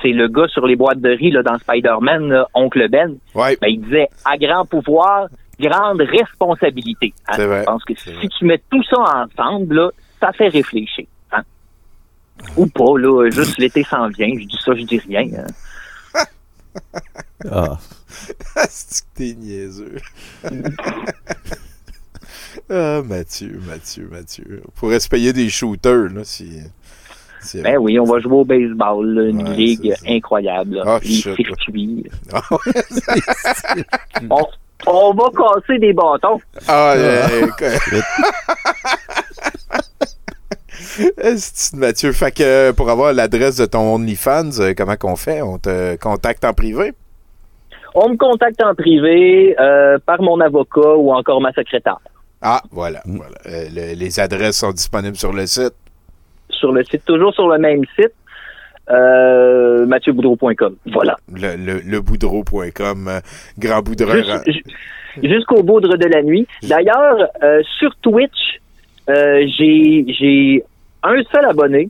C'est le gars sur les boîtes de riz là, dans Spider-Man, Oncle Ben. Ben, il disait à grand pouvoir, grande responsabilité. hein. C'est vrai, Je pense que si tu mets tout ça ensemble, là, ça fait réfléchir. hein. Ou pas, là, juste l'été s'en vient. Je dis ça, je dis rien. hein. Ah. c'est que t'es niaiseux. ah, Mathieu, Mathieu, Mathieu. On pourrait se payer des shooters, là, si... si- Ben oui, on va jouer au baseball, là, une ligue incroyable. là. Ah, les circuits. Ah, ouais. on, on va casser des bâtons. Ah, écoute. Est-ce que Mathieu, fait que euh, pour avoir l'adresse de ton OnlyFans, euh, comment qu'on fait? On te contacte en privé? On me contacte en privé euh, par mon avocat ou encore ma secrétaire. Ah, voilà. voilà. Euh, le- les adresses sont disponibles sur le site. Sur le site, toujours sur le même site, euh, mathieuboudreau.com. Voilà. Le, le, leboudreau.com, euh, grand boudreur. Ju- Jusqu'au boudre de la nuit. D'ailleurs, euh, sur Twitch, j'ai j'ai un seul abonné.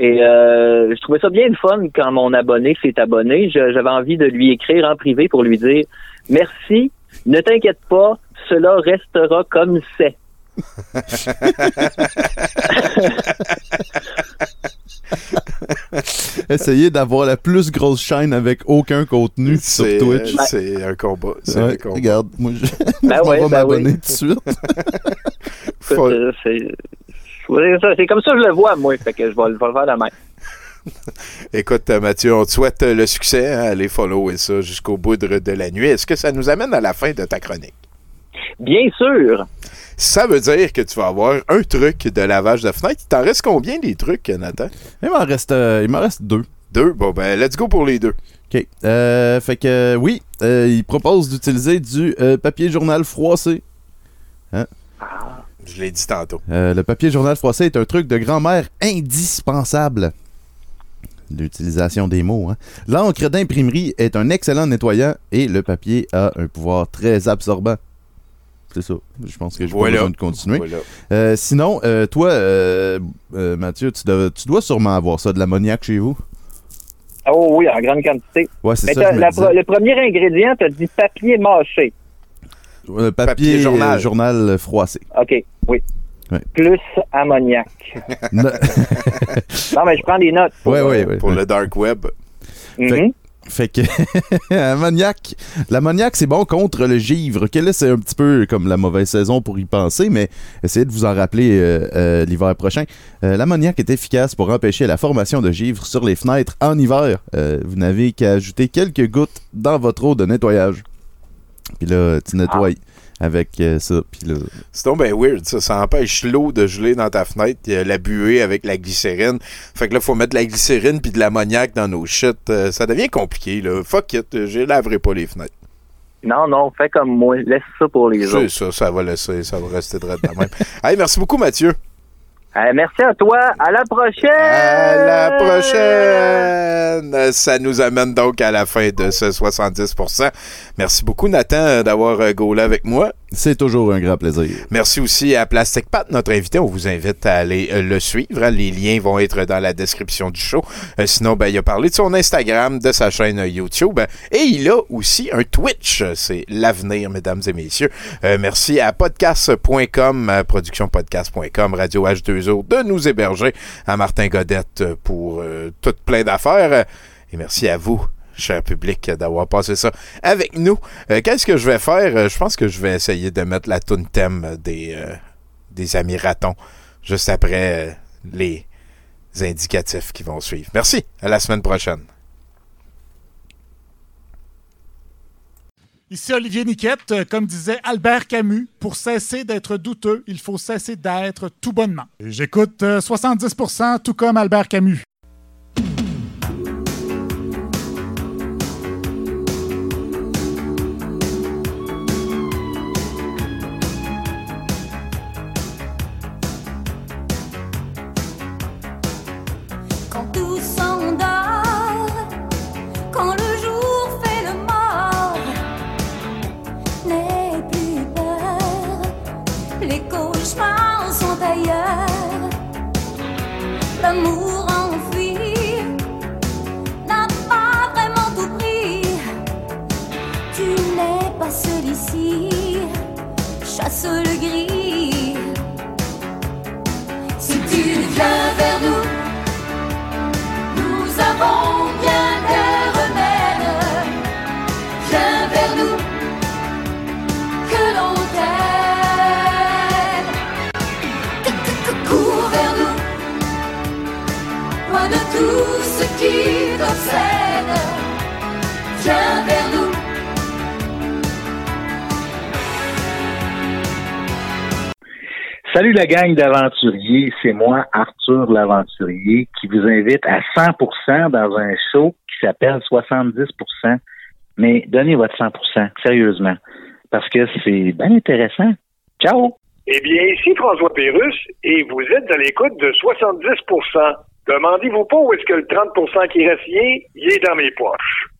Et je trouvais ça bien le fun quand mon abonné s'est abonné. J'avais envie de lui écrire en privé pour lui dire merci, ne t'inquiète pas, cela restera comme c'est. Essayez d'avoir la plus grosse chaîne avec aucun contenu sur C'est Twitch. euh, c'est un combat. C'est Ouais, un combat. regarde, moi, je, Ben ouais, vais ben m'abonner oui. tout de suite. Euh, C'est comme ça que je le vois, moi. Fait que je vais, le- faire la même. Écoute, euh, Mathieu, on te souhaite euh, le succès. hein, allez follow et ça jusqu'au boudre de la nuit. Est-ce que ça nous amène à la fin de ta chronique? Bien sûr. Ça veut dire que tu vas avoir un truc de lavage de fenêtre. Il t'en reste combien des trucs, Nathan? Il m'en reste, euh, il m'en reste deux. Deux? Bon, ben, let's go pour les deux. OK. Euh, fait que, euh, oui, euh, il propose d'utiliser du papier journal froissé. Hein? Je l'ai dit tantôt. Le papier journal froissé est un truc de grand-mère indispensable. L'utilisation des mots. Hein? L'encre d'imprimerie est un excellent nettoyant et le papier a un pouvoir très absorbant. C'est ça. Je pense que je Voilà. pas besoin de continuer. Voilà. Euh, sinon, euh, toi, euh, euh, Mathieu, tu dois, tu dois sûrement avoir ça, de l'ammoniaque chez vous. Oh oui, en grande quantité. Ouais, c'est ça, la le premier ingrédient, tu as dit papier mâché. Euh, papier, Papier journal. euh, journal froissé. OK, oui. Ouais. Plus ammoniac. No- non, mais je prends des notes. ouais, ouais, ouais. Pour le dark web. Fait, fait que ammoniaque, l'ammoniaque c'est bon contre le givre. Que là c'est un petit peu comme la mauvaise saison pour y penser, mais essayez de vous en rappeler euh, euh, l'hiver prochain. Euh, l'ammoniaque est efficace pour empêcher la formation de givre sur les fenêtres en hiver. Euh, vous n'avez qu'à ajouter quelques gouttes dans votre eau de nettoyage. Puis là, tu nettoies avec euh, ça. Puis là, C'est donc bien weird, ça. Ça empêche l'eau de geler dans ta fenêtre, il y a la buée avec la glycérine. Fait que là, faut mettre de la glycérine puis de l'ammoniaque dans nos shit. Euh, ça devient compliqué, là. Fuck it, je laverai pas les fenêtres. Non, non, fais comme moi. Laisse ça pour les C'est autres. ça, ça va laisser, ça va rester droit de même. hey, merci beaucoup, Mathieu. Euh, merci à toi. À la prochaine. À la prochaine! Ça nous amène donc à la fin de ce 70%. Merci beaucoup, Nathan, d'avoir euh, gaulé avec moi. C'est toujours un grand plaisir. Merci aussi à Plastic Pat, notre invité. On vous invite à aller euh, le suivre. hein. Les liens vont être dans la description du show. Euh, sinon, ben, il a parlé de son Instagram, de sa chaîne euh, YouTube. Et il a aussi un Twitch. C'est l'avenir, mesdames et messieurs. Merci à podcast.com, productionpodcast.com, Radio H2O de nous héberger. À Martin Godette pour euh, tout plein d'affaires. Et merci à vous cher public, d'avoir passé ça avec nous. Euh, Qu'est-ce que je vais faire? Euh, je pense que je vais essayer de mettre la tune thème des, euh, des amis ratons juste après les indicatifs qui vont suivre. Merci. À la semaine prochaine. Ici Olivier Niquette, comme disait Albert Camus, pour cesser d'être douteux, il faut cesser d'être tout bonnement. J'écoute euh, 70% tout comme Albert Camus. 온다 Viens vers nous. Salut la gang d'aventuriers, c'est moi Arthur l'aventurier qui vous invite à 100% dans un show qui s'appelle 70%. Mais donnez votre 100%, sérieusement, parce que c'est bien intéressant. Ciao! Eh bien, ici François Pérusse, et vous êtes à l'écoute de 70% Demandez-vous pas où est-ce que le 30% qui reste, il est, il est dans mes poches.